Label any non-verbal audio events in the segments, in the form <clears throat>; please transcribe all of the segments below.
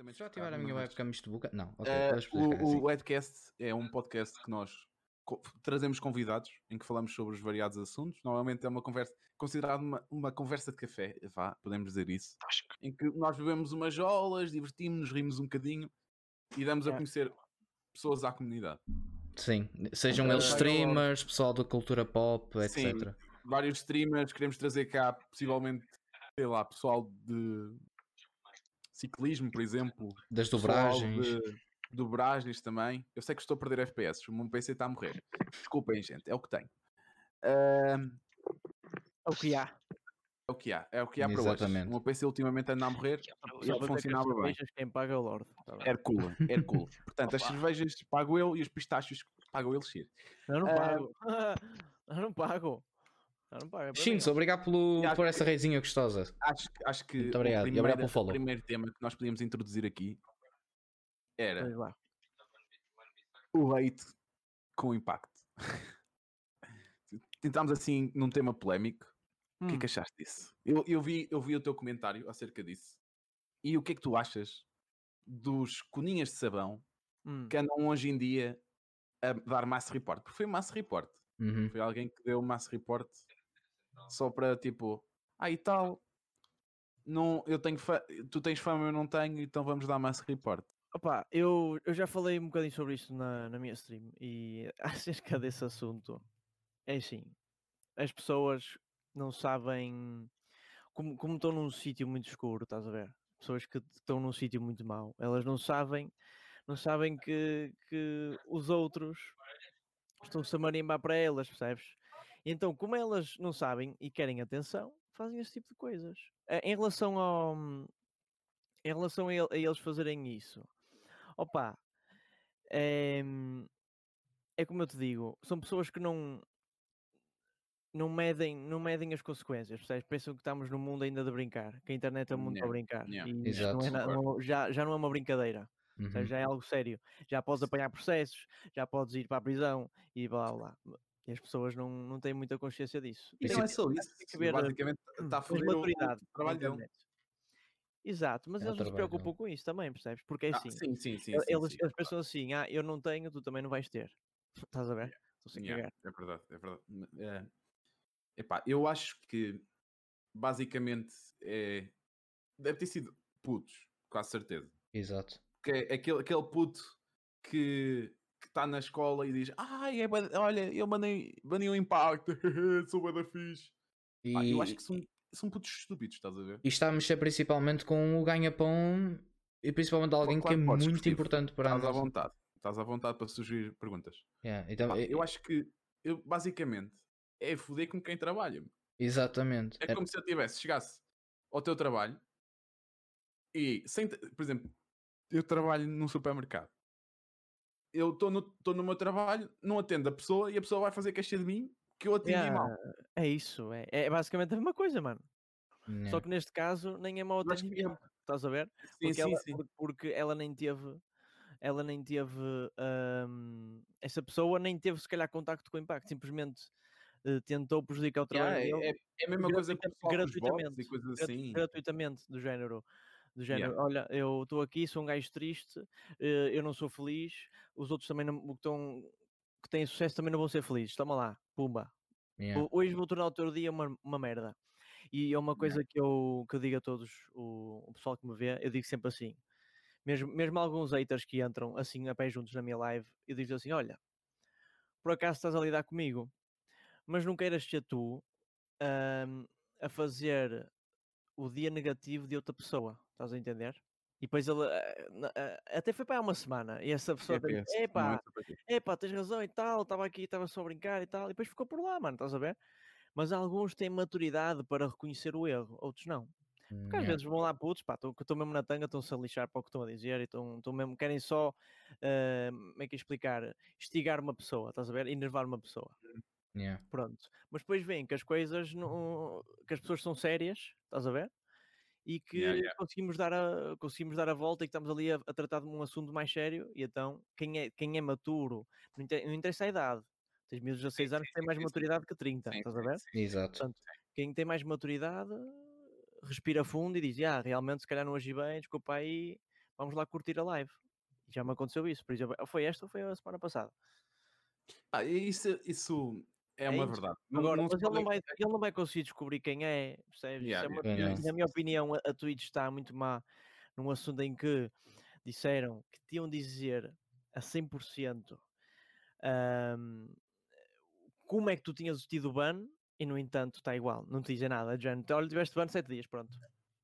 completamente Já tiver a minha webcam isto boca? Não, ok, assim. o, o Edcast é um podcast que nós co- trazemos convidados em que falamos sobre os variados assuntos. Normalmente é uma conversa considerada uma, uma conversa de café, vá, podemos dizer isso, em que nós bebemos umas jolas, divertimos-nos, rimos um bocadinho e damos a É. conhecer pessoas à comunidade. Sim, sejam Eh, eles streamers, pessoal da cultura pop, Sim. etc. Vários streamers, queremos trazer cá possivelmente, sei lá, pessoal de ciclismo, por exemplo, Das dobragens. de dobragens também. Eu sei que estou a perder FPS, o meu PC está a morrer. Desculpem, gente, é o que tenho. Ahm, É o que há. é o que há, é o que há para hoje. Exatamente. O meu PC ultimamente anda a morrer, Só ele funcionava bem. cervejas quem paga é o Lorde. tá? Hercule, Hercule. <laughs> Portanto, as cervejas pago eu e os pistachos pago ele Elixir. Eu não pago. <laughs> Eu não pago. Eu não pago. É para Shinzo, mim. obrigado pelo, por que- essa reizinha gostosa. Acho, acho que Muito o obrigado, e obrigado primeiro, pelo follow. o primeiro tema que nós podíamos introduzir aqui era o hate com impacto. <laughs> Tentámos assim num tema polémico. O que é Hum. que achaste disso? Eu, eu, vi, eu vi o teu comentário acerca disso. E o que é que tu achas dos coninhas de sabão Hum. que andam hoje em dia a dar mass report? Porque foi mass report. Uhum. Foi alguém que deu mass report só para tipo, ah e tal, não, eu tenho tu tens fama, eu não tenho, então vamos dar mass report. Opa, eu, eu já falei um bocadinho sobre isto na, na minha stream e <laughs> acerca desse assunto é assim, as pessoas não sabem como, como estão num sítio muito escuro, estás a ver? Pessoas que estão num sítio muito mau, elas não sabem, não sabem que, que os outros estão-se a marimbar para elas, percebes? Então, como elas não sabem e querem atenção, fazem esse tipo de coisas. Eh, Em relação ao em relação a, el- a eles fazerem isso, opa, é, é como eu te digo, são pessoas que não não medem, não medem as consequências, percebes? Pensam que estamos num mundo ainda de brincar, que a internet é um mundo para Yeah, brincar. yeah. E isto não é Exato. não- já, já não é uma brincadeira? Uhum. já é algo sério. Já podes apanhar processos, já podes ir para a prisão e blá blá. E as pessoas não, não têm muita consciência disso. E não é só isso, tem que ver, basicamente está a foder o, o maturidade trabalho dele. internet. Exato, mas É eles não se preocupam com isso também, percebes? Porque é Ah, assim, sim, sim, sim, sim, eles, sim. eles pensam assim, ah, eu não tenho, tu também não vais ter. <laughs> Estás a ver? Estão-se a Yeah, cagar. é verdade, é verdade. É, epá, eu acho que basicamente é, deve ter sido putos, quase certeza. Exato. que é aquele, aquele puto que está na escola e diz Ai, é olha, eu mandei, mandei um impacto, <laughs> sou bué da fixe. E, Pá, eu acho que são, são putos estúpidos, estás a ver? e está a mexer principalmente com o ganha-pão e principalmente alguém claro que que é podes, muito importante para Estás à vontade. Estás à vontade para sugerir perguntas. Yeah, então, Pá, é- eu acho que, eu, basicamente, é foder com quem trabalha. Exatamente. É como se eu tivesse, chegasse ao teu trabalho e, sem, por exemplo, eu trabalho num supermercado. Eu estou no, tô no meu trabalho, não atendo a pessoa e a pessoa vai fazer queixa de mim que eu atendi mal. É isso, é, é basicamente a mesma coisa, mano. Yeah. Só que neste caso nem é mau atendimento, estás a ver? Sim, Porque, sim, ela, sim. por- porque ela nem teve, ela nem teve, hum, essa pessoa nem teve se calhar contacto com o impacto, simplesmente eh, tentou prejudicar o trabalho Yeah, dele é, é a mesma coisa que gratuitamente, e coisas gratu- assim. gratuitamente, do género. Do Yeah. género, olha, eu estou aqui, sou um gajo triste, eh, eu não sou feliz, os outros também não, que, estão, que têm sucesso também não vão ser felizes. Toma lá, pumba. Yeah. Ho- Hoje vou tornar o teu dia uma, uma merda. E é uma coisa que eu, que eu digo a todos, o, o pessoal que me vê, eu digo sempre assim, mesmo, mesmo alguns haters que entram assim a pé juntos na minha live, eu digo assim, olha, por acaso estás a lidar comigo, mas não queiras ser tu ahm, a fazer o dia negativo de outra pessoa, estás a entender? E depois ele na- ah, até foi para há uma semana e essa pessoa É epá, é aqui. epá, tens razão e tal, estava aqui, estava só a brincar e tal, e depois ficou por lá, mano, estás a ver? Mas alguns têm maturidade para reconhecer o erro, outros não. Porque às Yeah. vezes vão lá putos, pá, estão mesmo na tanga, estão-se a lixar para o que estão a dizer e estão mesmo, querem só, ah, como é que é explicar, instigar uma pessoa, estás a ver? Enervar uma pessoa. Yeah. Pronto. Mas depois vem que as coisas não, que as pessoas são sérias, estás a ver? E que Yeah, yeah. conseguimos dar a conseguimos dar a volta e que estamos ali a, a tratar de um assunto mais sério e então quem é quem é maturo, não inter- não interessa a idade. Tens meus 16 anos que têm sim, mais maturidade que 30, Sim, estás a ver? sim. Exato. Portanto, quem tem mais maturidade respira fundo e diz, ah, realmente se calhar não agi bem, desculpa aí, vamos lá curtir a live. Já me aconteceu isso, por exemplo, foi esta ou foi a semana passada? Ah, isso, isso é, É uma isso. verdade. Não- Agora, não mas ele não, vai, ele não vai conseguir descobrir quem é, percebes? Yeah, é uma- yeah, Na minha opinião, a, a Twitch está muito má num assunto em que disseram que tinham de dizer a 100% ahm, como é que tu tinhas tido o ban e, no entanto, está igual, não te dizem nada. género, Olha, tiveste ban 7 dias, pronto.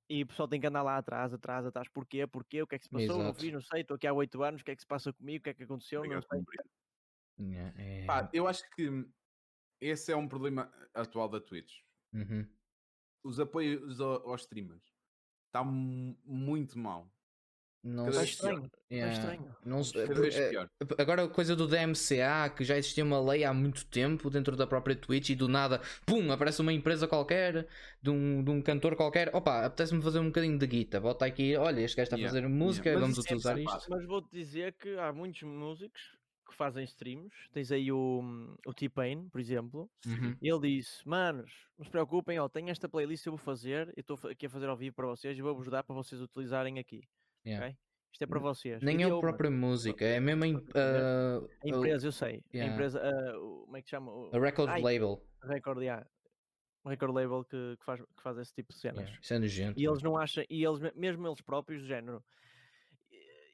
E o pessoal tem que andar lá atrás, atrás, atrás. Porquê? Porquê? O que é que se passou? Não fiz, não sei. Estou aqui há 8 anos. O que é que se passa comigo? O que é que aconteceu? Não Obrigado, sei. compreendo. Yeah, é- Pá, eu acho que esse é um problema atual da Twitch. Uhum. Os apoios ao- aos streamers está mu- muito mal. Não pior. estranho. Yeah, estranho. não é- pior. Agora a coisa do DMCA, que já existia uma lei há muito tempo dentro da própria Twitch e do nada, pum, aparece uma empresa qualquer, de um, de um cantor qualquer, opa, apetece-me fazer um bocadinho de guita, bota aqui, olha, este gajo está a Yeah, fazer música, yeah. Vamos é utilizar sempre isto. Mas vou-te dizer que há muitos músicos que fazem streams. Tens aí o, o T-Pain, por exemplo. Uhum. E ele disse: Manos, não se preocupem, ó, tenho esta playlist que eu vou fazer. Eu estou aqui a fazer ao vivo para vocês e vou-vos ajudar para vocês utilizarem aqui. Yeah. ok? Isto é para vocês. Nem E é a própria música, é mesmo a, im- a- empresa, eu sei. Yeah. A empresa, ah, o- como é que chama? A record Ai, label. record, yeah. O record label que, que faz, que faz esse tipo de cenas. Yeah, Isso é nojento. E eles não acham, e eles, me- mesmo eles próprios, do género,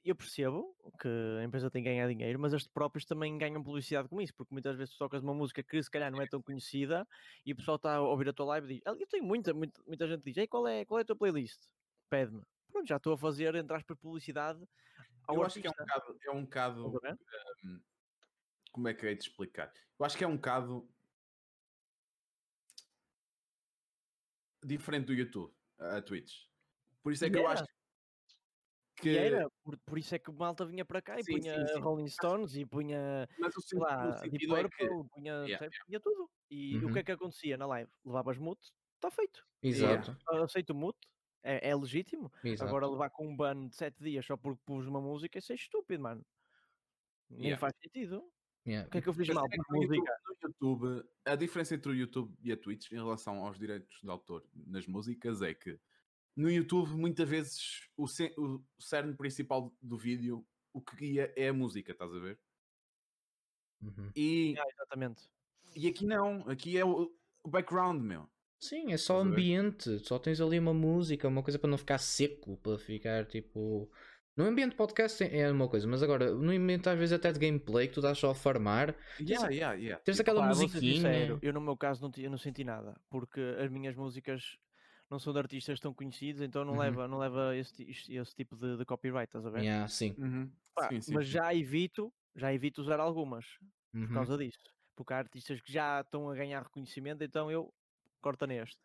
eu percebo que a empresa tem que ganhar dinheiro, mas eles próprios também ganham publicidade com isso, porque muitas vezes tu tocas uma música que se calhar não é tão conhecida e o pessoal está a ouvir a tua live e diz, "Ah, eu tenho muita, muita, muita gente que diz, Ei, qual é, qual é a tua playlist? Pede-me. Pronto, já estou a fazer, entre aspas, publicidade Eu acho que é um artista. bocado. É um bocado ver? hum, como é que hei de explicar? Eu acho que é um bocado diferente do YouTube, a Twitch. Por isso é que eu era. acho que. E era, por, por isso é que o malta vinha para cá e Sim, punha sim, sim. Rolling Stones e punha, Mas o, sei sen- lá, o Deep sentido é que. Purple, punha, Yeah, percebes? punha tudo. E o Uhum. que é que acontecia na live? Levavas mute, está feito. Exato, Eu aceito o mute, é, é legítimo. exato. Agora levar com um ban de 7 dias só porque pus uma música, isso é estúpido, mano. Nem Yeah. faz sentido. Yeah. O que é que eu fiz Mas mal? é que no YouTube, música. no YouTube, a diferença entre o YouTube e a Twitch em relação aos direitos de autor nas músicas é que no YouTube muitas vezes o, o cerne principal do vídeo o que guia é a música, estás a ver? Uhum. E, Ah, exatamente. e aqui não, aqui é o, o background, meu. Sim, é só Estás ambiente, só tens ali uma música, uma coisa para não ficar seco, para ficar tipo. No ambiente de podcast é é uma coisa, mas agora no ambiente às vezes até de gameplay que tu estás só a farmar, Yeah, yeah, yeah. tens aquela Pá, musiquinha. sincero, eu no meu caso não, eu não senti nada, porque as minhas músicas não são de artistas tão conhecidos, então não Uhum. leva, não leva esse, esse tipo de, de copyright, estás a ver? Yeah, sim. Uhum. Pá, Sim, sim, mas já evito, já evito usar algumas por Uhum. causa disso. Porque há artistas que já estão a ganhar reconhecimento, então eu corto neste.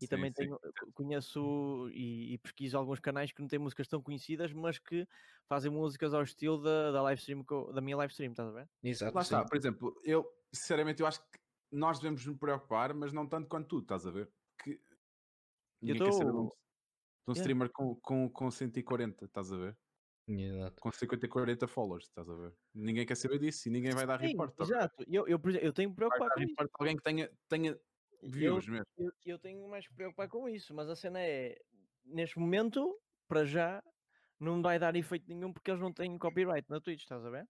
E Sim, também sim. tenho, co- conheço e, e pesquiso alguns canais que não têm músicas tão conhecidas, mas que fazem músicas ao estilo da, da live stream da minha live stream, estás a ver? Exato, Lá está, por exemplo, eu sinceramente eu acho que nós devemos nos preocupar, mas não tanto quanto tu, estás a ver? Ninguém quer saber de um, tô- de um Yeah. streamer com, com, com 140, estás a ver? Exato. Com 50 e 40 followers, estás a ver? Ninguém quer saber disso e ninguém vai dar Sim, report. ver? exato. Eu, eu, por exemplo, eu tenho que preocupar dar com isso. report alguém que tenha, tenha Eu, views mesmo. eu, eu tenho mais que preocupar com isso, mas a cena é, neste momento, para já, não vai dar efeito nenhum porque eles não têm copyright na Twitch, estás a ver?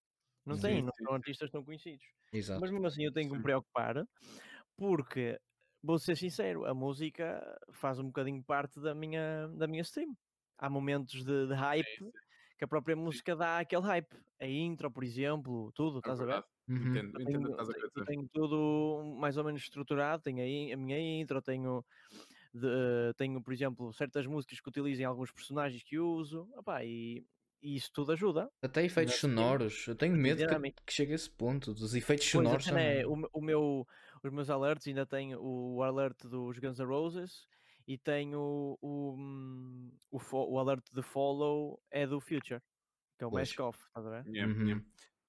Não Sim, têm, não são artistas tão conhecidos. Exato. Mas mesmo assim eu tenho que me preocupar porque, vou ser sincero, a música faz um bocadinho parte da minha, da minha stream. Há momentos de, de hype sim. que a própria música dá aquele hype. A intro, por exemplo, tudo, É estás a ver? verdade. Uhum. Entendo, entendo tenho, estás a dizer. tenho tudo mais ou menos estruturado, tenho aí a minha intro, tenho, de- tenho, por exemplo, certas músicas que utilizo em alguns personagens que uso, opá, e, e isso tudo ajuda. Até efeitos sonoros. Eu tenho medo que, que chegue a esse ponto. Dos efeitos Pois, a sonoros é, o, o meu, os meus alerts ainda tenho o alert dos Guns N' Roses e tenho o, hum, o, o alert de follow é do Future, que é o. Mask Off, estás a ver? Yeah, Uhum. yeah.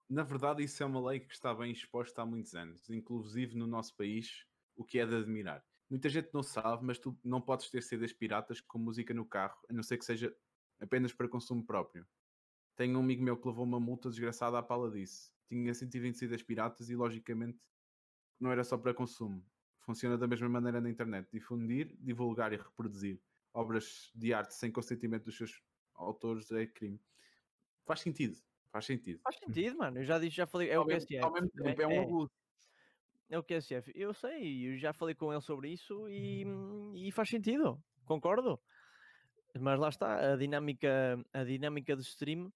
Na verdade, isso é uma lei que está bem exposta há muitos anos, inclusive no nosso país, o que é de admirar. Muita gente não sabe, mas tu não podes ter CDs piratas com música no carro, a não ser que seja apenas para consumo próprio. Tenho um amigo meu que levou uma multa desgraçada à pala disso. Tinha 120 CDs piratas e, logicamente, não era só para consumo. Funciona da mesma maneira na internet. Difundir, divulgar e reproduzir obras de arte sem consentimento dos seus autores é crime. Faz sentido. Faz sentido. Faz sentido, mano. Eu já disse, já falei. É ao o mesmo, QSF. ao mesmo tempo, é, é, um abuso. é o QSF. Eu sei, eu já falei com ele sobre isso e, e faz sentido. Concordo. Mas lá está, a dinâmica, a dinâmica do stream,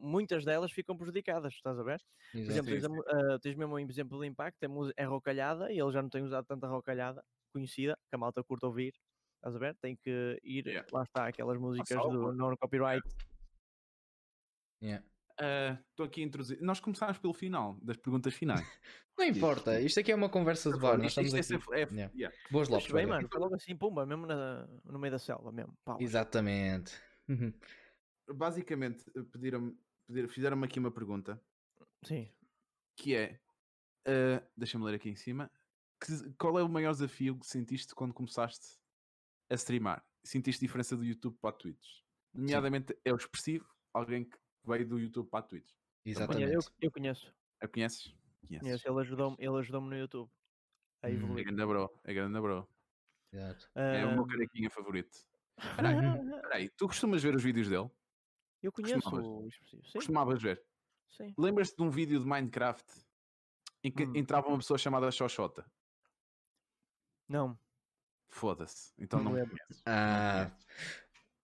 muitas delas ficam prejudicadas, estás a ver? Por Exato. exemplo, tens, sim, a mu- ah, tens mesmo um exemplo de impacto, é, é rocalhada e ele já não tem usado tanta rocalhada conhecida, que a malta curta ouvir, estás a ver? Tem que ir, Yeah. lá está, aquelas músicas do non-copyright. Yeah. Estou aqui a introduzir. Nós começámos pelo final, das perguntas finais. <laughs> Não importa, isto aqui é uma conversa de bar. Nós Isto- estamos isto aqui. é- é- Yeah. yeah. Boas Lopes, bem, mano, foi logo assim, pumba, mesmo na- no meio da selva mesmo. pau. Exatamente. Uhum. Basicamente, pediram pediram, fizeram-me aqui uma pergunta Sim. que é: eh, deixa-me ler aqui em cima. que- qual é o maior desafio que sentiste quando começaste a streamar? Sentiste diferença do YouTube para a Twitch? Nomeadamente, é o expressivo, alguém que veio do YouTube para a Twitch. Exatamente. Eu, eu conheço, A conheces? Conheces. conheço. Ele ajudou-me ele ajudou no YouTube a Hum. É evoluir. grande bro, é grande bro. Exato. É o meu Ah, carequinha favorito. Peraí, tu costumas ver os vídeos dele? Eu conheço costumavas? o expressivo. Sim, Costumavas ver? sim. Lembras-te de um vídeo de Minecraft em que Hum. entrava uma pessoa chamada Xoxota? Não, Foda-se. Então Não não, me lembro. Ah,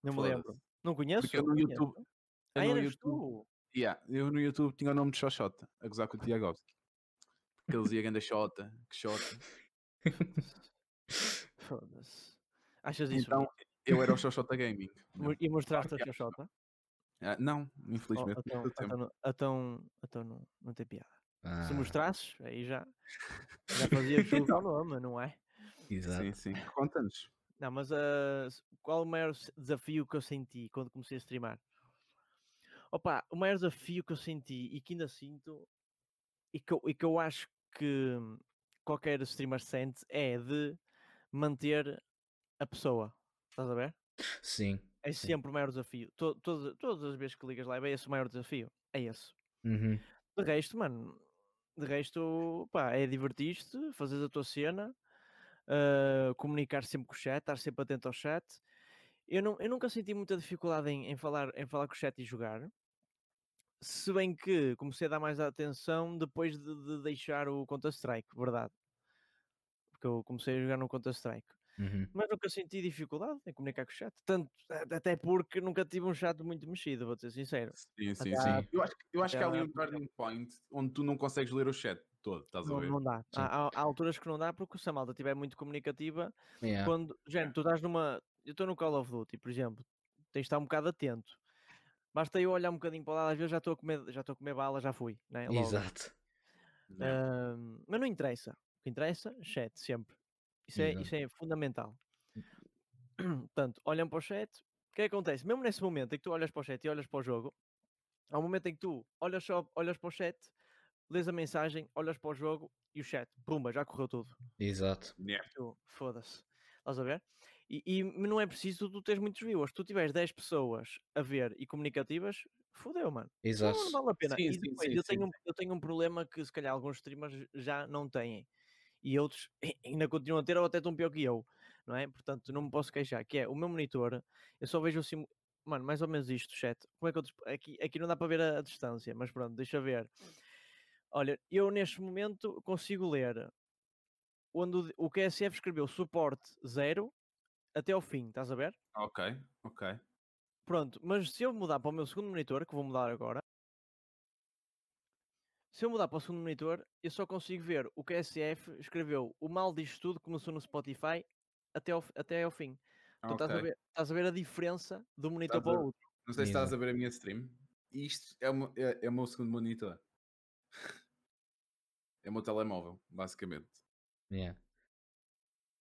não me Foda-se. lembro. Não conheço? Porque eu no conheço. YouTube. eu Ah, no eras YouTube- tu? Yeah, eu no YouTube tinha o nome de Xoxota, a gozar com o Tiagovski. Porque ele dizia grande Xota, que Xota. <laughs> Foda-se. Achas isso? Então eu era o Xoxota Gaming. E mostraste a. Xoxota? Ah, não, Oh, infelizmente. então, não tenho tempo. então, não- então, então não, não tem piada. Se ah, mostrasses, aí já, <laughs> já fazia jus ao nome, não é? Exato. Sim, sim. Conta-nos. Não, mas s- qual o maior desafio que eu senti quando comecei a streamar? Opa, o maior desafio que eu senti e que ainda sinto e que eu, e que eu acho que qualquer streamer sente é de manter a pessoa. Estás a ver? Sim. É Sim. sempre o maior desafio. To- todas, todas as vezes que ligas live é esse o maior desafio. É esse. Uhum. De resto, mano, de resto, pá, é divertir-te, fazeres a tua cena, ah, comunicar sempre com o chat, estar sempre atento ao chat. Eu, não, eu nunca senti muita dificuldade em, em falar, em falar com o chat e jogar. Se bem que comecei a dar mais atenção depois de, de deixar o Counter-Strike, verdade. Porque eu comecei a jogar no Counter-Strike. Uhum. Mas nunca senti dificuldade em comunicar com o chat. Tanto, a- até porque nunca tive um chat muito mexido, vou ser sincero. Sim, sim, Até sim. à- Eu acho, que- eu acho que há ali um turning point onde tu não consegues ler o chat todo, estás a Não, ver? não dá. Há, há- há alturas que não dá porque se a malta estiver muito comunicativa, Yeah. quando, gente, tu estás numa. Eu estou no Call of Duty, por exemplo, tens de estar um bocado atento. Basta eu olhar um bocadinho para o lado, às vezes já estou a comer, já estou a comer bala, já fui, né? Logo. Exato. Ahm, mas não interessa. O que interessa, chat, sempre. Isso é, isso é fundamental. <clears throat> Portanto, olham para o chat, o que é que acontece? Mesmo nesse momento em que tu olhas para o chat e olhas para o jogo, há um momento em que tu olhas, só, olhas para o chat, lês a mensagem, olhas para o jogo e o chat, pumba, já correu tudo. Exato. Yeah. Foda-se. Estás a ver? E, e não é preciso tu teres muitos viewers. Se tu tiveres 10 pessoas a ver e comunicativas, fodeu, mano. Não, Exato. não vale a pena. Sim, e depois, sim, eu, sim, tenho, um- eu tenho um problema que se calhar alguns streamers já não têm. E outros ainda continuam a ter ou até estão pior que eu. Não é? Portanto, não me posso queixar. Que é o meu monitor, eu só vejo assim. Mano, mais ou menos isto, chat. Como é que eu. Aqui, aqui não dá para ver a, a distância, mas pronto, deixa ver. Olha, eu neste momento consigo ler onde o, o QSF escreveu suporte 0 até ao fim, estás a ver? Ok, ok. Pronto, mas se eu mudar para o meu segundo monitor, que vou mudar agora, se eu mudar para o segundo monitor, eu só consigo ver o QSF escreveu o mal disto tudo começou no Spotify até ao, até ao fim. Tu estás, a ver, estás a ver a diferença do monitor Estás para a- o outro. Não sei se estás a ver a minha stream. Isto é o, meu- é, é o meu segundo monitor. <laughs> É o meu telemóvel, basicamente. Yeah.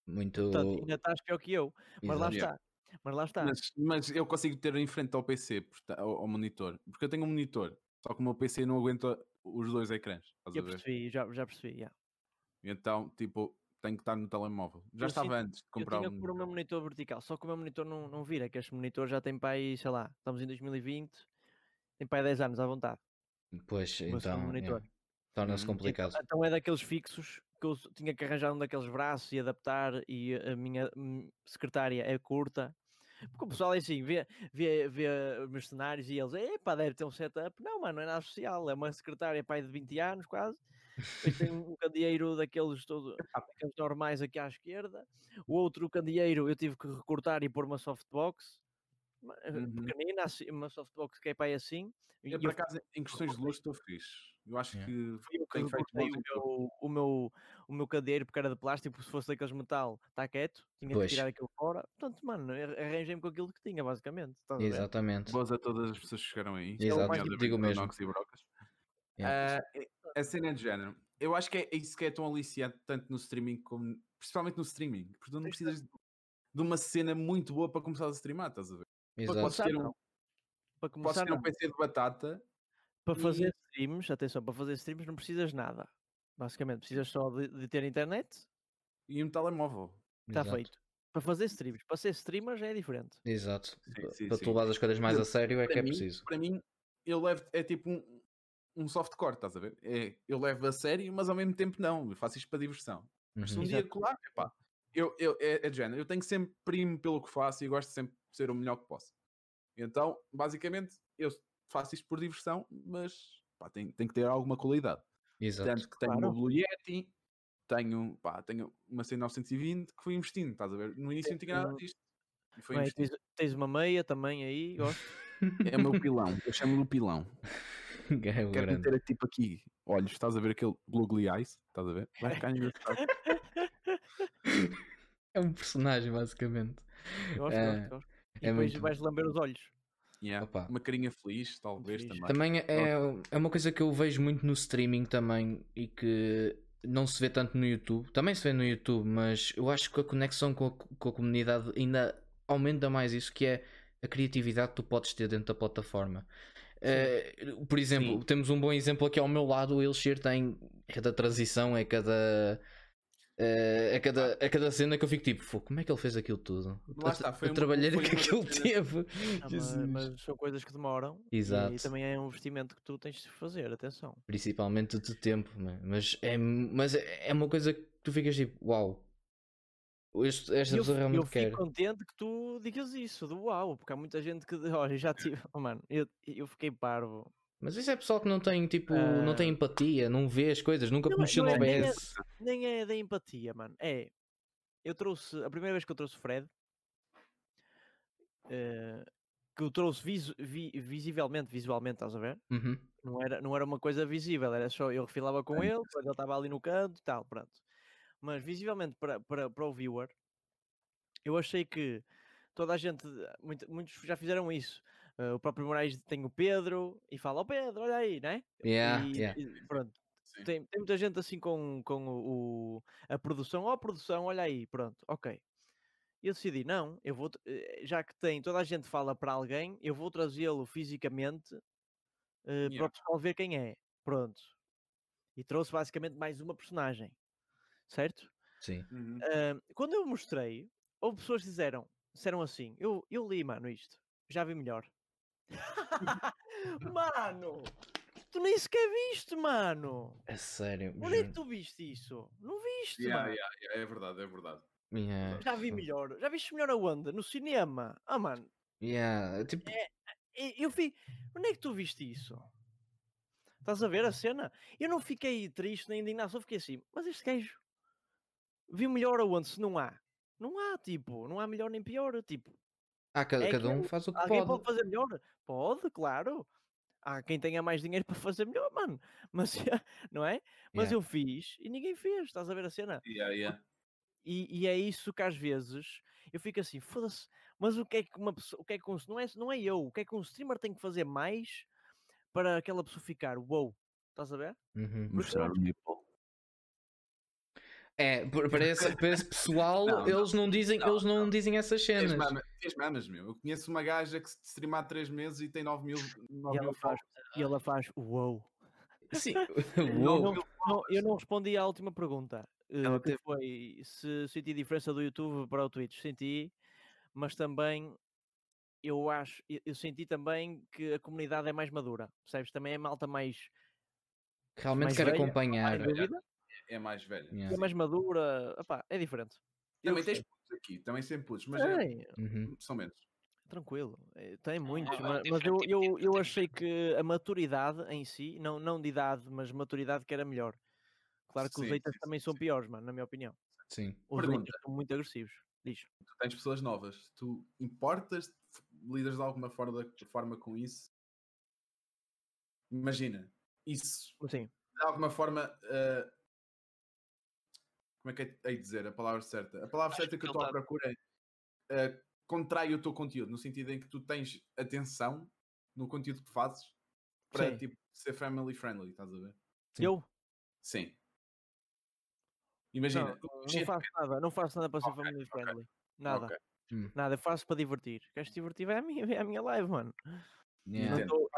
Muito. Portanto, ainda estás pior que eu. Mas lá Exato. está. Mas lá está. Mas, mas eu consigo ter em frente ao PC, ao, ao monitor. Porque eu tenho um monitor. Só que o meu PC não aguenta os dois ecrãs. Eu ver? percebi, já, já percebi. já. Então, tipo, tenho que estar no telemóvel. Já Eu estava sinto- antes de Eu comprar tinha um que pôr o meu monitor. vertical, só que o meu monitor não, não vira, que este monitor já tem para aí, sei lá, estamos em 2020, tem para aí 10 anos à vontade. Pois, segundo então. yeah, Torna-se Hum, complicado. Então, então é daqueles fixos que eu tinha que arranjar um daqueles braços e adaptar, e a minha hum, secretária é curta, Porque o pessoal é assim, vê, vê, vê mercenários e eles, epá, deve ter um setup. Não, mano, não é nada social. É uma secretária, pai de 20 anos quase. Depois tem um candeeiro daqueles, todo, daqueles normais aqui à esquerda. O outro candeeiro eu tive que recortar e pôr uma softbox. eh, Uhum. Pequenina, assim, uma softbox que é aí assim. E eu por acaso, em questões de luz, estou fixe. Eu acho Yeah. que fui eu bons o meu, o, meu, o meu cadeiro porque era de plástico, se fosse daqueles metal, está quieto, tinha Pois. que tirar aquilo fora. Portanto, mano, ar- arranjei-me com aquilo que tinha, basicamente. Exatamente. Boas a todas as pessoas que chegaram aí. Exato, nomeadamente digo mesmo. E Brocas. Yeah. Ah, a cena de género. Eu acho que é isso que é tão aliciante, tanto no streaming como. Principalmente no streaming. Porque tu não de- precisas de uma cena muito boa para começar a streamar, estás a ver? Exato. Podes começar, ter um. Para podes começar, ter um. PC de batata para e- fazer streams, atenção, para fazer streams não precisas nada. Basicamente, precisas só de, de ter internet, e um telemóvel. está Exato. feito. Para fazer streams, para ser streamer já é diferente. Exato. Sim, sim, para sim. tu levar as coisas mais a Exemplo, sério é que é mim- preciso. Para mim, eu levo. É tipo um, um softcore, estás a ver? É, eu levo a sério, mas ao mesmo tempo não. Eu faço isto para diversão. Mas se um Uhum. dia colar, epá, eu, eu, é, é de género. Eu tenho que sempre primo pelo que faço e gosto sempre de ser o melhor que posso. Então, basicamente, eu faço isto por diversão, mas pá, tem, tem que ter alguma qualidade. Exato. Tanto que tenho Claro. uma Blue Yeti, tenho, pá, tenho uma C920 que fui investindo, estás a ver? No início não tinha nada um- disto. Bem, investido. tens, tens uma meia também aí, gosto. É o meu pilão, eu chamo-lhe o pilão. <laughs> É Quero grande. meter tipo aqui olhos, estás a ver aquele Googly Eyes? Estás a ver? Vai ficar engraçado. <laughs> É um personagem, basicamente. Gosto, É, gosto, gosto. E é depois muito- vais lamber os olhos. Yeah, Opa. Uma carinha feliz, talvez feliz. também. Também é, é uma coisa que eu vejo muito no streaming também e que não se vê tanto no YouTube. Também se vê no YouTube, mas eu acho que a conexão com a, com a comunidade ainda aumenta mais isso, que é a criatividade que tu podes ter dentro da plataforma. Eh, por exemplo, Sim. temos um bom exemplo aqui ao meu lado, o Elixir tem cada transição, é cada. Eh, é, cada, é cada cena que eu fico tipo, "Fô, como é que ele fez aquilo tudo? Lá está, a, foi trabalheira que aquilo teve. Ah, mas, mas são coisas que demoram. Exato. E também é um investimento que tu tens de fazer, atenção. principalmente de tempo, né? mas é, mas é é uma coisa que tu ficas tipo, uau, este, esta eu, pessoa realmente eu quer. fico contente que tu digas isso, do uau, porque há muita gente que, olha, eu já tive, oh, <laughs> mano, eu, eu fiquei parvo. Mas isso é pessoal que não tem tipo, não tem Ah. empatia, não vê as coisas, nunca Não é- mexeu não no é- nem é- OBS. Nem é da empatia, mano. É. Eu trouxe. A primeira vez que eu trouxe o Fred. eh, que eu trouxe visu- vi- visivelmente, visualmente, estás a ver? Uhum. Não era, não era uma coisa visível, era só eu refilava com ele, depois ele estava ali no canto e tal, pronto. Mas visivelmente para, para, para o viewer, eu achei que toda a gente, muito- muitos já fizeram isso. Eh, o próprio Moraes tem o Pedro e fala: Ó Pedro, olha aí, né? Yeah, e, yeah. e pronto. Tem, tem muita gente assim com, com o, o- a produção. Ó, produção, olha aí, pronto, ok. Eu decidi, não, eu vou, eh, já que tem, toda a gente fala para alguém, eu vou trazê-lo fisicamente eh, para Yeah. o pessoal ver quem é. Pronto. E trouxe basicamente mais uma personagem, certo? Sim. Uhum. Ah, quando eu mostrei, houve pessoas que disseram, disseram assim, eu, eu li, mano, isto, já vi melhor. <laughs> mano, tu nem sequer viste, mano. É sério. Onde é que tu viste isso? Não viste, Yeah, mano. yeah, yeah, é verdade, é verdade. Yeah. Já vi melhor. Já viste melhor aonde? No cinema. Ah, mano, Yeah, Tipo, e- eu vi. Onde é que tu viste isso? Estás a ver a cena? Eu não fiquei triste nem indignado, só fiquei assim, mas este gajo viu melhor aonde se não há? Não há, tipo, não há melhor nem pior, tipo, ah, cada, é cada um aquilo. faz o que alguém pode. pode fazer melhor? Pode, claro. Há quem tenha mais dinheiro para fazer melhor, mano. <laughs> Mas, não é? Mas Yeah. eu fiz e ninguém fez, estás a ver a cena? Yeah, yeah. E, e é isso que às vezes eu fico assim, foda-se, mas o que é que uma pessoa, o que é que um, não, é, não é eu, o que é que um streamer tem que fazer mais para aquela pessoa ficar, wow, estás a ver? Uhum. Mostrar o nipple. É, por- para esse, para esse pessoal, Não, não, eles não dizem, não, eles não dizem essas cenas. tens mamas, meu. Eu conheço uma gaja que se streamar há 3 meses e tem 9 mil, 9 E ela mil faz, e ela faz, wow. Sim. <laughs> Eu Uou. não, não- eu não respondi à última pergunta, eh, Ela que teve- foi se senti diferença do YouTube para o Twitch. Senti, mas também eu acho, eu, eu senti também que a comunidade é mais madura, percebes? Também é malta mais, Realmente mais quer velha, acompanhar. dúvida, É mais velho. Yeah. é mais madura, opá, é diferente. Também tens putos aqui, também sempre putos, mas é, Uhum. são menos. Tranquilo, eh, tem muitos, é ma- mas, diferente, eu, tipo, eu, eu achei que a maturidade em si, não, não de idade, mas maturidade que era melhor. Claro que os Sim, haters sim, também sim, são piores, mano, na minha opinião. Sim. Os Pergunta. haters são muito agressivos. Diz. Tu tens pessoas novas, tu importas, lidas de alguma forma, forma com isso? Imagina, isso de alguma forma. eh, como é que é dizer a palavra certa? A palavra Acho certa que que eu ele estou à procura é eh, contrai o teu conteúdo, no sentido em que tu tens atenção no conteúdo que fazes para Sim. tipo, ser family friendly, estás a ver? Sim. eu Sim. Imagina, não, não faço nada, não faço nada para ser Ok, family friendly. Nada, Ok, Hum. nada, eu faço para divertir. Queres divertir? É a minha, é a minha live, mano. Yeah. Não tô-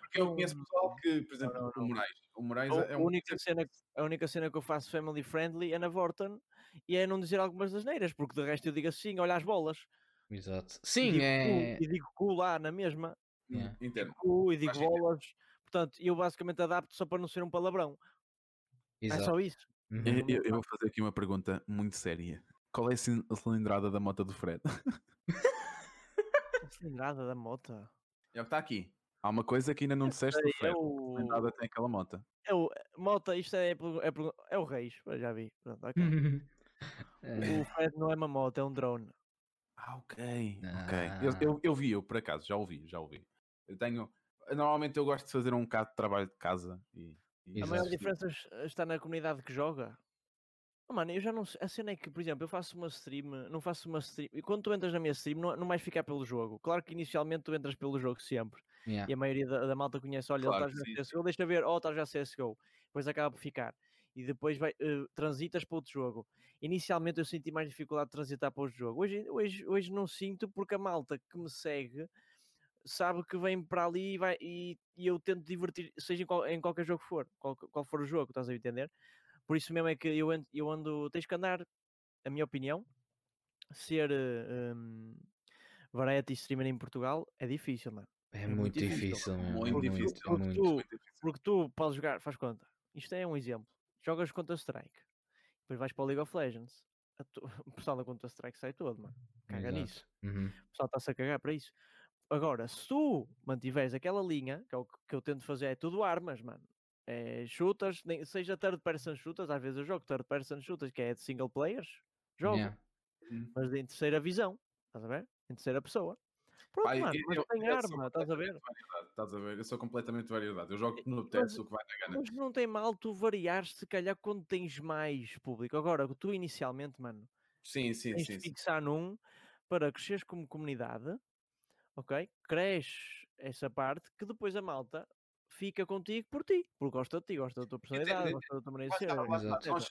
Porque eu conheço pessoal que, por exemplo, não, o não. Moraes. O Moraes A, é a um. única cena, a única cena que eu faço family friendly é na Vorten e é não dizer algumas das neiras, porque de resto eu digo assim, olha as bolas. Exato. E Sim, digo é. cu, e digo cu lá na mesma. Yeah. Entendo. cu e digo bolas. Portanto, eu basicamente adapto só para não ser um palavrão. É Exato. só isso. Uhum. Eu, eu- vou fazer aqui uma pergunta muito séria. Qual é a cilindrada da moto do Fred? <laughs> Nada da moto. É o que está aqui. Há uma coisa que ainda não disseste do É o, cilindrada tem aquela moto. é o. Mota, isto é, é, pelo- é o Reis. Já vi. Pronto, ok. <laughs> É. O Fred não é uma moto, é um drone. Ah, ok. ok. Eu, Ah. eu, eu vi, eu por acaso, já ouvi, já ouvi. Eu tenho. Normalmente eu gosto de fazer um bocado de trabalho de casa e. e A maior diferença es- está na comunidade que joga. Oh, mano, eu já não sei. A cena é que, por exemplo, eu faço uma stream, não faço uma stream. E quando tu entras na minha stream, não, não vais ficar pelo jogo. Claro que inicialmente tu entras pelo jogo sempre. Yeah. E a maioria da, da malta conhece, olha, Claro ele está já CSGO, deixa ver, oh, está já CSGO. Depois acaba por ficar. E depois vai, eh, transitas para outro jogo. Inicialmente eu senti mais dificuldade de transitar para outro jogo. Hoje, hoje, hoje não sinto porque a malta que me segue sabe que vem para ali e, vai, e, e eu tento divertir, seja em, qual- em qualquer jogo que for, qual, qual for o jogo, estás a entender? Por isso mesmo é que eu ando, eu ando tens que andar, a minha opinião, ser um, variety streamer em Portugal é difícil, mano. É É muito difícil. Muito Muito, difícil. Porque muito. tu- Muito difícil. Porque tu podes jogar, faz conta. Isto é um exemplo. Jogas contra Strike, depois vais para o League of Legends. a tu- <laughs> O pessoal da Contra Strike sai todo, mano. Caga Exato. nisso. Uhum. O pessoal está-se a cagar para isso. Agora, se tu mantiveres aquela linha, que é o que eu tento fazer, é tudo armas, mano. É shooters, nem, seja third person shooters, às vezes eu jogo third person shooters, que é de single players, jogo, Yeah. mas em terceira visão, estás a ver? Em terceira pessoa. Pronto, Pai, mano, eu- mas eu- tem eu arma, estás a ver? Estás a ver? Eu sou completamente variedade. Eu jogo no teste o que vai na gana. Mas não tem mal tu variares, se calhar, quando tens mais público. Agora, tu inicialmente, mano, Sim, sim, tens sim. de sim. fixar num para cresceres como comunidade, ok? Cresces essa parte que depois a malta fica contigo por ti, porque gosta de ti, gosta da tua personalidade, entendo. gosta da tua maneira de ser. Nós,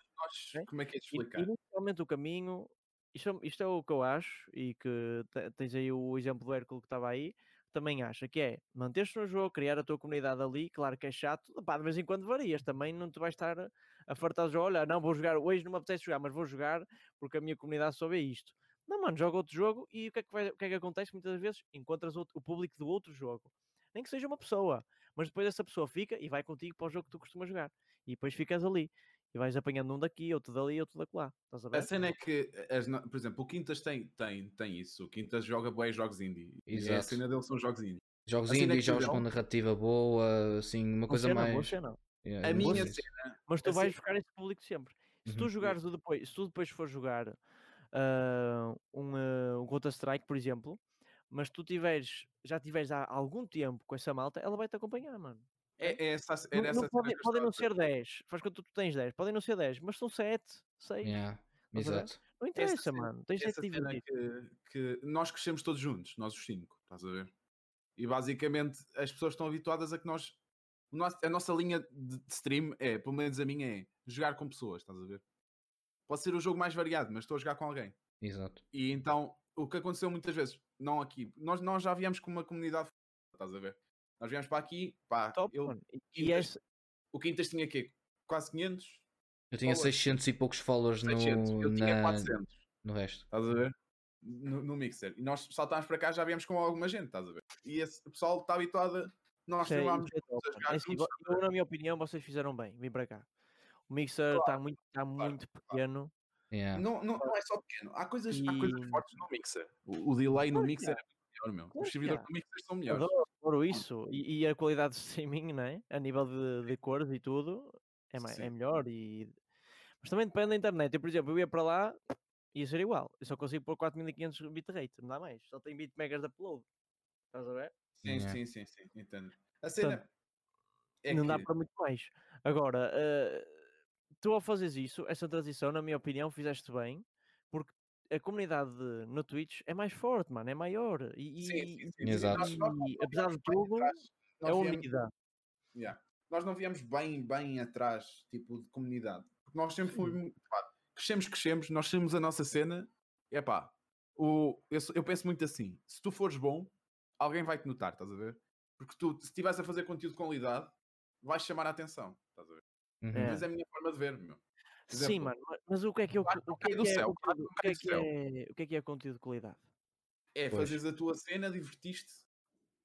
Ok? como é que é de E- explicar? Inicialmente o caminho, isto, é- isto é o que eu acho, e que te- tens aí o exemplo do Hércules que estava aí, também acha que é manter-te no jogo, criar a tua comunidade ali, claro que é chato, pá, de vez em quando varias, também não te vais estar a- fartar olha, não vou jogar, hoje não me apetece jogar, mas vou jogar porque a minha comunidade só vê isto. Não, mano, joga outro jogo e o que é que, vai- o que, é que acontece? Muitas vezes encontras outro- o público do outro jogo, nem que seja uma pessoa, mas depois essa pessoa fica e vai contigo para o jogo que tu costumas jogar, e depois ficas ali. E vais apanhando um daqui, outro dali, outro daquela. Estás a ver? A cena é que, as no- por exemplo, o Quintas tem, tem, tem isso. O Quintas joga bué jogos indie. E a Exato. cena dele são jogos indie. Jogos cena é indie, que jogos não- com narrativa boa, assim, uma coisa cena, boa mais. cena. Yeah, A minha disso. Mas tu Assim- vais buscar esse público sempre. Se tu Uhum. jogares o depois, se tu depois for jogar ah, um, ah, um Counter Strike, por exemplo, mas tu tiveres, já tiveres há algum tempo com essa malta, ela vai te acompanhar, mano. É, é essa, Não, essa não cena pode- que eu podem não ser 10, faz quando tu, tu tens 10, podem não ser 10, mas são 7, 6. Yeah? Exato. Não interessa, cena- mano. Tens essa cena que, que nós crescemos todos juntos, nós os cinco, estás a ver? E basicamente as pessoas estão habituadas a que nós. a nossa linha de de stream é, pelo menos a minha é, jogar com pessoas, estás a ver? Pode ser o jogo mais variado, mas estou a jogar com alguém. Exato. E então, o que aconteceu muitas vezes, não aqui, nós, nós já viemos com uma comunidade, estás a ver? Nós viemos para aqui, pá, Top, eu. E- Quintas- esse, o Quintas tinha quê? Quase 500? Eu tinha Followers. 600 e poucos followers 600, no, eu tinha na- 400. no resto. Estás a ver? No, no Mixer. E nós saltámos para cá, já viemos com alguma gente, estás a ver? E esse pessoal está habituado a. Nós isso é- é É assim, eu, na minha opinião, vocês fizeram bem. Vim para cá. O Mixer está muito, tá muito pequeno. Yeah. Não, não, não é só pequeno. Há coisas, há coisas E- fortes no mixer. O, o delay no Claro mixer há. é muito melhor, meu. Os servidores há. do mixer são melhores. Adoro, adoro isso. E, e a qualidade de streaming, né? A nível de, de cores e tudo, é, é melhor. E... Mas também depende da internet. Eu, por exemplo, eu ia para lá, ia ser igual. Eu só consigo pôr 4500 bitrate, não dá mais. Só tem 20 megas de upload. Estás a ver? Sim, Yeah. sim, sim, sim, entendo. A cena é não dá que- para muito mais. Agora, eh, tu ao fazeres isso, essa transição, na minha opinião, fizeste bem, porque a comunidade de- no Twitch é mais forte, mano, é maior. E, Sim, e- sim, sim, sim. Exato. E, apesar de tudo, é Nós viemos- unida. Yeah. Nós não viemos bem, bem atrás, tipo, de comunidade. Porque nós sempre fomos. pá, crescemos, crescemos, nós temos a nossa cena. É pá, o, eu, eu penso muito assim: se tu fores bom, alguém vai te notar, estás a ver? Porque tu, se estiveres a fazer conteúdo de qualidade, vais chamar a atenção, estás a ver? Uhum. É. Mas é a minha forma de ver, meu. Por Sim, exemplo, mano, ma- mas o que é que, eu, que o que, é, do que é, céu, que o que é que é, o que é que é conteúdo de qualidade? É Pois. fazeres a tua cena, divertiste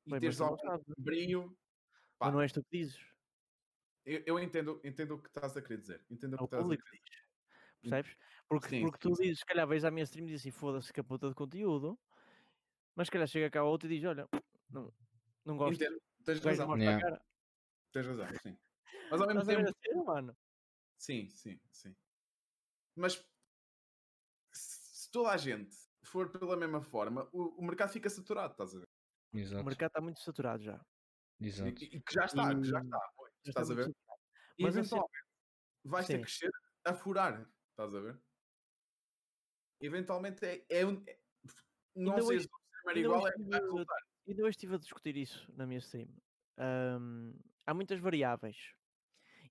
e Bem, teres algum brilho. Pá, mas não és tu que dizes, eu, eu entendo, entendo o que estás a querer dizer. Entendo é o que o estás a querer que dizer. diz. Percebes? Porque, Sim, porque tu sim. dizes, se calhar vais à minha stream e dizes assim, foda-se que a puta de conteúdo, mas se calhar chega cá outro e diz, olha, não, não gosto, Entendo, tens razão. Yeah. a. Tens razão, sim. Mas ao mesmo a tempo. a cena, mano? Sim, sim, sim. Mas se toda a gente for pela mesma forma, o, o mercado fica saturado, estás a ver? O Exato. mercado está muito saturado já. E, Exato. e que já está, que já está. já está Estás a ver? saturado. E Mas assim- eventualmente vais ter Sim. que crescer a furar, estás a ver? Eventualmente é. é, um- é- não sei se o igual é, vai tive- resultar. Ainda hoje estive a discutir isso na minha stream. Ahm, há muitas variáveis.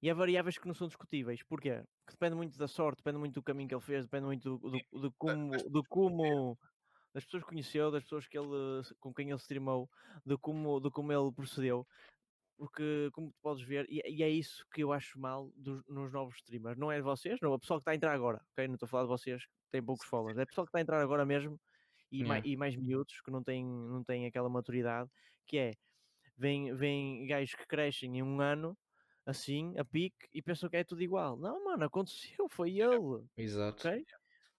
E há variáveis que não são discutíveis. Porquê? Que depende muito da sorte, depende muito do caminho que ele fez, depende muito do, do, do como, das do como das pessoas que conheceu, das pessoas que ele, com quem ele streamou, de como, de como ele procedeu. Porque, como tu podes ver, e, e é isso que eu acho mal dos, nos novos streamers. Não é de vocês, não, é o pessoal que está a entrar agora, ok? Não estou a falar de vocês que têm poucos followers. É o pessoal que está a entrar agora mesmo e, mai- Yeah. e mais miúdos que não têm, não têm aquela maturidade, que é vem, vem gajos que crescem em um ano assim, a pique, e pensam que é tudo igual. Não, mano, aconteceu, foi <laughs> ele, Exato. ok?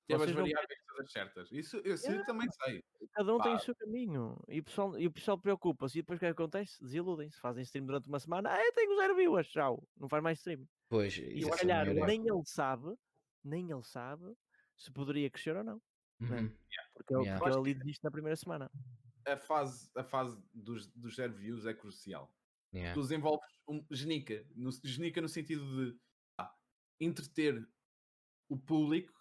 Teve as Vocês não variáveis todas certas. Isso eu, Yeah. também sei. Cada um tem o Pá. seu caminho e o pessoal, e o pessoal preocupa-se. E depois o que é que acontece? Desiludem-se, fazem stream durante uma semana. Ah, eu tenho zero viewers, tchau, não faz mais stream. Pois, E isso se é calhar melhor. nem ele sabe, nem ele sabe se poderia crescer ou não. Uhum. Porque, ele- Yeah. porque ele ali desiste na primeira semana. A fase, a fase dos, dos zero views é crucial. Yeah. tu desenvolves um genica, no, genica no sentido de ah, entreter o público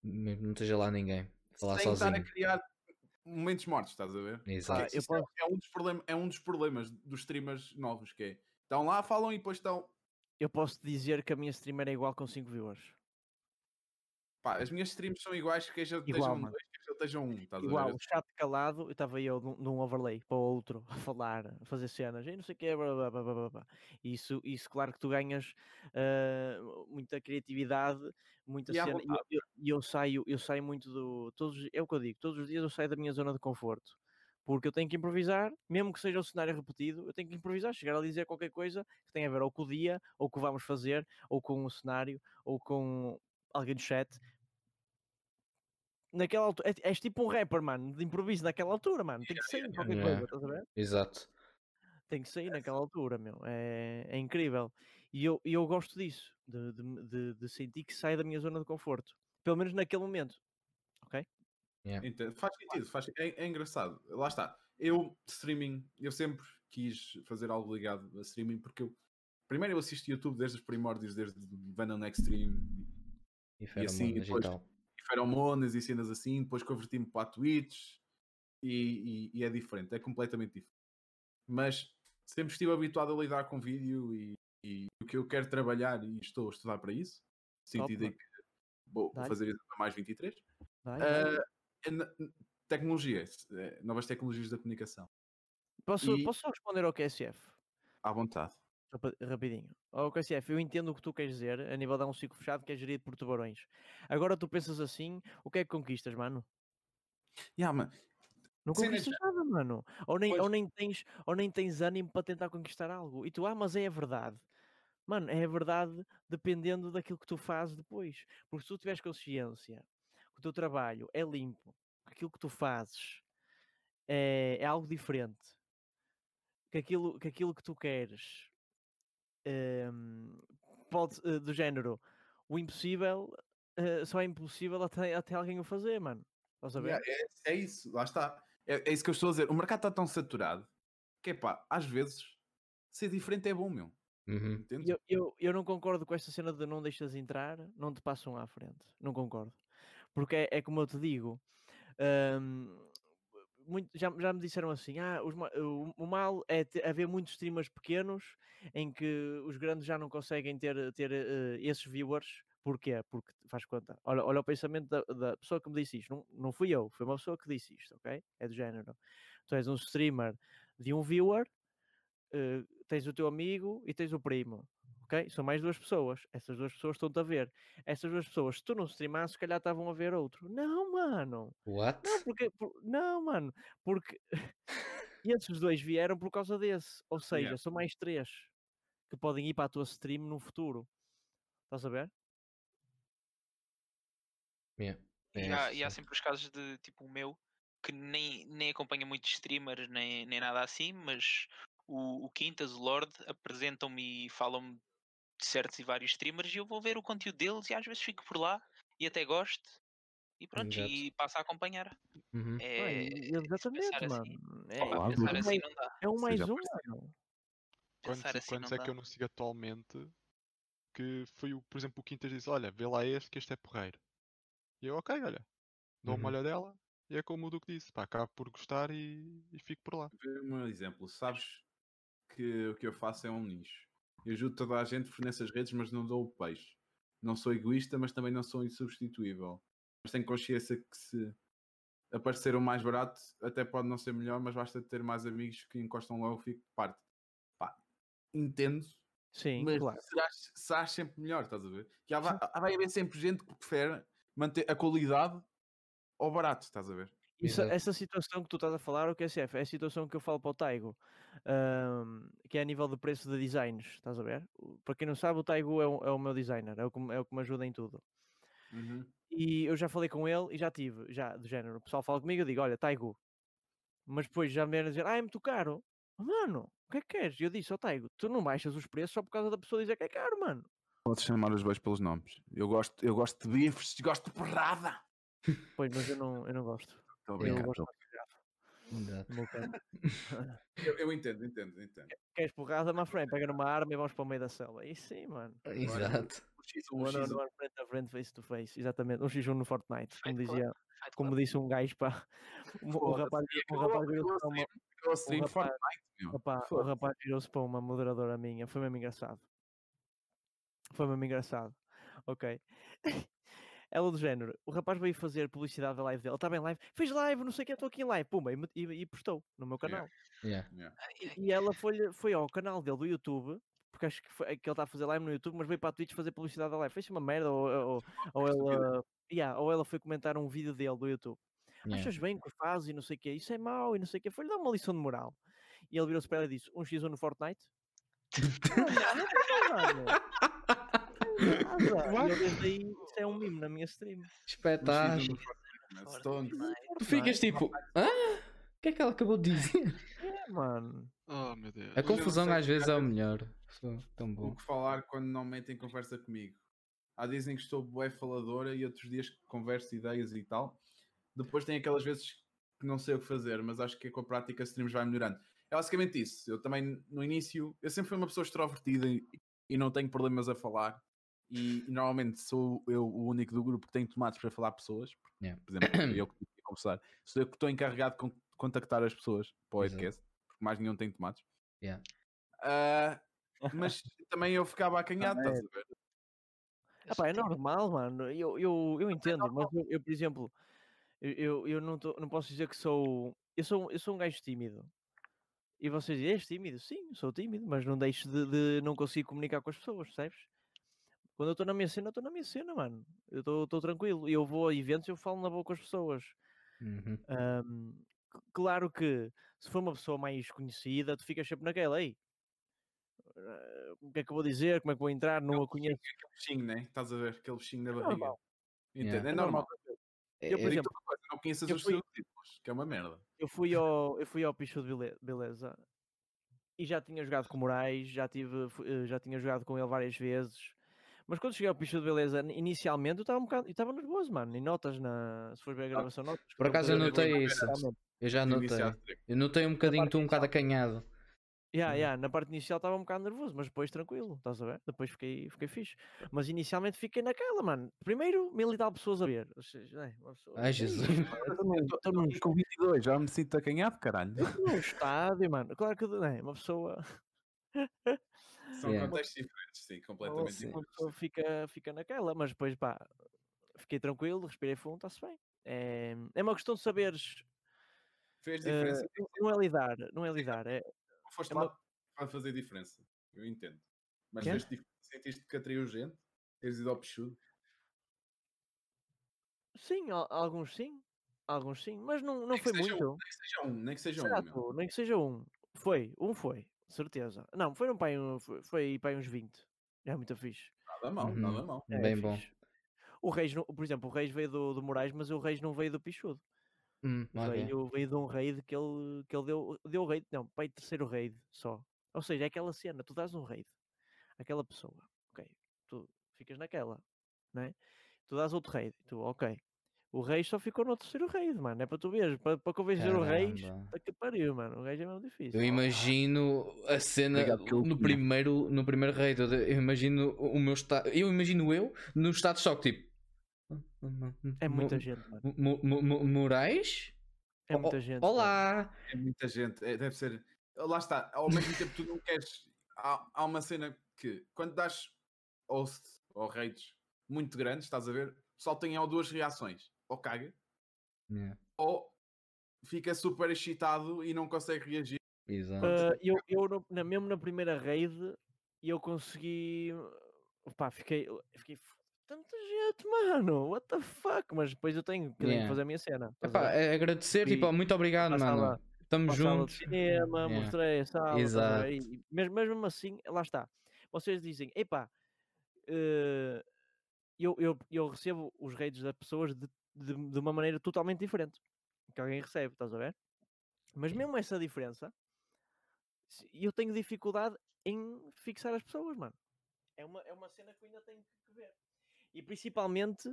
Não esteja lá ninguém. Falar sem estar sozinho. a criar momentos mortos, estás a ver? Exato. Ah, é- é, um dos problemas, é um dos problemas dos streamers novos, que é estão lá, falam e depois estão. Eu posso dizer que a minha stream era igual com 5 viewers. Pá, as minhas streams são iguais, que já Igual, estejam estejam um, estás Igual, o chat calado, eu estava eu de um- de um overlay para o outro a falar, a fazer cenas, e não sei o que, blá, blá, blá, blá. Isso, isso, claro que tu ganhas ah, muita criatividade, muita E cena, e eu, eu- eu saio, eu saio muito do, todos, é o que eu digo, todos os dias eu saio da minha zona de conforto, porque eu tenho que improvisar, mesmo que seja o cenário repetido, eu tenho que improvisar, chegar a dizer qualquer coisa que tenha a ver ou com o dia, ou com o que vamos fazer, ou com o cenário, ou com alguém do chat, naquela altura, é, és tipo um rapper, mano, de improviso naquela altura, mano. Tem que sair qualquer yeah. coisa, estás a ver? Exato. Tem que sair naquela altura, meu. É, é incrível. E eu, e eu gosto disso, de, de, de, de sentir que sai da minha zona de conforto. Pelo menos naquele momento. Entendo. Faz sentido, faz, é, é engraçado. Lá está. Eu, streaming, eu sempre quis fazer algo ligado a streaming porque eu. Primeiro eu assisto YouTube desde os primórdios, desde Venom Extreme E assim, feromonas e depois-. Feromonas e cenas assim, depois converti-me para a Twitch e, e- e é diferente, é completamente diferente. Mas sempre estive habituado a lidar com vídeo e, e o que eu quero trabalhar e estou a estudar para isso, sentido em que vou, Dá-lhe. fazer isso para mais 23. Vai, vai. Ah, é na- tecnologia, eh, novas tecnologias da comunicação, posso, e- posso responder ao QSF? à vontade. Rapidinho. Ao QSF, eu entendo o que tu queres dizer a nível de um ciclo fechado que é gerido por tubarões. Agora tu pensas assim, o que é que conquistas, mano? Yeah, man, Não conquistas nada, mano. Ou nem, Pois. ou, nem tens, ou nem tens ânimo para tentar conquistar algo. E tu, ah, mas é a verdade. Mano, é verdade dependendo daquilo que tu fazes depois. Porque se tu tiveres consciência que o teu trabalho é limpo, que aquilo que tu fazes é, é algo diferente, que aquilo, que aquilo que tu queres pode, uh, do género, o impossível uh, só é impossível até, até alguém o fazer, mano. Estás a ver? Yeah, é, é, isso, lá está. É, é, isso que eu estou a dizer. O mercado está tão saturado que pá, às vezes ser diferente é bom, meu. Uhum. Eu, eu, eu não concordo com esta cena de não deixas entrar, não te passam à frente. Não concordo. Porque é, é como eu te digo. Um, muito, já, já me disseram assim: ah, os, o, o, mal é ter, haver muitos streamers pequenos em que os grandes já não conseguem ter, ter uh, esses viewers. Porquê? Porque faz conta. Olha, olha o pensamento da, da, pessoa que me disse isto. Não, não fui eu, foi uma pessoa que disse isto, ok? É do género. Tu és um streamer de um viewer, uh, tens o teu amigo e tens o primo. Ok? São mais duas pessoas. Essas duas pessoas estão-te a ver. Essas duas pessoas, se tu não streamasses, se calhar estavam a ver outro. Não, mano. What? Não, porque, por, não mano. Porque <laughs> esses dois vieram por causa desse. Ou seja, yeah. são mais três que podem ir para a tua stream no futuro. Estás a ver? Yeah. E, há, e há sempre os casos de tipo o meu que nem, nem acompanha muitos streamers nem, nem nada assim, mas o, o Quintas, o Lord, apresentam-me e falam-me certos e vários streamers e eu vou ver o conteúdo deles e às vezes fico por lá e até gosto e pronto, Exato. e passo a acompanhar. Uhum. É, exatamente, assim, mano. É, Olá, pensar assim não dá. É um mais um, mano. Quantos, assim quantos é dá. que eu não sigo atualmente que foi, o, por exemplo, o Quintas diz, olha, vê lá este que este é porreiro. E eu, ok, olha, dou uhum. uma olhadela e é como o Duque disse, pá, acabo por gostar e, e fico por lá. Um exemplo, sabes que o que eu faço é um nicho. Eu ajudo toda a gente nessas redes, mas não dou o peixe. Não sou egoísta, mas também não sou insubstituível. Mas tenho consciência que se aparecer o mais barato, até pode não ser melhor, mas basta ter mais amigos que encostam logo e fico de parte. Pá, entendo. Sim, mas claro. serás, serás sempre melhor, estás a ver? Que há, vai, vai haver sempre gente que prefere manter a qualidade ao barato, estás a ver? Isso, essa situação que tu estás a falar, o que é é a situação que eu falo para o Taigo, um, que é a nível de preço de designs, estás a ver? Para quem não sabe, o Taigo é o, é o meu designer, é o, que, é o que me ajuda em tudo. Uhum. E eu já falei com ele e já tive, já do género, o pessoal fala comigo, eu digo, olha, Taigo, mas depois já me vieram dizer, ah, é muito caro. Mano, o que é que queres? E eu disse, ó oh, Taigo, tu não baixas os preços só por causa da pessoa dizer que é caro, mano. Podes chamar os dois pelos nomes. Eu gosto, eu gosto de bifes, gosto de porrada. Pois, mas eu não, eu não gosto. Estou a brincar. <laughs> Eu, eu, entendo, entendo, entendo. Queres porrada, my friend? Pega numa arma e vamos para o meio da selva. Aí sim, mano. Exato. Um x 1 no frente a frente, face to face. Exatamente. Um x1 no Fortnite. Como dizia, como disse um gajo para. O, rapaz, o rapaz virou-se para uma. O rapaz virou-se para uma moderadora minha. Foi mesmo engraçado. Foi mesmo engraçado. Ok. <laughs> Ela do género, o rapaz veio fazer publicidade da live dele, estava em live, fez live, não sei o que, estou aqui em live, pumba, e, e, e postou no meu canal. Yeah. Yeah. E, ela foi, foi ao canal dele do YouTube, porque acho que, foi, que ele está a fazer live no YouTube, mas veio para a Twitch fazer publicidade da live. Fez uma merda, ou, ou, ou, ela, yeah, ou ela foi comentar um vídeo dele do YouTube. Yeah. Achas bem que faz e não sei o que, isso é mau e não sei o que, foi-lhe dar uma lição de moral. E ele virou-se para ela e disse: Um x1 no Fortnite? <laughs> não, não, não, nada. desde aí, isso é um mimo na minha stream. Espetáculo. Tu ficas tipo, hã? O que é que ela acabou de dizer? É, mano. Oh, meu Deus. A confusão às vezes é o melhor. Tão bom. O que falar quando não metem conversa comigo. Há dizem que estou bué faladora e outros dias que converso ideias e tal. Depois tem aquelas vezes que não sei o que fazer, mas acho que com a prática streams vai melhorando. É basicamente isso. Eu também, no início, eu sempre fui uma pessoa extrovertida e, e não tenho problemas a falar e, e, normalmente sou eu o único do grupo que tem tomates para falar pessoas. Yeah. Por exemplo, eu que tenho que conversar. Sou eu que estou encarregado de contactar as pessoas para o podcast, porque mais nenhum tem tomates. Yeah. Uh, mas também eu ficava acanhado, estás a ver? Ah, pá, é normal, mano. Eu, eu, eu entendo, é mas eu, eu, por exemplo, eu, eu não, tô, não posso dizer que sou. Eu sou, eu sou um gajo tímido. E vocês dizem, és tímido? Sim, sou tímido, mas não deixo de, de não conseguir comunicar com as pessoas, percebes? Quando eu estou na minha cena, eu estou na minha cena, mano. Eu estou tranquilo. Eu vou a eventos e eu falo na boa com as pessoas. Uhum. Um, claro que se for uma pessoa mais conhecida, tu ficas sempre naquela, ei, uh, o que é que eu vou dizer, como é que vou entrar, não a conheço. Aquele bichinho, né? Estás a ver? Aquele bichinho na é barriga. Normal. Yeah. É, normal. Eu, por exemplo, não conheças os fui, títulos, que é uma merda. Eu fui ao, eu fui ao Picho de Beleza e já tinha jogado com Moraes, já, tive, eh, já tinha jogado com ele várias vezes. Mas quando cheguei ao Picho de Beleza, inicialmente eu estava um bocado, estava nervoso, mano. E notas na. Se for ver a ah, gravação, notas. Por acaso eu notei isso. Eu já notei. Eu notei um bocadinho, estou um bocado acanhado. Yeah, yeah. Na parte inicial estava um bocado nervoso, mas depois tranquilo, estás a ver? Depois fiquei, fiquei fixe. Mas inicialmente fiquei naquela, mano. Primeiro, mil e tal pessoas a ver. Ou seja, é, pessoa... Ai, Jesus. Estou num com 22, já me sinto acanhado, caralho. Num estádio, mano. Claro que é, uma pessoa. São yeah. contextos diferentes, sim, completamente diferentes. Uma pessoa fica, fica naquela, mas depois, pá, fiquei tranquilo, respirei fundo, está-se bem. É, é uma questão de saberes. Fez diferença? Uh, não é lidar, não é lidar. É, foste é lá uma... para fazer diferença. Eu entendo. Mas que? Deste, sentiste que atraiu gente? Teres ido ao pichudo? Sim, alguns sim. Alguns sim, mas não, não foi muito. Um, nem que seja um, nem que seja Exato, um. Nem que seja um. Foi, um foi, certeza. Não, foram para aí, um, foi, foi para uns 20. É muito fixe. Nada mal, uhum. nada mal. É, Bem bom. O Reis, por exemplo, o Reis veio do, do Moraes, mas o Reis não veio do Pichudo. Hum, veio, veio de um raid que ele, que ele deu, deu raid, não, para o terceiro raid só. Ou seja, é aquela cena, tu dás um raid àquela pessoa, ok, tu ficas naquela, né? Tu dás outro raid, tu, ok. O rei só ficou no terceiro raid, mano. É para tu ver, para, para convencer o rei, tá que pariu, mano. O rei é mesmo difícil. Eu imagino a cena no primeiro, no primeiro raid. Eu imagino o meu estado. Eu imagino eu no estado de choque, tipo é muita gente, Moraes? É muita gente. Olá! É muita gente. É, deve ser. Lá está. Ao mesmo tempo, tu não queres. Há, há uma cena que, quando dás host ou raids muito grandes, estás a ver? Só tem ou duas reações. Ou caga, yeah. ou fica super excitado e não consegue reagir. Exato. Uh, eu, eu na, mesmo na primeira raid, eu consegui. Opa, fiquei, fiquei tanta gente, mano, what the fuck? Mas depois eu tenho que yeah. fazer a minha cena. Epá, é agradecer, e tipo, muito obrigado, mano. Estamos juntos. De cinema, yeah. mostrei a sala, Exato. E, mesmo, mesmo assim, lá está. Vocês dizem, epá, uh, eu, eu, eu recebo os redes das pessoas de, de, de, uma maneira totalmente diferente que alguém recebe, estás a ver? Mas mesmo essa diferença, eu tenho dificuldade em fixar as pessoas, mano. É uma, é uma cena que eu ainda tenho que ver. E principalmente,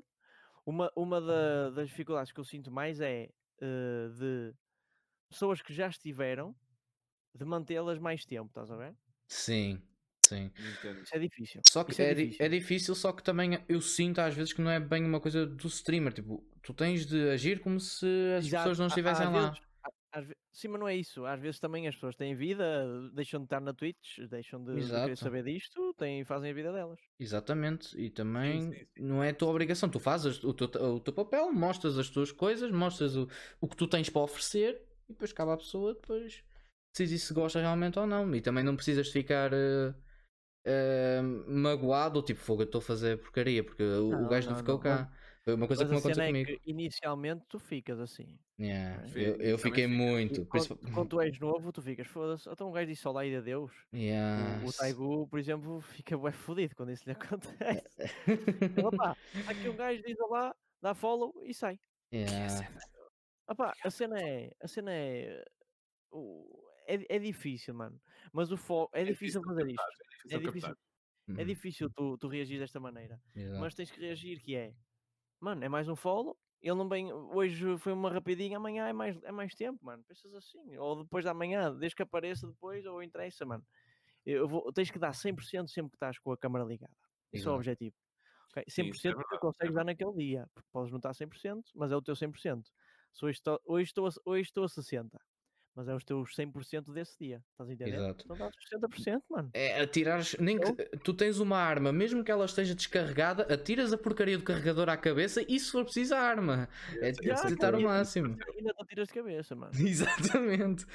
uma, uma da, das dificuldades que eu sinto mais é uh, de pessoas que já estiveram, de mantê-las mais tempo, estás a ver? Sim, sim. Isso é difícil. Só que é, é, difícil. é difícil, só que também eu sinto às vezes que não é bem uma coisa do streamer. Tipo, tu tens de agir como se as Exato. pessoas não estivessem lá. Vezes, às, sim, mas não é isso. Às vezes também as pessoas têm vida, deixam de estar na Twitch, deixam de, de querer saber disto, têm, fazem a vida delas. Exatamente. E também sim, sim, sim. não é a tua obrigação. Tu fazes o teu, o teu papel, mostras as tuas coisas, mostras o, o que tu tens para oferecer e depois cabe a pessoa depois decidir se gosta realmente ou não. E também não precisas de ficar. Uh, uh, magoado, tipo, fogo, eu estou a fazer porcaria, porque não, o gajo não, não ficou não, cá. Foi uma coisa Mas que não aconteceu é comigo. É inicialmente tu ficas assim. Yeah. É? Eu, eu fiquei muito. Quando, quando, tu és novo, tu ficas foda-se. Então um gajo disse olá e adeus. Yeah. O, o Taigu, por exemplo, fica bem fodido quando isso lhe <laughs> acontece. <laughs> Opa, aqui um gajo diz olá, dá follow e sai. Yeah. Opa, a cena é. A cena é. É, é difícil, mano. Mas o foco. É, é difícil fazer isto. É difícil. É difícil tu, tu reagir desta maneira. Exato. Mas tens que reagir que é mano, é mais um follow. Ele não vem, hoje foi uma rapidinha, amanhã é mais, é mais tempo, mano. Pensas assim, ou depois da manhã, desde que apareça depois, ou interessa, mano. Eu vou, tens que dar 100% sempre que estás com a câmera ligada. Isso é o objetivo. Okay? 100% Sim, é que consegues é dar naquele dia. Podes não estar 100%, mas é o teu 100%. Se hoje, estou, hoje, estou a, hoje estou a 60% mas é os teus 100% desse dia. Estás a entender? Exato. Então dás 60%, mano. É atirares. Nem que, tu tens uma arma, mesmo que ela esteja descarregada, atiras a porcaria do carregador à cabeça e se for preciso a arma. É depositar o máximo. Ainda não tiras de cabeça, mano. <laughs> Exatamente.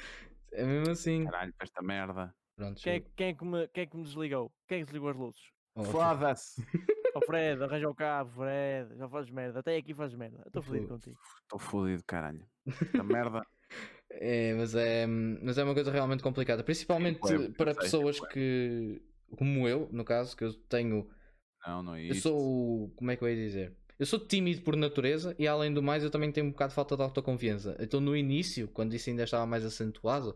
É mesmo assim. Caralho, esta merda. Pronto, quem, é, quem, é que me, quem é que me desligou? Quem é que desligou as luzes? Oh, Foda-se. <laughs> oh Fred, arranja o cabo, Fred. Já fazes merda. Até aqui fazes merda. Estou fodido contigo. Estou fodido, caralho. Esta merda. É, mas é, mas é uma coisa realmente complicada, principalmente para pessoas que, como eu, no caso, que eu tenho. Não, não é isso. Eu sou. Como é que eu ia dizer? Eu sou tímido por natureza e, além do mais, eu também tenho um bocado de falta de autoconfiança. Então, no início, quando isso ainda estava mais acentuado,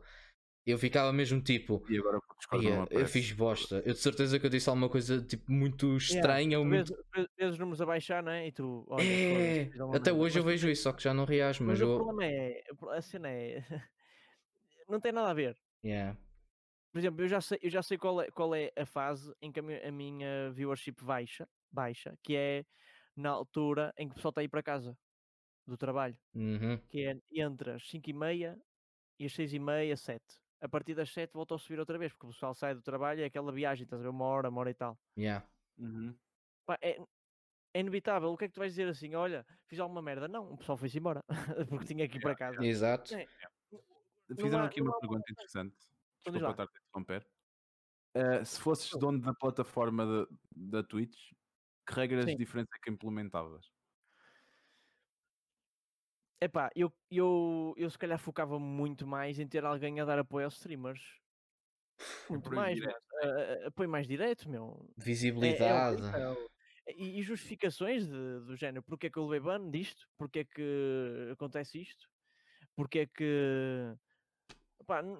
eu ficava mesmo tipo. E agora yeah, eu fiz bosta. Eu de certeza que eu disse alguma coisa tipo muito estranha. Yeah, ou muito... Vês, os números a baixar, não é? E tu. Olha, é, até hoje eu vejo isso, só que já não reajo. Mas, mas eu... o problema é. A cena é. <laughs> não tem nada a ver. Yeah. Por exemplo, eu já sei, eu já sei qual, é, qual é a fase em que a minha viewership baixa, baixa, que é na altura em que o pessoal está a ir para casa do trabalho. Uhum. Que é entre as 5 e meia e as 6 e meia, 7 a partir das 7 volta a subir outra vez, porque o pessoal sai do trabalho e é aquela viagem, estás a ver, uma hora, uma hora e tal. Yeah. Uhum. Pá, é, é inevitável. O que é que tu vais dizer assim? Olha, fiz alguma merda? Não, o pessoal foi-se embora <laughs> porque tinha que ir para casa. Exato. É, Fizeram aqui uma pergunta interessante. Desculpa estar a interromper. Uh, se fosses dono da plataforma de, da Twitch, que regras Sim. diferentes é que implementavas? Epá, eu, eu, eu se calhar focava muito mais em ter alguém a dar apoio aos streamers. <laughs> Muito mais, uh, apoio mais direto, meu. Visibilidade. É, é, é, e, e, justificações de, do género. Porque é que eu levei ban disto? Porque é que acontece isto? Porque é que.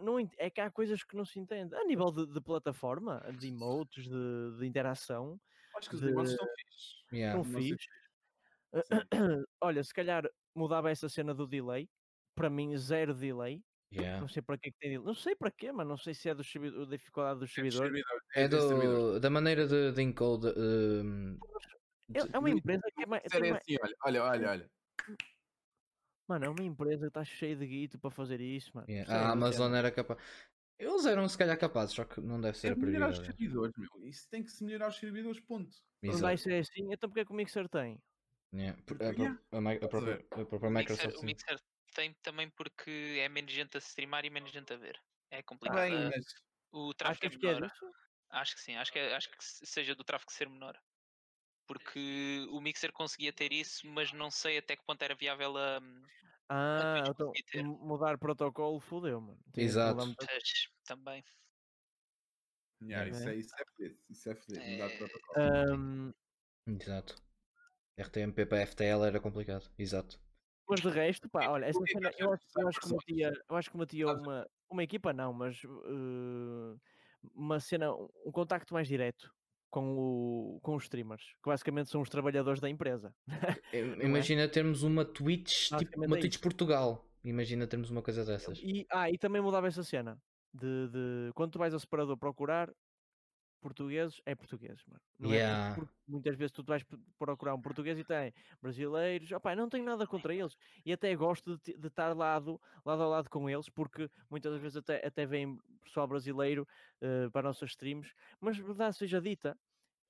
Não, é que há coisas que não se entende. A nível de, de plataforma, de emotes, de, de interação. Acho que os de... emotes estão fixos. Yeah. Estão fixos. <clears throat> Olha, se calhar mudava essa cena do delay. Para mim, zero delay. Yeah. Não sei para que, é que tem delay. Não sei para quê, mas não sei se é do da dificuldade do servidor. É, é do, da maneira de, de encode. Uh, é, é uma empresa que é mais. Assim, olha, olha, olha, olha. Mano, é uma empresa que está cheia de guito para fazer isso, mano. Yeah. A Amazon era capaz. Eles eram se calhar capazes, só que não deve ser é a melhorar os servidores, meu. Isso tem que se melhorar os servidores, ponto. Não vai ser assim, então porque é que o Mixer tem? Yeah. A, a, a, própria, a própria Microsoft. O Mixer, o Mixer tem também porque é menos gente a streamar e menos gente a ver. É complicado. Bem, mas... O tráfego é menor. Acho que sim, acho que, é, acho que seja do tráfego ser menor. Porque o Mixer conseguia ter isso, mas não sei até que ponto era viável a. Ah, a então, mudar protocolo fodeu, mano. Exato. Também. Yeah, isso, é, isso é fedido. Isso é fedido. Mudar é... protocolo. Um... Exato. RTMP para FTL era complicado, exato. Mas de resto, pá, olha, essa cena, eu acho, eu acho que metia, eu acho que metia uma, uma equipa não, mas uh, uma cena, um contacto mais direto com, o, com os streamers, que basicamente são os trabalhadores da empresa. <laughs> É? Imagina é? termos uma Twitch, tipo, uma é Twitch Portugal. Imagina termos uma coisa dessas. E, ah, e também mudava essa cena. De, de quando tu vais ao separador procurar, portugueses é português, mano. Não é yeah. é muitas vezes tu vais procurar um português e tem brasileiros, opa, não tenho nada contra eles e até gosto de, de estar lado, lado a lado com eles porque muitas vezes até, até vem pessoal brasileiro uh, para nossas streams, mas verdade seja dita,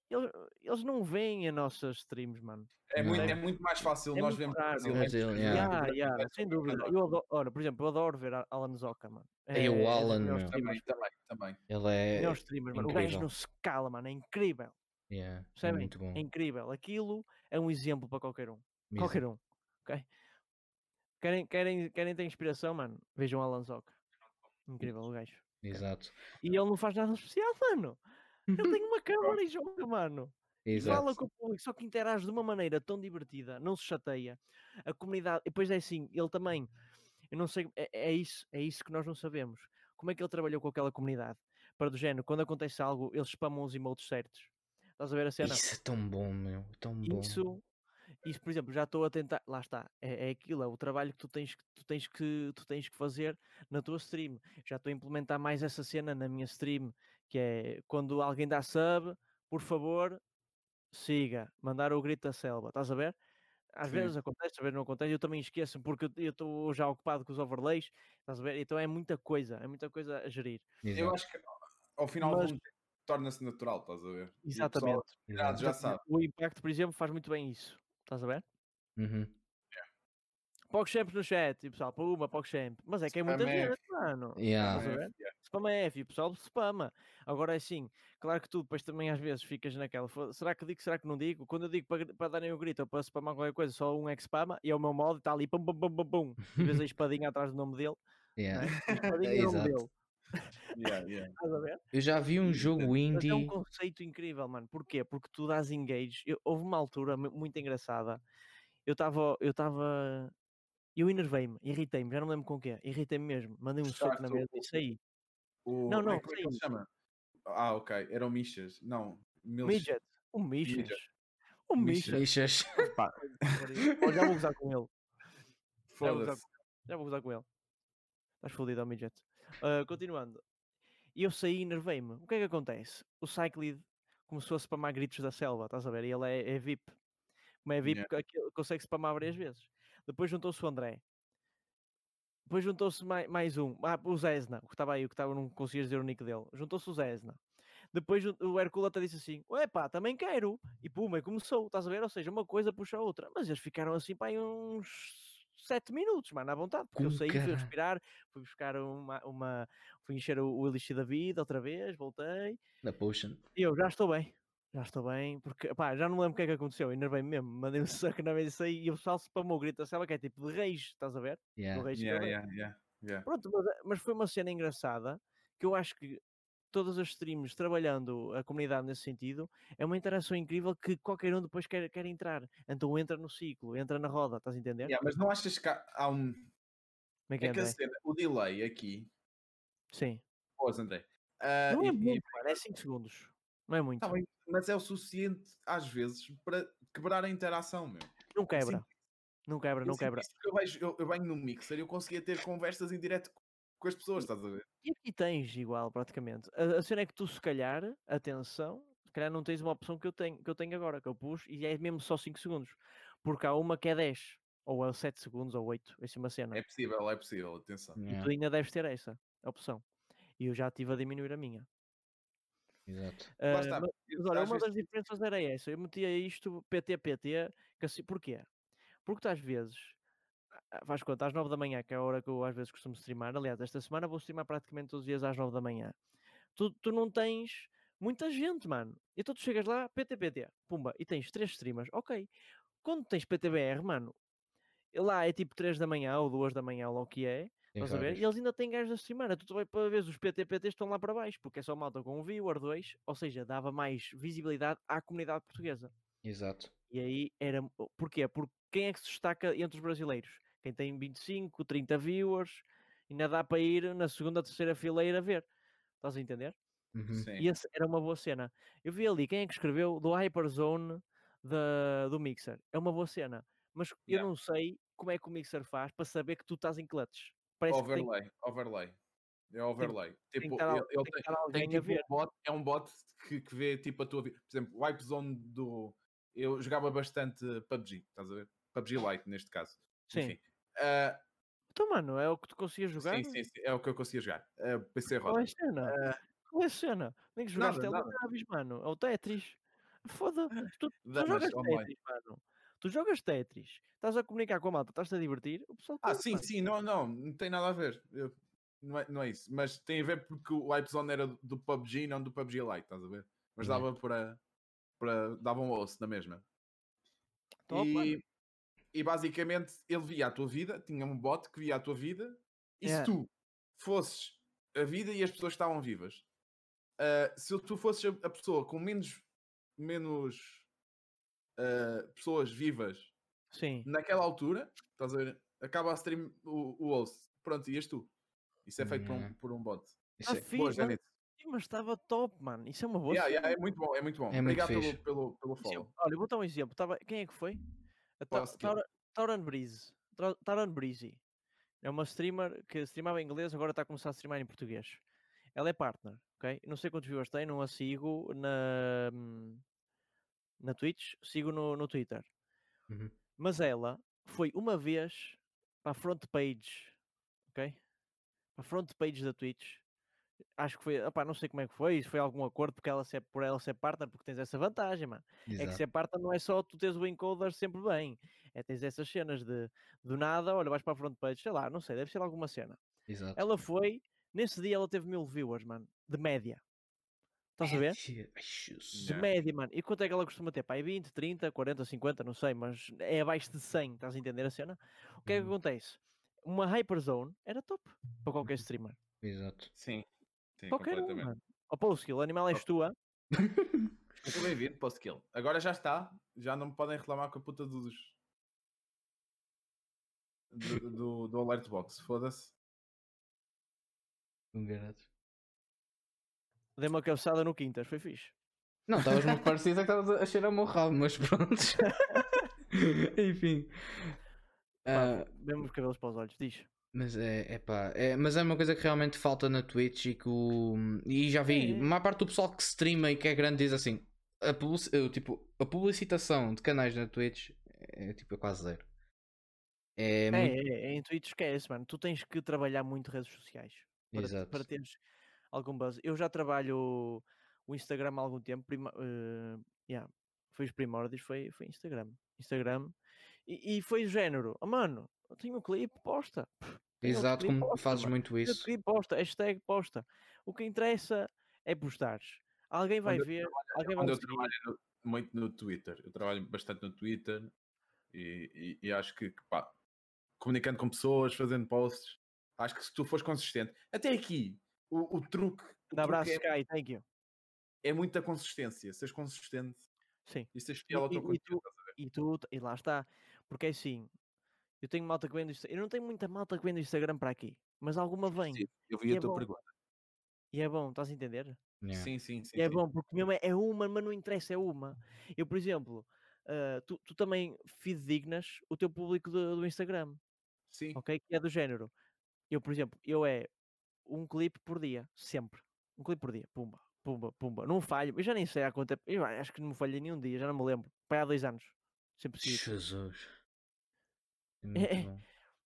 eles, eles não veem as nossas streams, mano. É muito, é muito mais fácil é nós vermos Brasil. Yeah. Yeah, yeah, sem dúvida. Eu adoro, olha, por exemplo, eu adoro ver Alan Zoka, mano. É, é o Alan, é, também, também, também. Ele é. Melhor streamer, mano. O gajo não se cala, mano. É incrível. Yeah, É muito bom. É incrível. Aquilo é um exemplo para qualquer um. Mesmo. Qualquer um. Ok? Querem, querem, querem ter inspiração, mano? Vejam Alan Zoka. Incrível o gajo. Exato. E ele não faz nada especial, mano. Ele <laughs> tem uma câmera e joga, mano. Exato. Fala com o público, só que interage de uma maneira tão divertida, não se chateia. A comunidade, e depois é assim, ele também, eu não sei, é, é, isso, é isso que nós não sabemos. Como é que ele trabalhou com aquela comunidade? Para do género, quando acontece algo, eles spamam os emotes certos. Estás a ver a cena? Isso é tão bom, meu, tão bom. Isso, isso por exemplo, já estou a tentar, lá está, é, é aquilo, é o trabalho que tu tens, que tu tens que tu tens que fazer na tua stream. Já estou a implementar mais essa cena na minha stream, que é quando alguém dá sub, por favor, siga, mandar o grito da selva, estás a ver? Às Sim. vezes acontece, às vezes não acontece, eu também esqueço porque eu estou já ocupado com os overlays, estás a ver? Então é muita coisa, é muita coisa a gerir. Exato. Eu acho que ao final Mas... torna-se natural, estás a ver? Exatamente. já, já sabe. O impacto, por exemplo, faz muito bem isso, estás a ver? Uhum. PogChamp no chat, e pessoal, puma, PogChamp. Mas é que é muita gente, mano. Yeah. Spam é F, o pessoal spama. Agora é assim, claro que tu depois também às vezes ficas naquela. Será que digo, será que não digo? Quando eu digo para, para darem o grito ou para spamar qualquer coisa, só um é que spama e é o meu modo e está ali, pum, pum, pum, pum, pum. E vês a espadinha atrás do nome dele. Yeah. <laughs> É? Exato. Yeah, yeah. Eu já vi um jogo indie. é um conceito incrível, mano. Porquê? Porque tu dás engage. Eu, houve uma altura muito engraçada. Eu estava. Eu estava. Eu enervei-me, irritei-me, já não lembro com o quê. Irritei-me mesmo. Mandei um soco na mesa e saí. O... Não, não, como é que ele chama? Ah, ok. Eram Michas. Não. Midget. O Michas. O Michas. Michas. já vou gozar com ele. Foda-se. Já vou gozar com ele. Estás fodido ao Midget. Uh, continuando. E eu saí e enervei-me. O que é que acontece? O Cyclid começou a spamar gritos da selva, estás a ver? E ele é, é VIP. Como é VIP, yeah. consegue spamar várias vezes. Depois juntou-se o André. Depois juntou-se mais, mais um. Ah, o Zesna, que estava aí, o que estava, não conseguia dizer o nick dele. Juntou-se o Zesna. Depois o Hercula até disse assim: Epá, também quero. E puma, começou, estás a ver? Ou seja, uma coisa puxa a outra. Mas eles ficaram assim para aí uns 7 minutos, mano, à vontade. Porque eu saí, fui respirar, fui buscar uma. uma fui encher o, o elixir da vida outra vez, voltei. Na potion. E eu já estou bem. Já estou bem, porque pá, já não me lembro o que é que aconteceu, enervei-me mesmo, mandei um <laughs> saco na vez aí e o pessoal se spamou o grito da selva que é tipo de reis, estás a ver? Yeah. Do reis yeah, yeah, yeah, yeah, Pronto, mas, mas foi uma cena engraçada que eu acho que todas as streams trabalhando a comunidade nesse sentido, é uma interação incrível que qualquer um depois quer, quer entrar. Então entra no ciclo, entra na roda, estás a entender? Yeah, mas não achas que há um. Como é que é, é que a cena, o delay aqui. Sim. Pois, André. Uh, não é muito, e... é 5 segundos. Não é muito. Tá bem, mas é o suficiente, às vezes, para quebrar a interação, meu. Não quebra. Assim, não quebra, não quebra. Eu, vejo, eu, eu venho no mixer e eu conseguia ter conversas em direto com as pessoas, estás a ver? E aqui tens igual, praticamente. A, a cena é que tu, se calhar, atenção, se calhar não tens uma opção que eu tenho, que eu tenho agora, que eu pus, e é mesmo só 5 segundos. Porque há uma que é 10, ou é 7 segundos, ou 8, essa é uma cena. É possível, é possível, atenção. E tu ainda deves ter essa opção. E eu já estive a diminuir a minha. Exato. Uh, mas, mas, olha, uma das diferenças era essa. Eu metia isto PT-PT, assim, porquê? Porque tu às vezes faz conta, às 9 da manhã, que é a hora que eu às vezes costumo streamar. Aliás, esta semana vou streamar praticamente todos os dias às 9 da manhã. Tu, tu não tens muita gente, mano. Então tu chegas lá, PTPT, pumba, e tens 3 streamers, ok. Quando tens PTBR, mano, lá é tipo 3 da manhã ou 2 da manhã, ou o que é, estás a ver? E eles ainda têm gajos a streamar. Tu vai para ver os PTPTs estão lá para baixo, porque é só malta com um viewer 2, ou seja, dava mais visibilidade à comunidade portuguesa. Exato. E aí era. Porquê? Porque quem é que se destaca entre os brasileiros? Quem tem 25, 30 viewers, ainda dá para ir na segunda, terceira fileira a ver. Estás a entender? Uhum. E essa era uma boa cena. Eu vi ali quem é que escreveu do Hyperzone da, do Mixer. É uma boa cena. Mas eu não sei como é que o Mixer faz para saber que tu estás em clutch. Parece overlay, tem... overlay. É overlay. Tem, tipo, tem ele, tem, tem tipo um bot, é um bot que, que vê tipo a tua vida. Por exemplo, o Hypezone do. Eu jogava bastante PUBG, estás a ver? PUBG Lite neste caso. Sim. Enfim, Uh, então, mano, é o que tu conseguias jogar? Sim, sim, sim, é o que eu conseguia jogar. Uh, PC Roda. Qual é a cena? Uh, Qual é a cena? Nem que jogaste Teletubbies, mano. Ou Tetris. Foda. <laughs> Tu, tu jogas Tetris, mano. Tu jogas Tetris, estás a comunicar com a malta, estás-te a divertir, o pessoal. Ah, sim, sim, não, não, não tem nada a ver. Eu, não, é, não é isso. Mas tem a ver porque o Hypezone era do PUBG, não do PUBG Lite, estás a ver? Mas dava para. para dava um osso na mesma. Top, e, e basicamente ele via a tua vida, tinha um bot que via a tua vida, e yeah. se tu fosses a vida e as pessoas estavam vivas, uh, se tu fosses a pessoa com menos, menos uh, pessoas vivas Sim. naquela altura, estás a ver? Acaba a stream o, o host, pronto, ias tu. Isso é feito por, um, uhum. por um bot. Isso ah, é... Boa, mas, mas estava top, mano. Isso é uma boa. Yeah, yeah, é muito bom, é muito bom. É Obrigado muito pelo, pelo, pelo follow. Olha, vou dar um exemplo. Tava... Quem é que foi? Tauran Breeze. Tauran Breezy. É uma streamer que streamava em inglês, agora está a começar a streamar em português. Ela é partner, ok? Não sei quantos viewers tem, não a sigo na, na Twitch, sigo no, no Twitter. Uhum. Mas ela foi uma vez para a front page, ok? Para a front page da Twitch acho que foi, opá, não sei como é que foi, se foi algum acordo porque ela ser, por ela ser partner, porque tens essa vantagem, mano. Exato. É que ser partner não é só tu teres o encoder sempre bem, é tens essas cenas de do nada, olha, vais para a front page, sei lá, não sei, deve ser alguma cena. Exato. Ela foi, nesse dia ela teve mil viewers, mano, de média. Estás a ver? De média, mano. E quanto é que ela costuma ter? Pai, 20, 30, 40, 50, não sei, mas é abaixo de 100, estás a entender a cena? O que é que uhum. acontece? uma Hyperzone era top para qualquer streamer. Exato. Sim, sim qualquer um, mano. Ó, oh, Skill, o animal és tua. <laughs> Muito bem-vindo, Skill. Agora já está, já não me podem reclamar com a puta dos. do, do, do Alert Box, foda-se. Um garoto. Dei uma cabeçada no Quintas, foi fixe. Não, estavas muito parecido, é que estavas a cheirar o meu rabo, mas pronto. <laughs> Enfim. Pá, uh, os cabelos para os olhos, diz. Mas é, é pá, é, mas é uma coisa que realmente falta na Twitch e que o, E já vi, é. a maior parte do pessoal que streama e que é grande diz assim: a, publici, tipo, a publicitação de canais na Twitch é tipo é quase zero. É, é, muito... é, é, em Twitch esquece, mano. Tu tens que trabalhar muito redes sociais para, Exato. para teres algum buzz. Eu já trabalho o Instagram há algum tempo. Prima, uh, yeah, foi os primórdios, foi, foi Instagram. Instagram. E, e foi o género, oh, mano, eu tenho um clipe, posta. <laughs> Exato, como posta, fazes mano. muito isso. Clipe, posta, hashtag posta. O que interessa é postares. Alguém vai quando ver, eu trabalho, alguém vai eu trabalho no, muito no Twitter. Eu trabalho bastante no Twitter e, e, e acho que, pá, comunicando com pessoas, fazendo posts, acho que se tu fores consistente, até aqui, o, o truque. Um abraço, é, Sky, thank you. É muita consistência. Seres consistente Sim. e seres fiel ao teu e, tu, e, tu, e lá está. Porque é assim, eu tenho malta que vem do Instagram. Eu não tenho muita malta que vem do Instagram para aqui, mas alguma vem. Sim, eu vi a é tua bom. pergunta. E é bom, estás a entender? Yeah. Sim, sim, sim. E é sim. bom, porque mesmo é, é uma, mas não interessa, é uma. Eu, por exemplo, uh, tu, tu também fidedignas o teu público do, do Instagram. Sim. Ok? Que é do género. Eu, por exemplo, eu é um clipe por dia, sempre. Um clipe por dia, pumba, pumba, pumba. Não falho, eu já nem sei há quanto tempo. Eu acho que não me falhei nenhum dia, já não me lembro. Pai, há dois anos. Sempre. Jesus. É, é,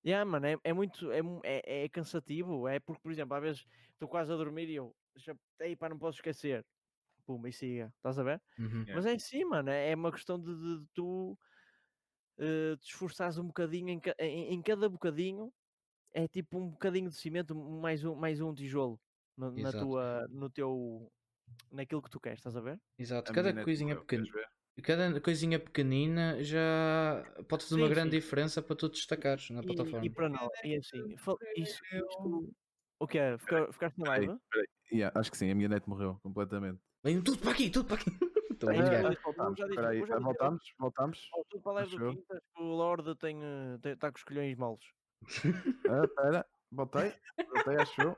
yeah, mano, é, é muito é, é, é, cansativo. É porque, por exemplo, às vezes estou quase a dormir e eu já, ei, pá, não posso esquecer. Pumba, e siga, estás a ver? Uhum. Mas é sim, mano, é, é uma questão de, de, de tu uh, te esforçares um bocadinho em, em, em, cada bocadinho. É tipo um bocadinho de cimento, mais um, mais um tijolo no, na tua, no teu, naquilo que tu queres, estás a ver? Exato, cada coisinha pequenina cada coisinha pequenina já pode fazer sim, uma grande sim. diferença para tu destacares na e, plataforma. E para nós, e assim, isso, isto, o que é? Ficar, ficaste na live? Yeah, acho que sim, a minha net morreu completamente. Vem tudo para aqui, tudo para aqui. <laughs> Voltamos, voltamos, voltamos. Oh, tudo para a live do Quintas, o Lorde tem, está com os colhões moles. Ah, espera, voltei, voltei, achou.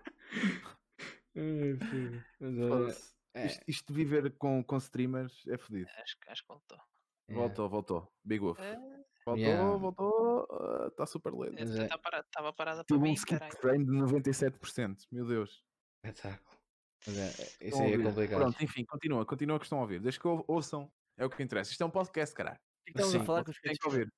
Mas, é. Isto, isto, de viver com, com streamers é fodido. Acho, acho que voltou. Voltou, voltou. Big Wolf. É. Voltou, yeah. voltou. Está uh, super lento. Estava tá parado, tava parada para mim, um skip frame de 97%. Meu Deus. Espetáculo. É, isso aí é complicado. Pronto, enfim, continua, continua que estão a ouvir. Desde que ouçam, é o que interessa. Isto é um podcast, caralho. Estamos a falar que os que ouvir.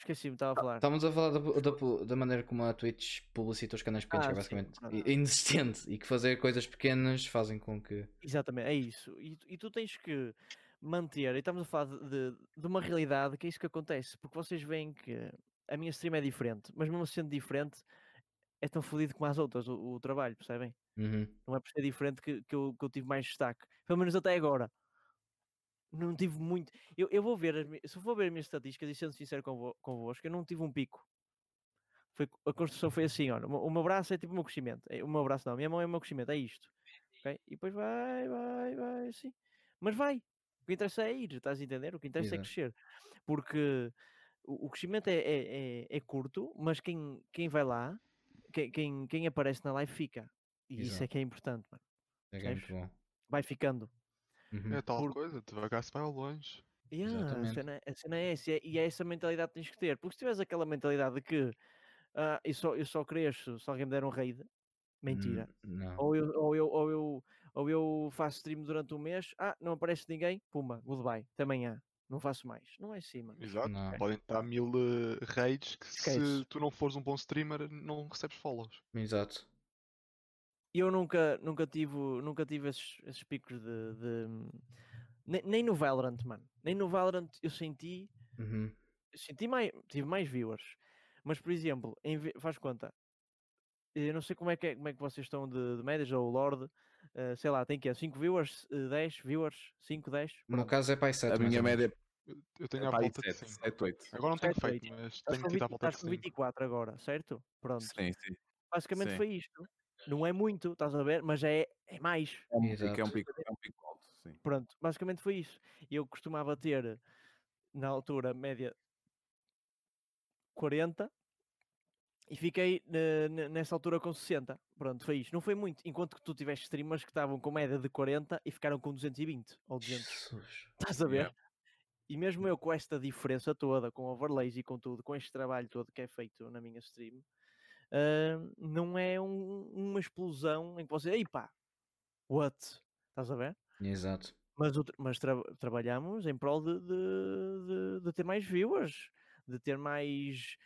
Esqueci-me, estava a falar. Estávamos a falar da, da, da, maneira como a Twitch publicita os canais pequenos, ah, que é basicamente sim, inexistente e que fazer coisas pequenas fazem com que. Exatamente, é isso. E, e tu tens que manter, e estamos a falar de, de, uma realidade que é isso que acontece, porque vocês veem que a minha stream é diferente, mas mesmo sendo diferente, é tão fodido como as outras, o, o trabalho, percebem? Uhum. Não é por ser diferente que, que, eu, que eu tive mais destaque, pelo menos até agora não tive muito. Eu, eu vou ver, as, se eu for ver as minhas estatísticas e sendo sincero convo, convosco, eu não tive um pico. Foi, a construção foi assim: olha, o meu braço é tipo o meu crescimento. É, o meu braço não, a minha mão é o meu crescimento, é isto. Okay? E depois vai, vai, vai, assim. Mas vai. O que interessa é ir, estás a entender? O que interessa é é crescer. Porque o, o crescimento é, é, é, é, curto, mas quem, quem vai lá, quem, quem, quem aparece na live fica. E Exato. isso é que é importante, mano. É, que é muito bom. Vai ficando. Uhum. É tal Por... coisa, devagar se vai ao longe. Yeah, a, cena, a cena é essa, e é essa mentalidade que tens que ter, porque se tiveres aquela mentalidade de que uh, eu, só, eu só cresço se alguém me der um raid, mentira. Hum, ou, eu, ou, eu, ou, eu, ou eu faço stream durante um mês, ah, não aparece ninguém, puma, goodbye, até amanhã. Não faço mais. Não é assim, mano. Exato. Não. Podem estar mil uh, raids que se tu não fores um bom streamer, não recebes follows. Exato eu nunca, nunca tive, nunca tive esses, esses picos de. de nem, nem, no Valorant, mano. Nem no Valorant eu senti. Uhum. Senti mais. Tive mais viewers. Mas, por exemplo, em, faz conta. Eu não sei como é que, é, como é que vocês estão de, de médias, ou o Lord. Uh, sei lá, tem que 5 viewers, uh, 10 viewers, 5, 10. No caso é para 7. A minha média, Eu tenho é, a volta 7, de 7, 8. Agora não tenho 7, feito, 8. mas tenho que ir à volta de 5. 24 agora, certo? Pronto. Sim, sim. Basicamente sim. foi isto. Não é muito, estás a ver? Mas é, é mais. É um, pico, é um pico, é um pico alto, sim. Pronto, basicamente foi isso. Eu costumava ter, na altura, média 40 e fiquei nessa altura com 60. Pronto, foi isto. Não foi muito. Enquanto que tu tiveste streamers que estavam com média de 40 e ficaram com 220 ou 200. Jesus. Estás a ver? Yeah. E mesmo eu com esta diferença toda, com overlays e com tudo, com este trabalho todo que é feito na minha stream, uh, não é um, uma explosão em que você, ei pá, what? Estás a ver? Exato. Mas, mas tra trabalhamos em prol de, de, de, de, ter mais viewers, de ter mais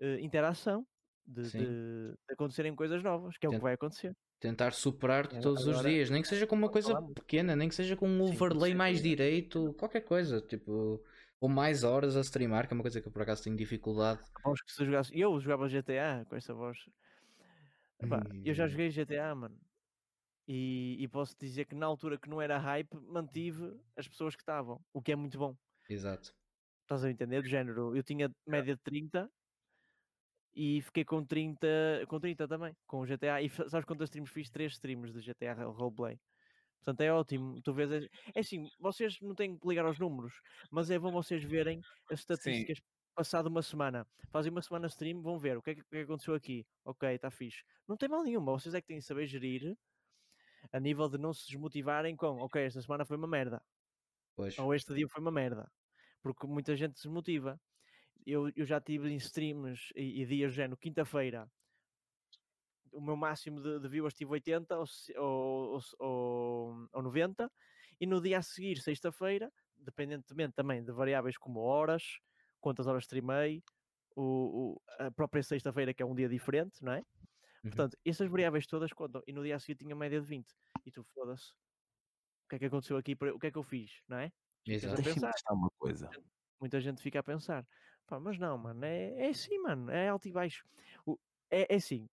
uh, interação de, acontecerem coisas novas, que é o que vai acontecer. Tentar superar-te é, todos agora, os dias, nem que seja com uma coisa falamos. pequena, nem que seja com um overlay sim, mais direito, qualquer coisa, tipo, ou mais horas a streamar, que é uma coisa que eu por acaso tenho dificuldade. Aposto que se jogasse, eu jogava GTA com essa voz. Epá, e... Eu já joguei GTA, mano. E, e, posso dizer que na altura que não era hype, mantive as pessoas que estavam, o que é muito bom. Exato. Estás a entender? Do género, eu tinha média de 30 e fiquei com 30, com 30 também, com o GTA. E sabes quantas streams fiz? 3 streams de GTA Roleplay. Portanto, é ótimo. Tu vês. É assim, vocês não têm que ligar aos números, mas é bom vocês verem as estatísticas. Sim. Passado uma semana, fazem uma semana stream, vão ver o que é que, é que aconteceu aqui. Ok, está fixe. Não tem mal nenhuma, vocês é que têm que saber gerir a nível de não se desmotivarem com ok, esta semana foi uma merda. Pois. Ou este dia foi uma merda. Porque muita gente se desmotiva eu, eu já tive em streams e, e dias já no quinta-feira o meu máximo de, de viewers tive 80 ou, ou, ou, ou 90 e no dia a seguir, sexta-feira, dependentemente também de variáveis como horas, quantas horas streamei, o, o a própria sexta-feira que é um dia diferente, não é? Uhum. Portanto, essas variáveis todas contam e no dia a seguir tinha média de 20 e tu foda-se. O que é que aconteceu aqui? O que é que eu fiz, não é? Exato. Pensar. uma coisa. Muita gente fica a pensar. Pá, mas não, mano, é, é assim, mano, é alto e baixo. O, é, é assim,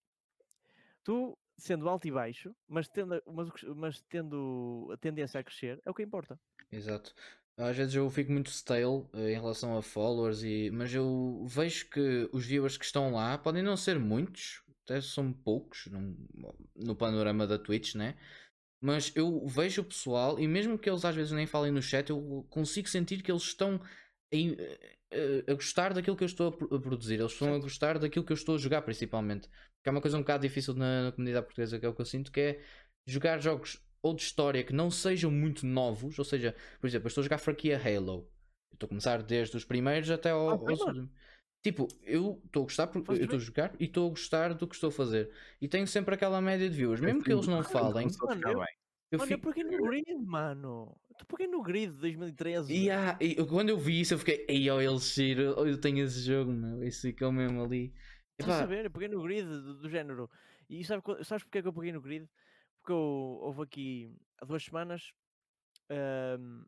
tu sendo alto e baixo, mas tendo, mas, mas tendo a tendência a crescer, é o que importa. Exato. Às vezes eu fico muito stale uh, em relação a followers, e, mas eu vejo que os viewers que estão lá podem não ser muitos, até são poucos no, no panorama da Twitch, né? Mas eu vejo o pessoal, e mesmo que eles às vezes nem falem no chat, eu consigo sentir que eles estão em, a, gostar daquilo que eu estou a, produzir, eles estão a gostar daquilo que eu estou a jogar, principalmente. Porque é uma coisa um bocado difícil na, na comunidade portuguesa, que é o que eu sinto, que é jogar jogos ou de história que não sejam muito novos, ou seja, por exemplo, eu estou a jogar franquia Halo. Eu estou a começar desde os primeiros até ao, ah, aos... Tipo, eu estou a gostar porque eu estou a jogar e estou a gostar do que estou a fazer. E tenho sempre aquela média de views, mesmo que eles não falem. Mano, eu, eu mano, fico... eu no grid, mano. Tu peguei no grid de 2013. Yeah, e quando eu vi isso, eu fiquei, ei, ó, ele Shiro, eu tenho esse jogo, meu. Esse ficou mesmo ali. Estás a saber? Eu peguei no grid do, do, género. E sabe, sabes porque é que eu peguei no grid? Porque eu, houve aqui há duas semanas. Um,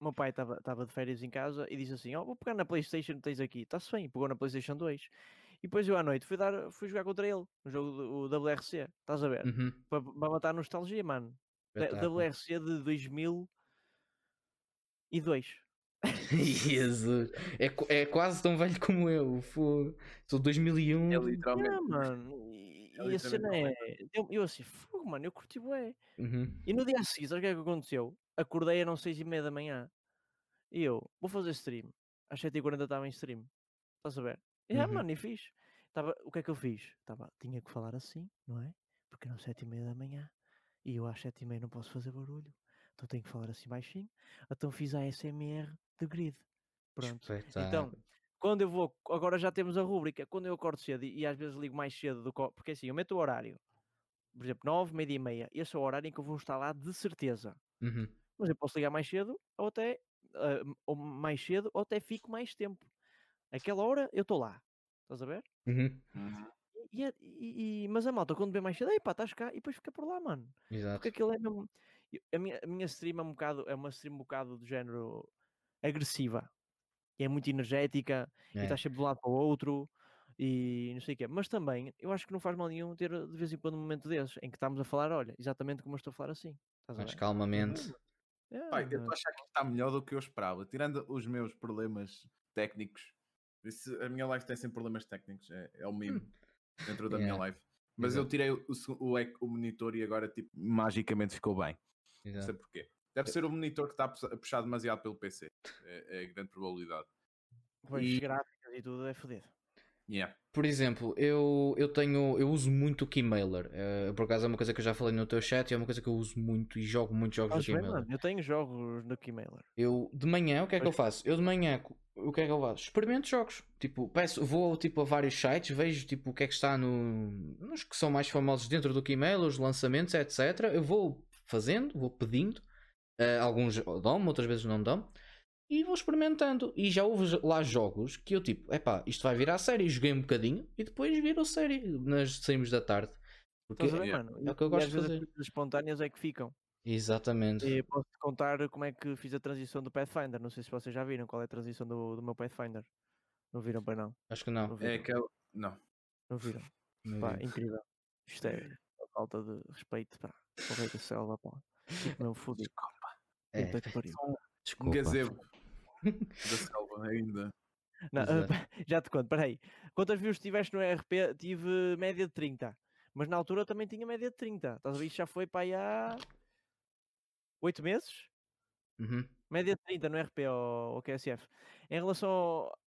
o meu pai estava de férias em casa e disse assim: Ó, oh, vou pegar na PlayStation tens aqui. Está-se bem, pegou na PlayStation 2. E depois eu à noite fui, dar, fui jogar contra ele, no jogo do WRC. Estás a ver? Uhum. Para, matar a nostalgia, mano. WRC de 2000 e dois. <laughs> Jesus, é, é quase tão velho como eu. Sou 2001. É literalmente. É, mano. E, é e a cena é. Eu, eu assim, fogo, mano, eu curti bué. Uhum. E no dia a seguir, sabe o que é que aconteceu? Acordei eram 6 e meia da manhã. E eu, vou fazer stream. Às 7h40 estava em stream. Estás a ver? E uhum. ah, mano, e fiz. Tava, o que é que eu fiz? Tava, tinha que falar assim, não é? Porque eram 7 e meia da manhã. E eu às 7 e meia não posso fazer barulho então tenho que falar assim baixinho. Então fiz a SMR de grid. Pronto. Então, quando eu vou, agora já temos a rúbrica, quando eu acordo cedo e, e às vezes ligo mais cedo do que, porque assim, eu meto o horário, por exemplo, 9, meia e meia, esse é o horário em que eu vou estar lá de certeza. Uhum. Mas eu posso ligar mais cedo ou até uh, ou mais cedo ou até fico mais tempo. Aquela hora eu estou lá. Estás a ver? Uhum. E, e, e, mas a malta, quando vê mais cedo, pá, estás cá e depois fica por lá, mano. Exato. Porque aquilo é mesmo a minha, a minha stream é um bocado, é uma stream um bocado do género agressiva. E é muito energética é. e estás sempre de um lado para o outro e não sei o quê. Mas também, eu acho que não faz mal nenhum ter de vez em quando um momento desses em que estamos a falar, olha, exatamente como eu estou a falar assim. Mas calmamente. É, Pai, eu estou a achar que está melhor do que eu esperava. Tirando os meus problemas técnicos, a minha live tem sempre problemas técnicos, é, é o meme hum. dentro da yeah. minha live. Mas Exato. eu tirei o, o, o, monitor e agora tipo, magicamente ficou bem. Exato. Não sei porquê. Deve ser o monitor que está a puxar demasiado pelo PC. É, é grande probabilidade. Pois, e... gráficas e tudo é fodido. Yeah. Por exemplo, eu, eu tenho eu uso muito o Keymailer. Uh, por acaso é uma coisa que eu já falei no teu chat e é uma coisa que eu uso muito e jogo muitos jogos no Keymailer. Mano, eu tenho jogos no Keymailer. Eu de manhã, o que é que eu faço? Eu de manhã, o que é que eu faço? Experimento jogos. Tipo, peço, vou tipo, a vários sites, vejo tipo, o que é que está no, nos que são mais famosos dentro do Keymailer, os lançamentos, etc. Eu vou fazendo, vou pedindo. Uh, alguns dão, outras vezes não dão e vou experimentando. E já houve lá jogos que eu tipo, epá, isto vai virar série. Joguei um bocadinho e depois virou série nas saímos da tarde. Porque é, mano? é o que eu gosto de fazer. As espontâneas é que ficam. Exatamente. E posso-te contar como é que fiz a transição do Pathfinder. Não sei se vocês já viram qual é a transição do, do meu Pathfinder. Não viram para não? Acho que não. não é que eu... Não. Não viram? Não pá, incrível. Isto é falta de respeito para o rei da selva, pá. Não fodido. É. Desculpa. Um gazebo da selva ainda. Não, uh, <laughs> já te conto, peraí. Quantas views tiveste no RP? Tive média de 30. Mas na altura eu também tinha média de 30. Estás a ver? Isto já foi para aí há 8 meses? Uhum. Média de 30 no RP ou, ou QSF. Em relação ao,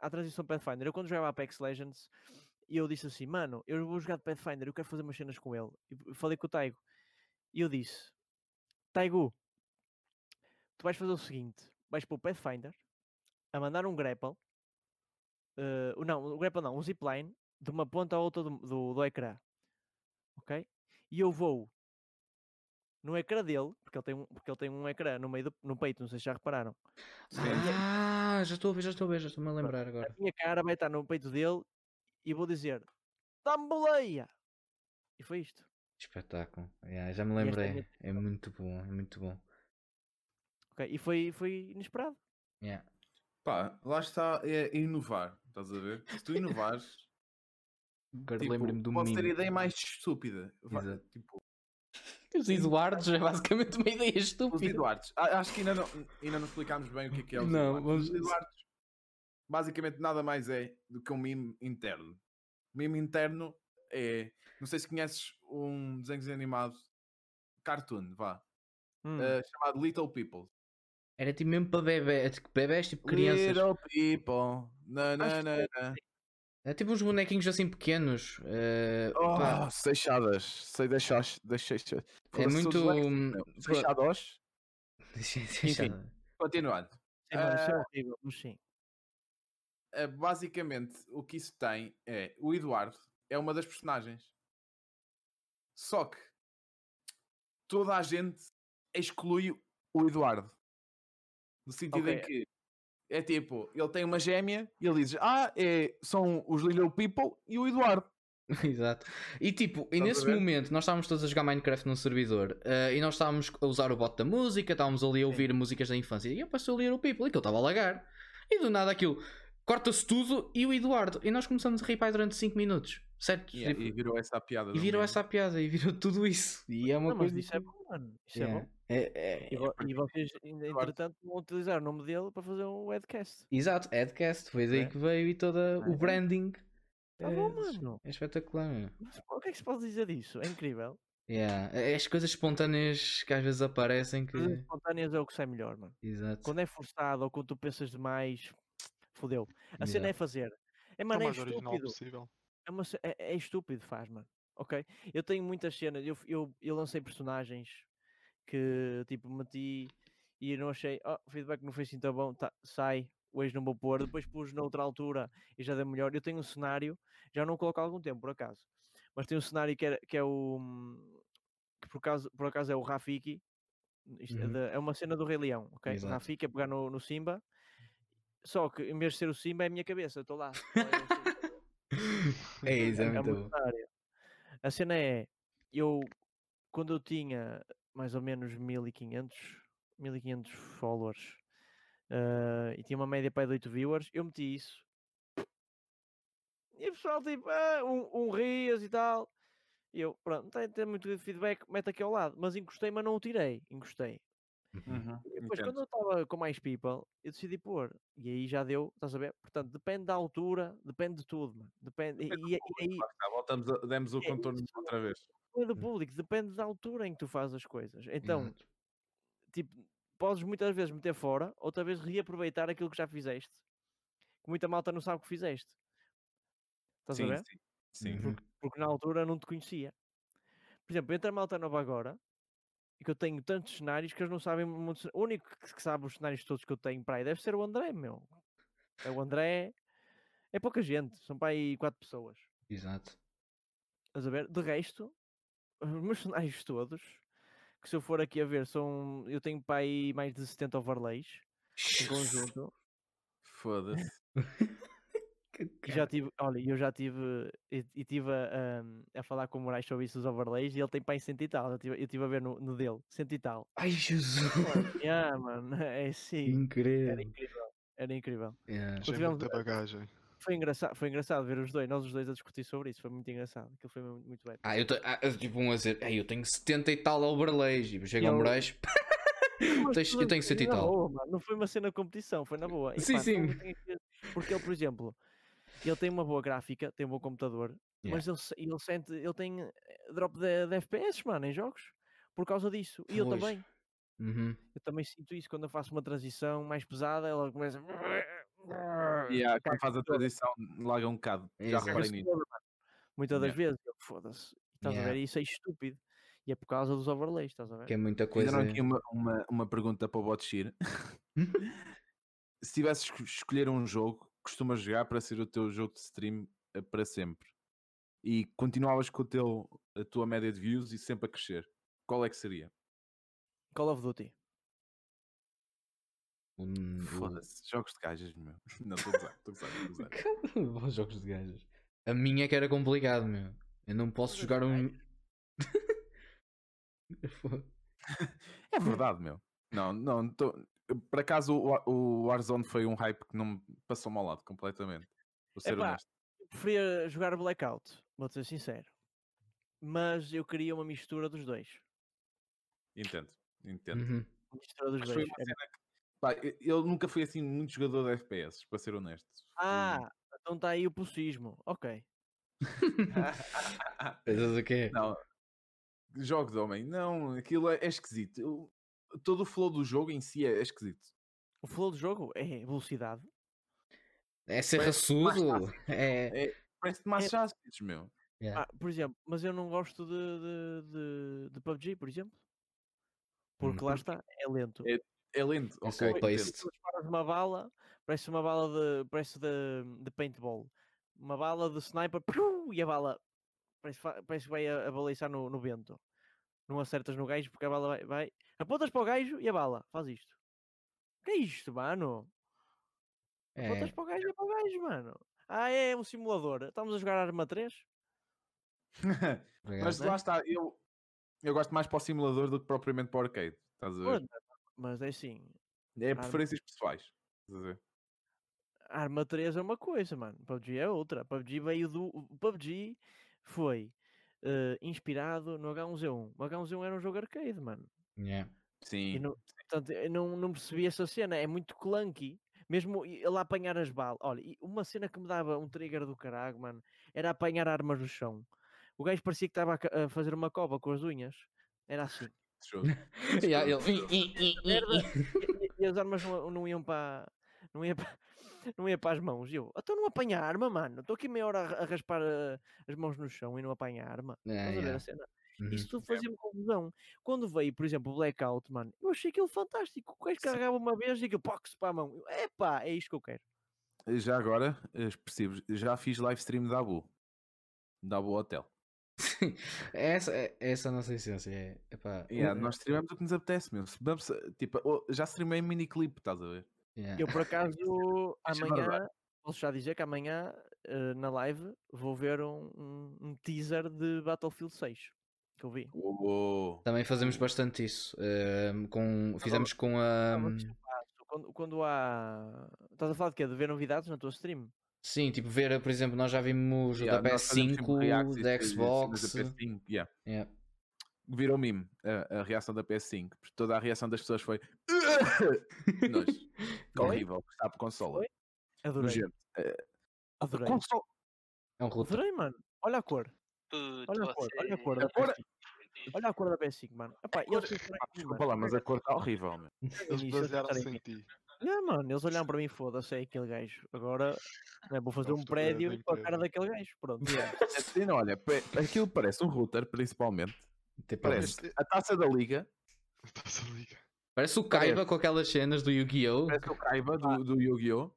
à transição Pathfinder, eu quando jogava Apex Legends, eu disse assim, mano, eu vou jogar de Pathfinder, eu quero fazer umas cenas com ele. E falei com o Taigo. E eu disse, Taigo, tu vais fazer o seguinte: vais para o Pathfinder a mandar um grapple, uh, não, o grapple não, um zipline de uma ponta a outra do, do, do ecrã, ok? E eu vou no ecrã dele, porque ele tem um, porque ele tem um ecrã no meio do, no peito, não sei se já repararam. Ah, já estou a ver, já estou a ver, já estou-me a lembrar agora. A minha cara vai estar no peito dele e vou dizer: dá-me boleia! E foi isto. Espetáculo. Yeah, já me é lembrei. É, é muito bom, é muito bom. Ok, e foi, foi inesperado. Yeah. Pá, lá está, é inovar, estás a ver? Se tu inovares. Agora tipo, lembro-me do Posso ter a ideia mais estúpida. Exato. Tipo, os Eduardos é basicamente uma ideia estúpida. Os Eduardos, acho que ainda não, ainda não explicámos bem o que é que é os não, Eduardos. Os Eduardos basicamente nada mais é do que um meme interno. O meme interno é. Não sei se conheces um desenho animado cartoon, vá. Hum. Uh, chamado Little People. Era tipo mesmo para bebés, tipo, bebés, tipo crianças. Little people. Na, na, na, na. É tipo uns bonequinhos assim pequenos. Uh, oh, seixadas. Sei deixar. deixar é muito. Seixados. Enfim, continuando. Sim, mas uh, é horrível, mas sim. Uh, basicamente, o que isso tem é. O Eduardo é uma das personagens. Só que. Toda a gente exclui o Eduardo. No sentido okay. em que é tipo, ele tem uma gêmea e ele diz: Ah, é, são os Little People e o Eduardo. <laughs> Exato. E tipo, e nesse momento nós estávamos todos a jogar Minecraft num servidor uh, e nós estávamos a usar o bot da música, estávamos ali a ouvir Sim. músicas da infância e eu passei a ler o People e que eu estava a lagar. E do nada aquilo corta-se tudo e o Eduardo. E nós começamos a rir durante 5 minutos. Certo? Yeah, tipo, e virou essa a piada. E virou essa a piada e virou <laughs> tudo isso. E é uma não, coisa. Mas isso é bom, mano. Isso yeah. é bom. É, é, e, é, e, vocês, entretanto, vão utilizar o nome dele para fazer um Edcast. Exato, Edcast. Foi daí é. que veio e todo é. o branding. Tá bom, mano. É espetacular. Mas, o que é que se pode dizer disso? É incrível. Yeah. É as coisas espontâneas que às vezes aparecem que. As espontâneas é o que sai melhor, mano. Exato. Quando é forçado ou quando tu pensas demais, fodeu. A cena é fazer. É, mano, é, estúpido. É, uma, é, é, estúpido, faz, mano. Ok? Eu tenho muitas cenas. Eu, eu, eu lancei personagens que tipo meti e não achei. Oh, o feedback não foi assim tão bom. Tá, sai, hoje não vou pôr. Depois pus noutra altura e já deu melhor. Eu tenho um cenário, já não coloco há algum tempo, por acaso. Mas tem um cenário que é, que é o. que por acaso, por acaso é o Rafiki. É uhum. É, de, é, uma cena do Rei Leão, ok? Exato. O Rafiki é pegar no, no Simba só que em vez de ser o Simba é a minha cabeça, estou lá. <laughs> é isso, é, é muito A cena é, eu quando eu tinha mais ou menos 1500, 1500 followers uh, e tinha uma média para de 8 viewers, eu meti isso. E o pessoal tipo, ah, um, um rias e tal. E eu, pronto, tem, tem muito feedback, mete aqui ao lado. Mas encostei, mas não o tirei. Encostei. Uhum, depois, quando eu estava com mais people, eu decidi pôr. E aí já deu, estás a ver? Portanto, depende da altura, depende de tudo, mano. Depende. depende e, e, aí. Voltamos a, demos o é contorno é, outra vez. do hum. público, depende da altura em que tu fazes as coisas. Então, uhum. tipo, podes muitas vezes meter fora, outra vez reaproveitar aquilo que já fizeste. Que muita malta não sabe o que fizeste. Estás sim, a ver? Sim, sim. Porque, <laughs> porque, na altura não te conhecia. Por exemplo, entra a malta nova agora que eu tenho tantos cenários que eles não sabem. O único que sabe os cenários todos que eu tenho para aí deve ser o André, meu. É o André. É pouca gente, são para aí quatro pessoas. Exato. Estás a ver? De resto, os meus cenários todos, que se eu for aqui a ver, são. Eu tenho para aí mais de 70 overlays em conjunto. Foda-se. <laughs> já tive, olha, eu já tive e, e tive a, a, a, falar com o Moraes sobre isso dos overlays e ele tem pai cento e tal. Eu tive, eu tive a ver no, no dele, cento e tal. Ai Jesus! yeah, mano, <laughs> é sim. Incrível. Era incrível. Era incrível. Yeah. Tivemos, bagagem. Foi engraçado, foi engraçado ver os dois, nós os dois a discutir sobre isso, foi muito engraçado, aquilo foi muito, muito bem. Ah, eu, ah, tipo um a dizer, eu tenho 70 e tal overlays, e chega o Moraes. <laughs> <laughs> eu tenho 70 e tal. Boa, não foi uma cena de competição, foi na boa. E, sim, pá, sim. Porque ele, por exemplo, ele tem uma boa gráfica, tem um bom computador, yeah. mas ele, ele sente, ele tem eh, drop de, de, FPS, mano, em jogos, por causa disso. E eu também. Uhum. Eu também sinto isso quando eu faço uma transição mais pesada, ela começa. Yeah, <laughs> quando faz a transição, larga um bocado. Já reparei nisso. Muitas das vezes, foda-se. Estás yeah. a ver? Isso é estúpido. E é por causa dos overlays, estás a ver? Que é muita coisa. Fizeram aqui uma, uma, uma pergunta para o Botshir. <laughs> Se tivesses que escolher um jogo costumas jogar para ser o teu jogo de stream eh, para sempre e continuavas com o teu, a tua média de views e sempre a crescer, qual é que seria? Call of Duty. Um, Foda-se, jogos de gajas, meu. <laughs> Não, estou a usar, estou a usar. <laughs> jogos de gajas. A minha é que era complicado, meu. Eu não posso jogar um. <laughs> é verdade, meu. Não, não, tô... por acaso o, o Warzone foi um hype que não me passou mal lado completamente. Vou ser Epá, honesto. Preferia jogar Blackout, vou ser sincero. Mas eu queria uma mistura dos dois. Entendo, entendo. Uhum. Mistura dos dois. Que, pá, eu nunca fui assim muito jogador de FPS, para ser honesto. Ah, então está aí o possismo. Ok. <laughs> Pensas o quê? Não, jogos, homem, não, aquilo é, é esquisito todo o flow do jogo em si é, é esquisito. O flow do jogo é velocidade. É ser raçudo. É... é... Parece-te mais é... meu. Yeah. Ah, por exemplo, mas eu não gosto de, de, de, de PUBG, por exemplo. Porque hum. lá está, é lento. É, é lento, é ok. Tu uma bala, parece uma bala de, parece de, de paintball. Uma bala de sniper, e a bala parece, parece que vai a, a baliçar no, no vento. Não acertas no gajo porque a bala vai, vai Apontas para o gajo e a bala faz isto. O que é isto, mano? É. Apontas para o gajo e para o gajo, mano. Ah, é um simulador. Estamos a jogar Arma 3? <laughs> mas lá está, eu, eu gosto mais para o simulador do que propriamente para o arcade. Estás a ver? Mas é assim. É preferências pessoais. Estás a ver? Arma 3 é uma coisa, mano. PUBG é outra. PUBG veio do. PUBG foi uh, inspirado no H1Z1. O H1Z1 era um jogo arcade, mano. Yeah. Sim. Não, portanto, eu não, não percebi essa cena, é muito clunky. Mesmo ele apanhar as balas. Olha, uma cena que me dava um trigger do caralho, mano, era apanhar armas no chão. O gajo parecia que estava a fazer uma cova com as unhas. Era assim. <laughs> <laughs> e, e, as armas não, não iam para. Não iam para não ia para as mãos. E eu, então não apanha arma, mano. Estou aqui meia hora a, raspar uh, as mãos no chão e não apanha arma. É, Estás a ver a cena? Uhum. Isso tudo fazia-me confusão. Quando veio, por exemplo, o Blackout, mano, eu achei aquilo fantástico. O gajo carregava uma vez e aquilo pox para a mão. Epá, é isto que eu quero. Já agora, percebo, já fiz live stream da Abu. Da Abu Hotel. <laughs> essa, é, essa é a nossa essência. É, epá, yeah, nós streamamos o que nos apetece mesmo. Tipo, já streamei mini clip, estás a ver? Yeah. Eu por acaso <laughs> amanhã, posso já dizer que amanhã uh, na live vou ver um, um, um teaser de Battlefield 6 que eu vi. Oh. Também fazemos bastante isso. Uh, com, fizemos com a. Quando, quando há. Estás a falar de quê? De ver novidades na tua stream? Sim, tipo ver, por exemplo, nós já vimos yeah, da PS5, da Xbox. PS5, yeah. Yeah. virou meme a, a, reação da PS5, porque toda a reação das pessoas foi <laughs> <laughs> horrível, está por consola. Adorei. Uh, Adorei. Console... É um Adorei, mano. Olha a cor. olha a cor, olha a cor. A cor... Olha a cor da PS5, mano. Epá, cor... eles... Desculpa lá, mas a cor está horrível, mano. <laughs> Eles basearam-se em ti. É, mano, eles olharam para mim, foda-se, é aquele gajo. Agora né, vou fazer um prédio com a cara daquele gajo. Pronto. Yeah. olha, aquilo parece um router, principalmente. Parece a taça da liga. <laughs> A taça da liga. Parece o Kaiba com aquelas cenas do Yu-Gi-Oh! Parece o Kaiba do, do Yu-Gi-Oh!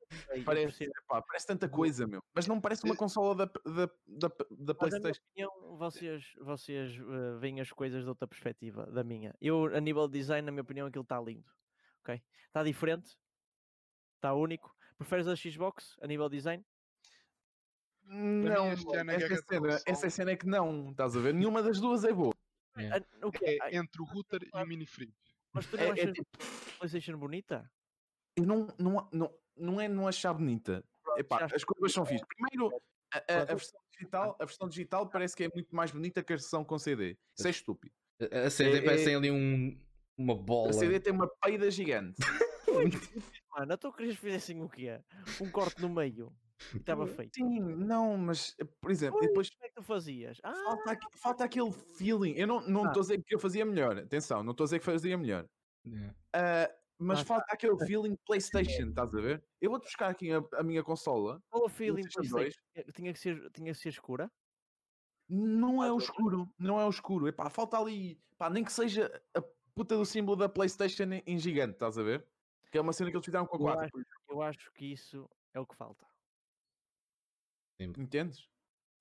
Parece, pá, parece tanta coisa, meu. Mas não parece uma consola da, da, da, da PlayStation. Opinião, vocês, vocês uh, veem as coisas de outra perspectiva da minha. Eu, a nível de design, na minha opinião, aquilo está lindo. Ok? Está diferente. Está único. Preferes a Xbox a nível de design? Não, essa cena, essa cena é que não, estás a ver? Nenhuma das duas é boa. É, é entre o router e o mini fridge. Mas tu não é, é achas é tipo... PlayStation bonita? Eu não, não, não, não é não achar bonita. Epá, as coisas são fixas. Primeiro, a, a, a, versão digital, a versão digital parece que é muito mais bonita que a versão com CD. Isso é estúpido. A CD é, parece é... ali um, uma bola. A CD tem uma peida gigante. <laughs> Mano, tu querias que fizessem o quê? Um corte no meio. Estava feito. Sim, não, mas por exemplo, Ui, depois. Como é que tu fazias? Ah. Falta, falta aquele feeling. Eu não estou não ah. a dizer que eu fazia melhor. Atenção, não estou a dizer que fazia melhor. Yeah. Uh, mas ah, falta tá. aquele feeling PlayStation, estás a ver? Eu vou-te buscar aqui a, a, minha consola. Qual o feeling PlayStation? Tinha que, ser, tinha que ser escura? Não é o escuro, não é o escuro. Epá, falta ali, pá, nem que seja a puta do símbolo da PlayStation em, em gigante, estás a ver? Que é uma cena que eles fizeram com a 4. Eu acho, eu acho que isso é o que falta. Sim. Entendes?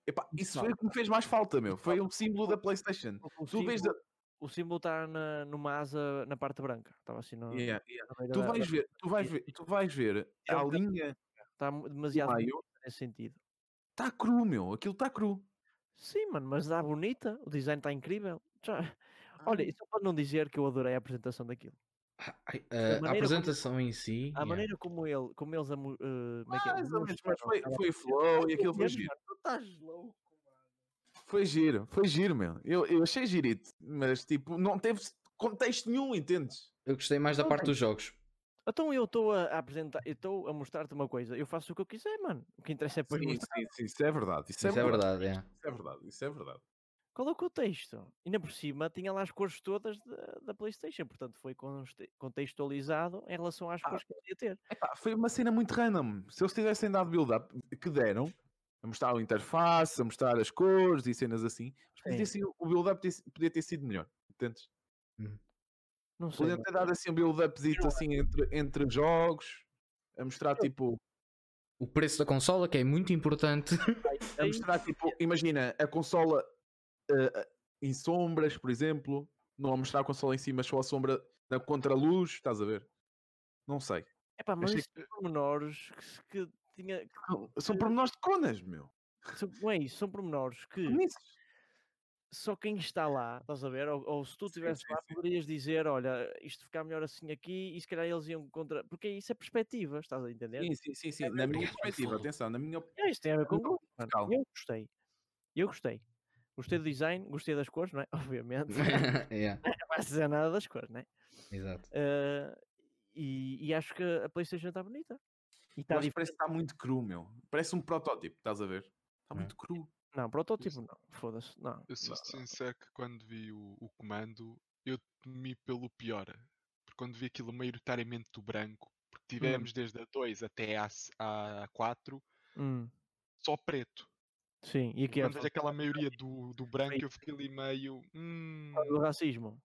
Epá, isso foi o que me fez mais falta, meu. Foi o símbolo da PlayStation. O, tu símbolo, da... o símbolo está na, numa asa na parte branca. Estava assim no, yeah, yeah. Tu, vais ver, tu vais ver, tu vais ver a linha. Está demasiado meio, nesse sentido. Está cru, meu. Aquilo está cru. Sim, mano, mas dá bonita. O design está incrível. Já... Olha, isso pode não dizer que eu adorei a apresentação daquilo. Ai, uh, a, apresentação como, em si. A yeah. maneira como, ele, como eles. Uh, Mais ou menos, mas foi, foi flow e aquilo foi giro. Tu estás louco, mano. Foi giro, foi giro, meu. Eu, eu achei girito, mas tipo, não teve contexto nenhum, entendes? Eu gostei mais da parte dos jogos. Então eu estou a apresentar, eu estou a mostrar-te uma coisa, eu faço o que eu quiser, mano. O que interessa é para sim, sim, sim, isso é verdade. Isso, é isso é, verdade, verdade, é. Isso é verdade, isso é verdade. Qual é o contexto? Ainda por cima tinha lá as cores todas da, da PlayStation, portanto foi contextualizado em relação às ah, cores que podia ter. Epá, foi uma cena muito random. Se eles tivessem dado build-up que deram, a mostrar a interface, a mostrar as cores e cenas assim, sido, o build-up podia ter sido melhor. Entendes? Hum. Não sei. Podiam ter dado assim um build-upzito assim entre, entre jogos, a mostrar tipo. O preço da consola, que é muito importante. a mostrar tipo, imagina, a consola uh, em sombras, por exemplo, não a mostrar a consola em cima, mas só a sombra na contraluz, estás a ver? Não sei. É pá, mas são pormenores que, que tinha. Que... São pormenores de conas, meu. São, não é isso, são pormenores que. Só quem está lá, estás a ver? Ou, ou se tu estivesse lá, sim. poderias dizer: olha, isto ficar melhor assim aqui, e se calhar eles iam contra. Porque isso é perspectiva, estás a entender? Sim, sim, sim, sim. É na minha perspectiva, atenção, na minha opinião. É, isto tem a ver com. Eu gostei. Eu gostei. Gostei do design, gostei das cores, não é? <laughs> Obviamente. <laughs> yeah. Não vai dizer nada das cores, não é? Exato. Uh, e, e, acho que a PlayStation está bonita. E tá parece que está muito cru, meu. Parece um protótipo, estás a ver? Está muito cru. Não, protótipo não. Foda-se. Não. Eu sou sincero que quando vi o, o comando, eu temi pelo pior. Porque quando vi aquilo maioritariamente do branco, porque hum. tivemos hum. desde a 2 até a, a 4, hum. só preto. Sim, e aqui é. Quando aquela maioria do, do branco, eu fiquei ali meio. Hum... Do racismo.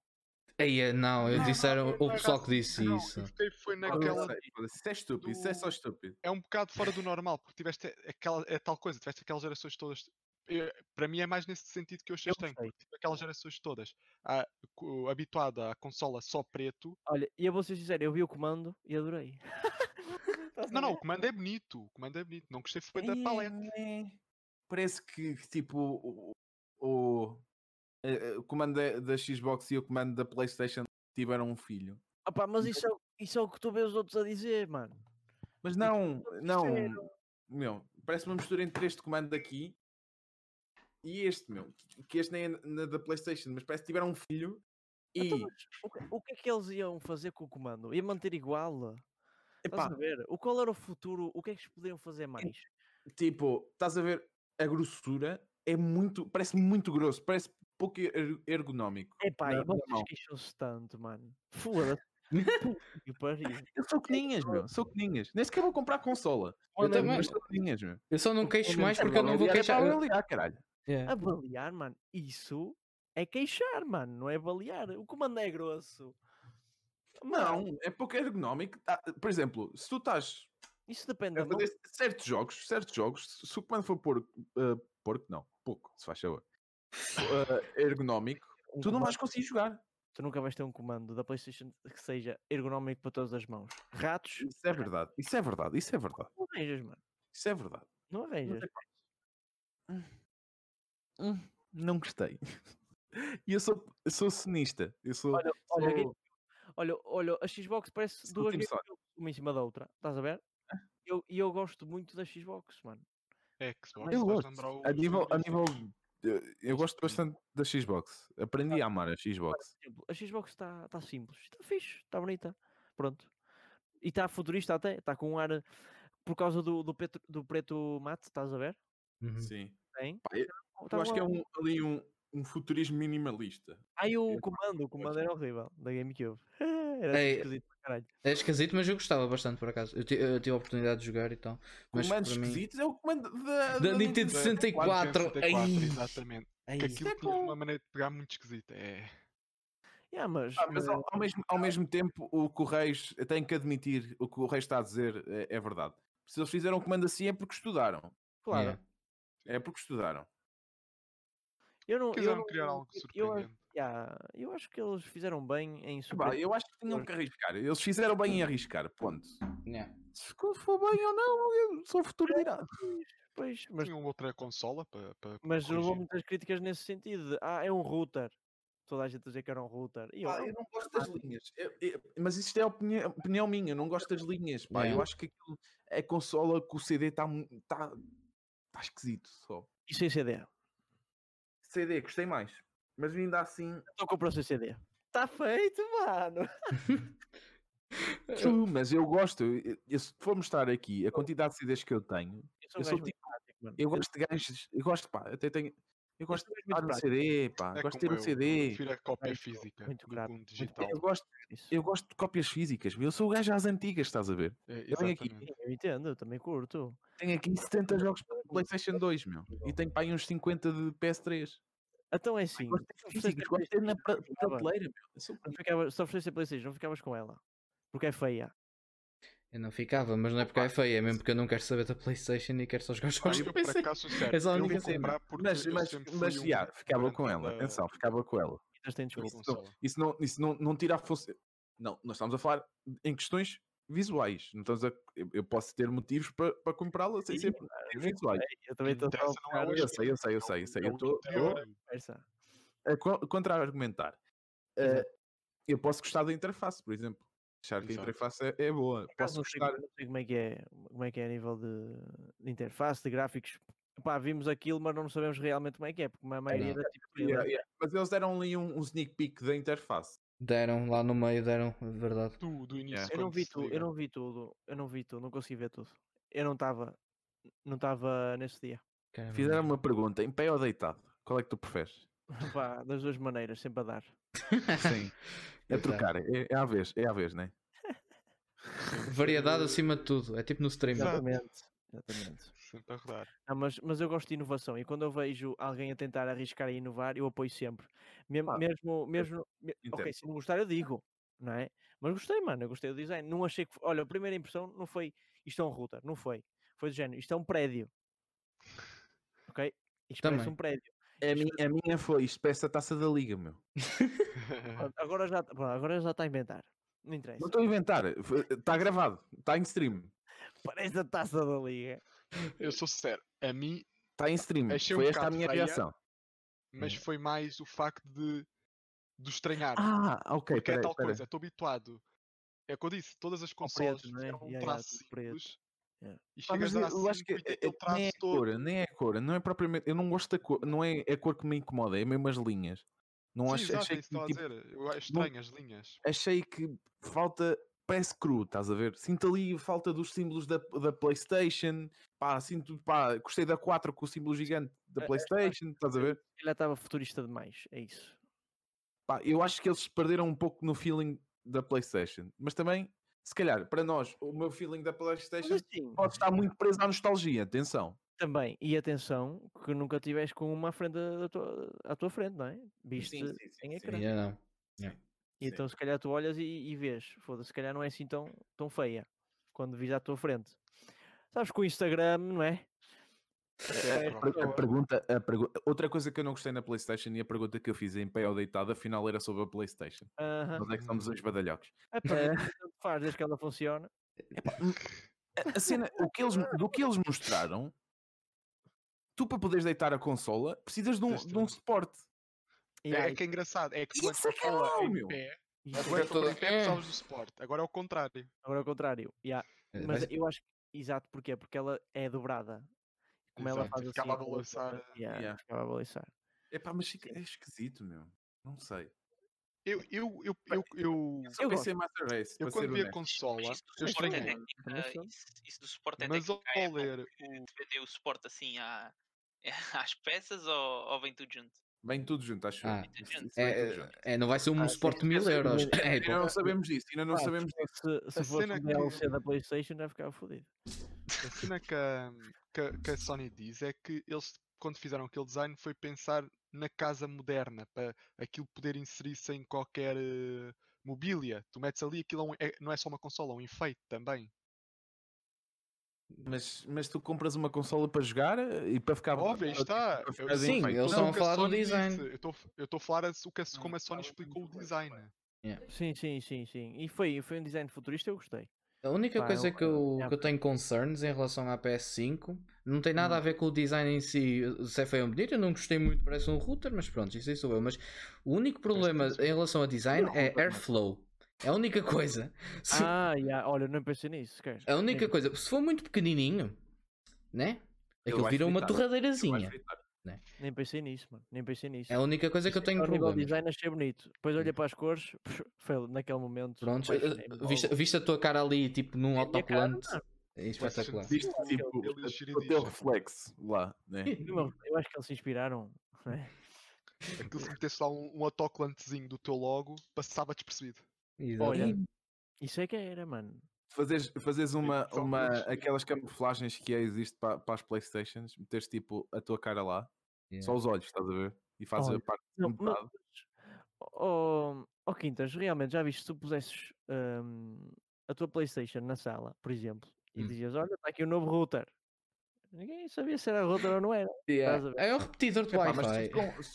Eia, não, eu disseram o pessoal que disse não, isso. Eu fiquei, foi naquela. Isso é estúpido, do... isso é só estúpido. É um bocado fora do <laughs> normal, porque tiveste aquela. É tal coisa, tiveste aquelas gerações todas. Eu, para mim é mais nesse sentido que eu achei estranho. Tive aquelas gerações todas ah, habituada à consola só preto. Olha, e eu vou ser sincero, eu vi o comando e adorei. não, não, o <laughs> comando é bonito. O comando é bonito. Não gostei foi da paleta. É parece que tipo o, o, o comando da, Xbox e o comando da PlayStation tiveram um filho. Opa, mas isso é, isso é o que tu vês os outros a dizer, mano. Mas não, não, meu, parece uma mistura entre este comando daqui e este, meu, que este nem é na da PlayStation, mas parece que tiveram um filho então, e. Então, o, que, o, que é que eles iam fazer com o comando? Ia manter igual? Epá. Estás a ver? O qual era o futuro? O que é que eles poderiam fazer mais? Tipo, estás a ver a grossura é muito, parece muito grosso, parece pouco er, ergonómico. Epá, e vocês queixam-se tanto, mano. Foda-se. eu sou coninhas, meu. Sou coninhas. Nem sequer vou comprar consola. Eu, também. Sou coninhas, meu. Eu só não queixo mais porque eu não vou queixar. É avaliar, caralho. Yeah. Avaliar, mano. Isso é queixar, mano. Não é avaliar. O comando é grosso. Não, é pouco ergonómico. Ah, por exemplo, se tu estás isso depende. A fazer certos jogos, certos jogos, se o comando for porco, uh, porco não, pouco, se faz favor, uh, <laughs> ergonómico, um tu não vais conseguir jogar. Tu nunca vais ter um comando da PlayStation que seja ergonómico para todas as mãos. Ratos. Isso é verdade, isso é verdade, isso é verdade. Não arranjas, mano. Isso é verdade. Não arranjas. Hum. Hum, não gostei. <laughs> E eu sou, eu sou sonista. Eu sou. Olha, olha, olha, olha, a Xbox parece duas vezes uma em cima da outra. Estás a ver? Eu, e eu gosto muito da Xbox, mano. É, Xbox, eu gosto. A nível, a nível eu, eu gosto bastante da Xbox. Aprendi a amar a Xbox. A Xbox está tá simples, está fixe, está bonita. Pronto. E está futurista até, está com um ar por causa do, do, preto, do preto mate, estás a ver? Uhum. Sim. Tem. Pá, eu, tá eu acho que é um, ali um, um futurismo minimalista. Aí o comando, o comando era horrível da GameCube. <laughs> era é, esquisito caralho. É esquisito, mas eu gostava bastante por acaso. Eu, eu tive a oportunidade de jogar e então. Mas Comandos esquisitos mim... é o comando da, da, da Nintendo 64. 64 exatamente. Ai, que aquilo é tinha uma maneira de pegar muito esquisita. É. Yeah, mas, ah, mas ao, ao, mesmo, ao mesmo tempo, o Correios tem que admitir o que o Reis está a dizer é, é verdade. Se eles fizeram o comando assim é porque estudaram. Claro. Yeah. É porque estudaram. Eu não, Quiseram eu criar algo surpreendente. Eu, yeah, eu acho que eles fizeram bem em. Eu acho que tinham que arriscar. Eles fizeram bem em arriscar, ponto. Yeah. Se for bem ou não, eu sou futuro dirá. Pois, mas... Tinham outra consola para. para mas houve muitas críticas nesse sentido. De, ah, é um router. Toda a gente a dizer que era um router. E eu, ah, eu não gosto das linhas. Eu, eu, mas isto é a opinião, opinião, minha. Eu não gosto das linhas. Pá. Eu acho que aquilo é consola que o CD está tá, tá esquisito só. E sem CD? CD, gostei mais. Mas ainda assim. Estou comprando o CD. Está feito, mano. True, mas eu gosto. Eu, se for mostrar aqui a quantidade de CDs que eu tenho, eu, sou, eu sou tipo. Eu gosto de gajos. Eu gosto, pá, até tenho. Eu gosto de ter um CD, pá. É gosto de ter um CD. Eu prefiro a cópia física muito do um digital. Eu gosto, eu gosto de cópias físicas. Eu sou o gajo às antigas, estás a ver? É, eu, tenho aqui, eu entendo, eu também curto. Tenho aqui 70 jogos para PlayStation 2, meu. E tenho para aí uns 50 de PS3. Então é assim. Gosto de ter na prateleira, meu. Se oferecesse a PlayStation, não ficavas com ela. Porque é feia. Eu não ficava, mas não é porque é feia, é mesmo porque eu não quero saber da PlayStation e quero só jogar jogos do PC. Acaso, certo, é só a única cena. Mas, mas, mas já, ficava com ela. Da... Atenção, ficava com ela. Isso, isso, não, isso não, não tira a função. Não, nós estamos a falar em questões visuais. Então eu posso ter motivos para, para comprá-la sem ser visuais. Eu também estou a é Eu sei, eu sei, eu sei, eu sei. Eu estou a contra-argumentar. Uh, eu posso gostar da interface, por exemplo. Achar que a interface é, é boa. Posso gostar. Não sei como é que é, como é que é a nível de, de interface, de gráficos. Pá, vimos aquilo, mas não sabemos realmente como é que é, porque a maioria é, da tipo. Yeah, yeah. Mas eles deram ali um, um sneak peek da interface. Deram lá no meio, deram, de verdade. Do, do início. Eu não vi tudo, eu não vi tudo, eu não vi tudo, não consegui ver tudo. Eu não estava, não estava nesse dia. Caramba. Fizeram uma pergunta, em pé ou deitado? Qual é que tu preferes? <laughs> Pá, das duas maneiras, sempre a dar. Sim. <laughs> É trocar, é, é à vez, é à vez, né? <laughs> Variedade acima de tudo, é tipo no stream. Exatamente. Exatamente. Sempre a rodar. Não, mas, mas eu gosto de inovação e quando eu vejo alguém a tentar arriscar e inovar, eu apoio sempre. Mesmo, ah, mesmo, mesmo ok, se não gostar, eu digo, não é? Mas gostei, mano, eu gostei do design. Não achei que. Olha, a primeira impressão não foi isto é um router, não foi. Foi do género, isto é um prédio. Ok? Isto Também. parece um prédio. A, minha, a minha foi, isto parece a taça da liga, meu. <laughs> agora já agora já está a inventar. Não interessa. Não estou a inventar, está gravado, está em stream. Parece a taça da liga. Eu sou sincero, a mim está em stream. Foi um esta a minha feia, reação. Mas hum. foi mais o facto de, de estranhar. Ah, ok. Porque é tal coisa, estou habituado. É o que eu disse, todas as consoles preto, né? um yeah, simples Yeah. E chegas ah, eu, acho que é, nem é todo. cor, nem é cor, não é propriamente, eu não gosto da cor, não é a cor que me incomoda, é mesmo as linhas. Não Sim, acho, exato, achei que, tipo, a dizer. Eu acho estranho não, as linhas. Achei que falta parece cru, estás a ver? Sinto ali falta dos símbolos da, da PlayStation. Pá, sinto, pá, gostei da 4 com o símbolo gigante da é, PlayStation, estás a ver? Ele estava futurista demais, é isso. Pá, eu acho que eles perderam um pouco no feeling da PlayStation, mas também, se calhar, para nós, o meu feeling da PlayStation assim, pode estar muito preso à nostalgia, atenção. Também, e atenção, que nunca tiveste com uma frente da tua, à tua frente, não é? Viste sim, sim, sim, em ecrã. Yeah, não. E então se calhar tu olhas e, e vês, foda-se, se calhar não é assim tão, tão feia quando vis à tua frente. Sabes que o Instagram, não é? É a, pergunta, a pergunta, outra coisa que eu não gostei na PlayStation e a pergunta que eu fiz em pé ou deitado, afinal era sobre a PlayStation. Uh -huh. Nós é que somos os badalhocos. É para faz desde que ela funciona. a cena, o que eles, do que eles mostraram, tu para poderes deitar a consola precisas de um, de um suporte. É, é que é engraçado, é que quando é que é em meu. pé, agora em pé precisavas do suporte, agora é o contrário. Agora é o contrário, yeah. É, mas, mas, eu acho que, exato, porquê? Porque ela é dobrada. Como exato, ela faz ficava assim, a balançar. Yeah, yeah. Ficava a balançar. É pá, mas é esquisito, meu. Não sei. Eu, eu, eu, eu, eu, eu pensei Master Race. Eu quando vi a consola, eu estranhei. Isso do suporte é Mas ao ler o, o suporte assim à, <laughs> às peças ou, ou vem tudo junto? Vem tudo junto, acho ah, é, é, não vai ser um ah, suporte de mil euros. <laughs> É, ainda não sabemos disso, ainda não ah, sabemos disso. Se, se fosse o DLC que... da Playstation já ficava fodido. A cena que a, que, que a Sony diz é que eles, quando fizeram aquele design, foi pensar na casa moderna, para aquilo poder inserir-se em qualquer uh, mobília. Tu metes ali, aquilo é, é, não é só uma consola, é um enfeite também. Mas, mas tu compras uma consola para jogar eh, e para ficar. Óbvio, está. Eu, sim, eles estão a falar do design. Eu estou a falar o que como a Sony explicou o design. Yeah. Sim, sim, sim, sim. E foi, foi um design futurista, eu gostei. A única Pá, coisa eu, que, eu, que eu tenho concerns em relação à PS5 não tem nada hum. a ver com o design em si. Se é feio ou bonito, eu não gostei muito, parece um router, mas pronto, isso aí sou eu. Mas o único problema em relação a design é airflow. É a única coisa. <laughs> Se... Ah, yeah. olha, não pensei nisso. Quer? A única coisa, se for muito pequenininho, né? Aquilo vira uma torradeirazinha. Né? Nem pensei nisso, mano. Nem pensei nisso. É a única coisa que eu tenho problema. O design achei bonito. Depois olhei para as cores, <laughs> foi naquele momento. Pronto, viste, viste, a tua cara ali, tipo, num autocolante. É espetacular. Viste, tipo, o teu reflexo lá, né? Eu acho que eles se inspiraram. Né? Aquilo se metesse lá um, um autocolantezinho do teu logo, passava despercebido. Olha, isso é que era, mano. Fazes, fazes uma, uma, aquelas camuflagens que existe para, para as Playstations, meteres tipo a tua cara lá, yeah. só os olhos, estás a ver? E fazes Olha, a parte não, de metade. Oh, oh, Quintas, realmente já viste se tu pusesses um, a tua Playstation na sala, por exemplo, e hum. dizias, olha, está aqui o um novo router. Ninguém sabia se era router ou não era. <laughs> Yeah. É um repetidor de Wi-Fi.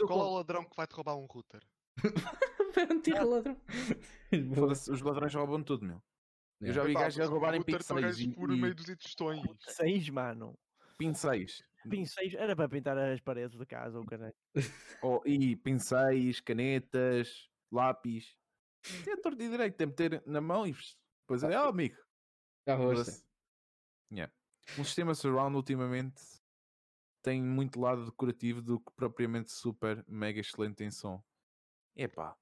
Qual é o ladrão que vai te roubar um router? <laughs> <laughs> Foi um ladrão. Os ladrões roubam tudo, meu. Eu já vi gajos a roubarem pincéis. por meio dos tostões. Pincéis, mano. Pincéis. Pincéis, era para pintar as paredes da casa ou caralho. <laughs> Oh, e pincéis, canetas, lápis. Tem a torta e direito, tem que ter na mão e depois é, oh amigo. Já yeah. Um sistema surround ultimamente tem muito lado decorativo do que propriamente super mega excelente em som. Epá,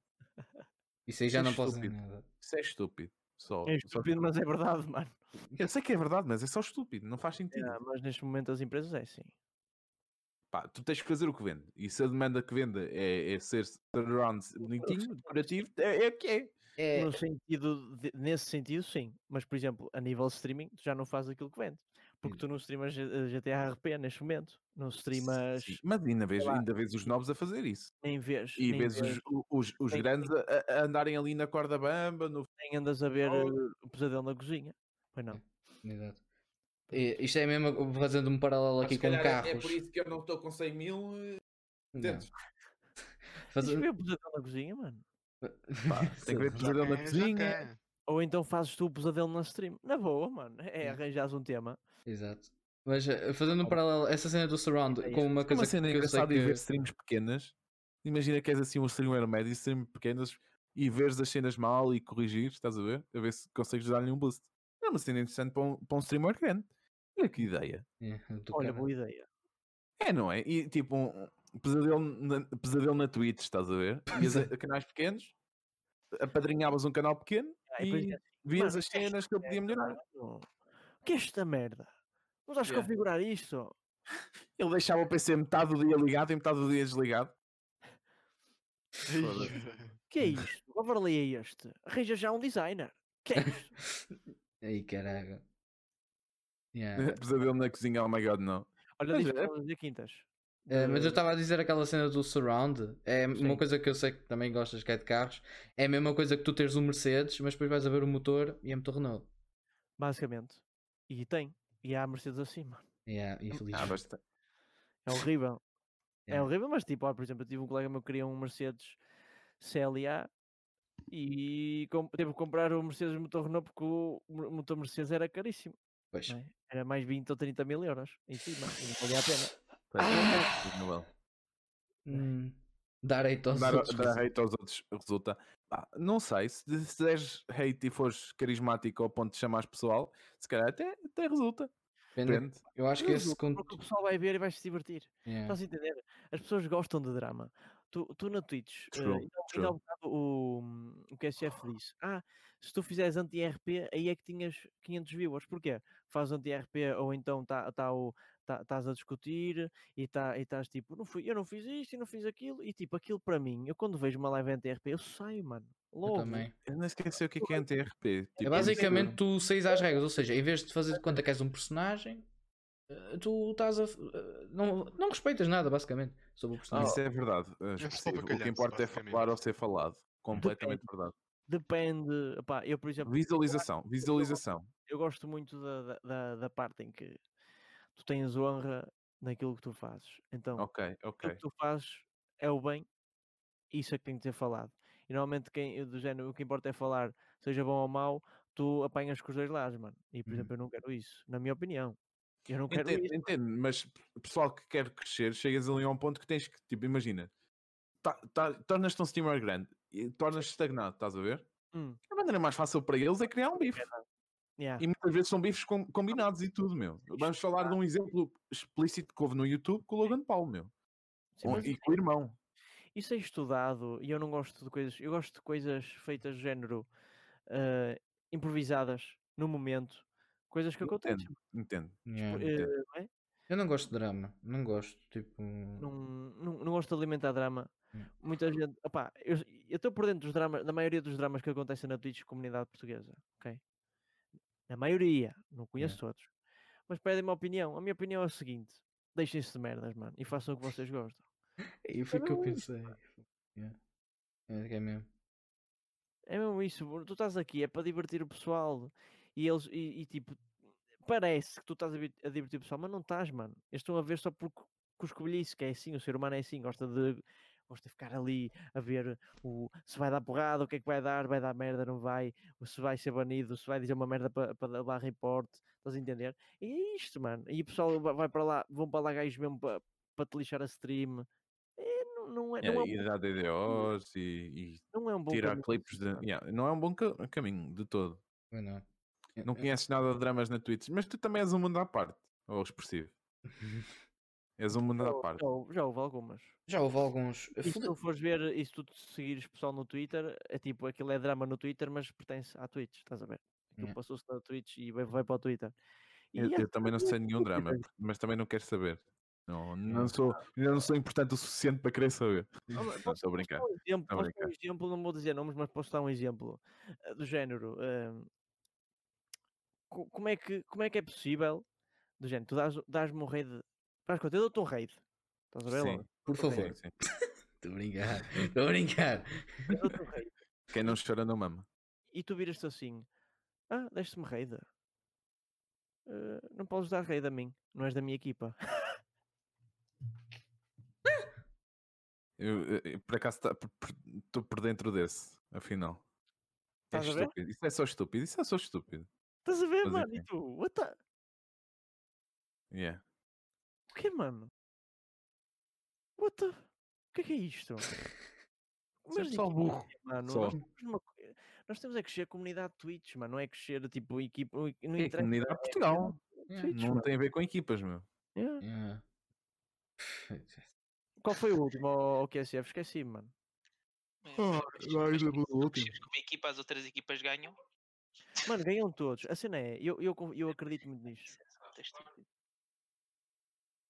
isso aí já Isso é não posso dizer nada. Isso é estúpido. Só, é estúpido, só... mas é verdade, <laughs> mano. Eu sei que é verdade, mas é só estúpido, não faz sentido. É, mas neste momento as empresas é assim. Pá, tu tens que fazer o que vende. E se a demanda que vende é, é ser turnaround bonitinho, decorativo, é, é o que é. é. No sentido de, nesse sentido, sim. Mas, por exemplo, a nível de streaming, tu já não fazes aquilo que vende. Porque tu não streamas GTA RP neste momento. Não streamas. Sim, mas ainda vês, ainda vês os novos a fazer isso. Nem vês. E nem vês, vês. Os, os, os grandes a, a, andarem ali na corda bamba. No... Nem andas a ver oh. o pesadelo na cozinha. Pois não. Exato. E, isto é mesmo fazendo um paralelo aqui com carros. É, é por isso que eu não estou com 100 mil. Dentes. <laughs> Fazer... ver o pesadelo na cozinha, mano. Pá, <laughs> tem que ver o pesadelo na cozinha. Ou então fazes tu o pesadelo na stream. Na boa, mano. É arranjares um tema. Exato. Mas eh, fazendo um paralelo, essa cena do surround é com uma coisa uma cena que engraçada que... ver streams pequenas. Imagina que és assim um streamer médio e streams pequenas e veres as cenas mal e corrigir, estás a ver? A ver se consegues dar-lhe um boost. É uma cena interessante para um, para um streamer grande. Olha que ideia. É, Olha, boa ideia. É, não é? E tipo, um, pesadelo, na, pesadelo na Twitch, estás a ver? <laughs> Ias a, a canais pequenos, apadrinhavas um canal pequeno Ah, e e vias as cenas que eu podia melhorar. O que é esta merda? Não sabes Yeah. configurar isto? Ele deixava o PC metade do dia ligado e metade do dia desligado. Que é isto? O overlay é este? Arranja já um designer. que é isto? <laughs> Aí, caralho. Yeah. <laughs> Pesadelo na cozinha, oh my god, não. Olha, Mas diz é- quintas. Eh, mas eu estava a dizer aquela cena do surround. É uma Sim. coisa que eu sei que também gostas que é de carros. É a mesma coisa que tu teres um Mercedes, mas depois vais a ver o motor e é motor Renault. Basicamente. E tem. E há a Mercedes acima. Yeah, Ah, infelizmente. É horrível. É horrível, mas tipo, ó, por exemplo, eu tive um colega meu que queria um Mercedes CLA e com- teve que comprar o Mercedes motor Renault porque o mo- motor Mercedes era caríssimo. Pois. é? Era mais 20 ou 30 mil euros em cima. E não valia a pena. Pois, Ah! Hum, dar hate aos Dar, outros. dar hate aos outros resulta. Pá, não sei, se, se deres hate e fores carismático ao ponto de chamares pessoal, se calhar até, até resulta. Depende- Depende. Eu acho que esse Resulta, con- porque o pessoal vai ver e vai se divertir. Yeah. Estás a entender? As pessoas gostam de drama. Tu, tu na Twitch, True, há um bocado o, o QSF disse: Ah, se tu fizeres anti-RP, aí é que tinhas 500 viewers. Porquê? Faz anti-RP ou então tá, tá o- estás a discutir e tá, e estás tipo, não fui, eu não fiz isto e não fiz aquilo. E tipo, aquilo para mim, eu quando vejo uma live anti-RP, eu saio, mano. Eu Logo. também. Eu nem sei o que é, que é anti-RP. É Tipo, basicamente tu saís às regras, ou seja, em vez de fazer de conta que és um personagem, eh, tu estás a. eh, Não, não respeitas nada, basicamente, sobre o personagem. Isso é verdade. eh, expressivo. para O que importa é falar ou ser falado. Completamente verdade. Depende. Epá, eu, por exemplo, Visualização, visualização. eu gosto muito da, da, da parte em que tu tens honra naquilo que tu fazes. Então, ok. que tu fazes é o bem, isso é que tem que ser falado. E normalmente quem, do género, o que importa é falar, seja bom ou mau, tu apanhas com os dois lados, mano. E por Uhum. exemplo, eu não quero isso, na minha opinião. Eu não quero Entendo, isso. entendo, mas o pessoal que quer crescer, chegas ali a um ponto que tens que, tipo, imagina, tá, tá, tornas-te um streamer grande e tornas-te estagnado, estás a ver? Hum, A maneira mais fácil para eles é criar um bife. Yeah. E muitas vezes são bifes com- combinados e tudo, meu. Vamos falar de um exemplo explícito que houve no YouTube com o Logan Paul, meu. Sim, Com- e com o irmão. isso é estudado e eu não gosto de coisas. Eu gosto de coisas feitas do género ah, improvisadas no momento, coisas que acontecem. Entendo, entendo. Yeah. Eh, entendo. não é? Eu não gosto de drama, não gosto. Tipo. não, não, não gosto de alimentar drama. Hum. Muita gente, opá, eu eu estou por dentro dos dramas, da maioria dos dramas que acontecem na Twitch comunidade portuguesa, ok? Na maioria, não conheço todos. Mas pedem uma opinião. A minha opinião é o seguinte: deixem-se de merdas, mano, e façam o que vocês gostam. <laughs> E foi o que eu pensei. Yeah. É é mesmo. É mesmo isso, tu estás aqui, é para divertir o pessoal. E eles, e, e, tipo, parece que tu estás a, a divertir o pessoal, mas não estás, mano. Eles estão a ver só porque cuscobilhice, que é assim, o ser humano é assim, gosta de, gosta de ficar ali a ver o, se vai dar porrada, o que é que vai dar, vai dar merda, não vai, se vai ser banido, se vai dizer uma merda para pa dar report, estás a entender? E é isto, mano. E o pessoal va- vai para lá, vão para lá gajos mesmo para pa te lixar a stream. É, não, não é, não, é É, um, e bom- dar DDOs e, não é um e bom tirar caminho, clipes de. yeah, não é um bom ca- caminho de todo. Foi não. Não conheces nada de dramas na Twitch, mas tu também és um mundo à parte. Ou expressivo. <laughs> És um mundo Já, à parte. já já houve algumas. Já houve alguns. E se tu fores ver, e se tu seguires pessoal no Twitter, é tipo, aquilo é drama no Twitter, mas pertence à Twitch, estás a ver? Aquilo Yeah. passou-se na Twitch e vai, vai para o Twitter. E Eu, é eu também não sei nenhum drama, mas também não quero saber. Não, não Hum. sou, ainda não sou importante o suficiente para querer saber. Não, <laughs> posso- estou a brincar. um exemplo, posso dar um exemplo, não vou dizer nomes, mas posso dar um exemplo eh, do género. eh, co- como, é que, como é que é possível, do género, tu dás- dás-me um raid, faz conta, eu dou-te um raid, estás a ver? Sim. logo? Por favor. Estou <laughs> a brincar. Estou a brincar. Quem não chora não mama. e tu viras-te assim: Ah, deste-me raid. "Eh, não podes dar raid a mim, não és da minha equipa. Eu, eu- eu, por acaso estou por dentro desse, afinal. É estúpido. Isso é só estúpido. Isso é só estúpido. Estás a ver, Fazer mano? E tu, what the... Yeah. O que, mano? What the... O que é que é isto? É de pessoal que burro, é, Mano, só. nós, temos uma nós temos é que crescer a comunidade Twitch, mano. Não é crescer tipo equipa. Não É a interessa. comunidade Portugal. tweets, não mano. tem a ver com equipas, meu. Yeah. <laughs> Yeah. Qual foi o último ao QSF? Esqueci, mano. Ah, como equipa, as outras equipas ganham. Mano, ganham todos. A cena é, eu, eu, eu acredito muito nisto.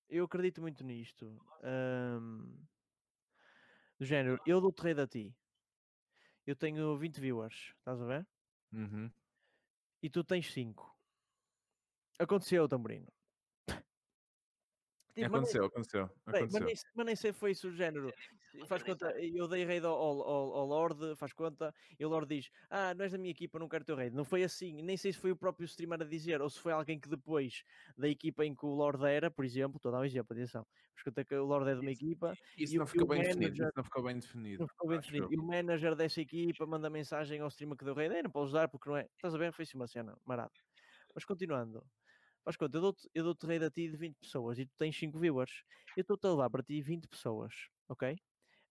Eu acredito muito nisto. Um, do género, eu dou trade a ti. Eu tenho 20 viewers, estás a ver? Uhum. E tu tens 5. Aconteceu, Tamborino. Tipo, aconteceu, aconteceu, aconteceu. Mas, nem, mas nem sei foi isso o género. Faz conta, eu dei raid ao, ao, ao Lord, faz conta, e o Lord diz: Ah, não és da minha equipa, não quero teu raid. Não foi assim, nem sei se foi o próprio streamer a dizer, ou se foi alguém que depois da equipa em que o Lord era, por exemplo, estou a dar um exemplo, atenção. Faz conta que o Lord é de uma equipa. Isso, não, ficou bem manager, definido, isso não ficou bem definido. Não ficou bem definido. E o manager dessa equipa manda mensagem ao streamer que deu raid: Não podes dar porque não é. Estás a ver? Foi-se uma cena, marada. Mas continuando. Faz conta, eu dou-te eu dou a ti de 20 pessoas e tu tens 5 viewers. Eu estou-te a levar para ti 20 pessoas, ok?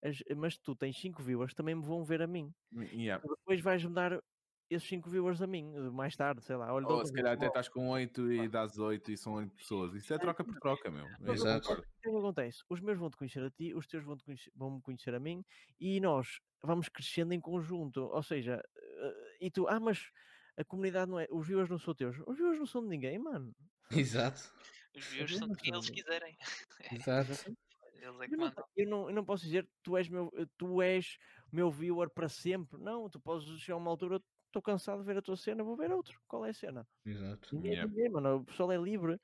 As, mas tu tens 5 viewers, também me vão ver a mim. Hum, yeah. Depois vais-me dar esses 5 viewers a mim, mais tarde, sei lá. Olha, Ou se calhar até estás com 8 e dás 8 e são 8 pessoas. Isso é troca por troca, meu. Exato. O que acontece? Os meus vão te conhecer a ti, os teus vão, conhecer, vão me conhecer a mim e nós vamos crescendo em conjunto. Ou seja, eh, e tu, ah, mas a comunidade não é, os viewers não são teus. Os viewers não são de ninguém, mano. Exato. Os viewers são de quem eles quiserem. <laughs> Exato. Eles é que mandam. Eu não, eu não posso dizer tu és meu, tu és meu viewer para sempre. Não, tu podes chegar a uma altura, estou cansado de ver a tua cena, vou ver outro. Qual é a cena? Exato. Ninguém, yeah. ninguém, mano, o pessoal é livre.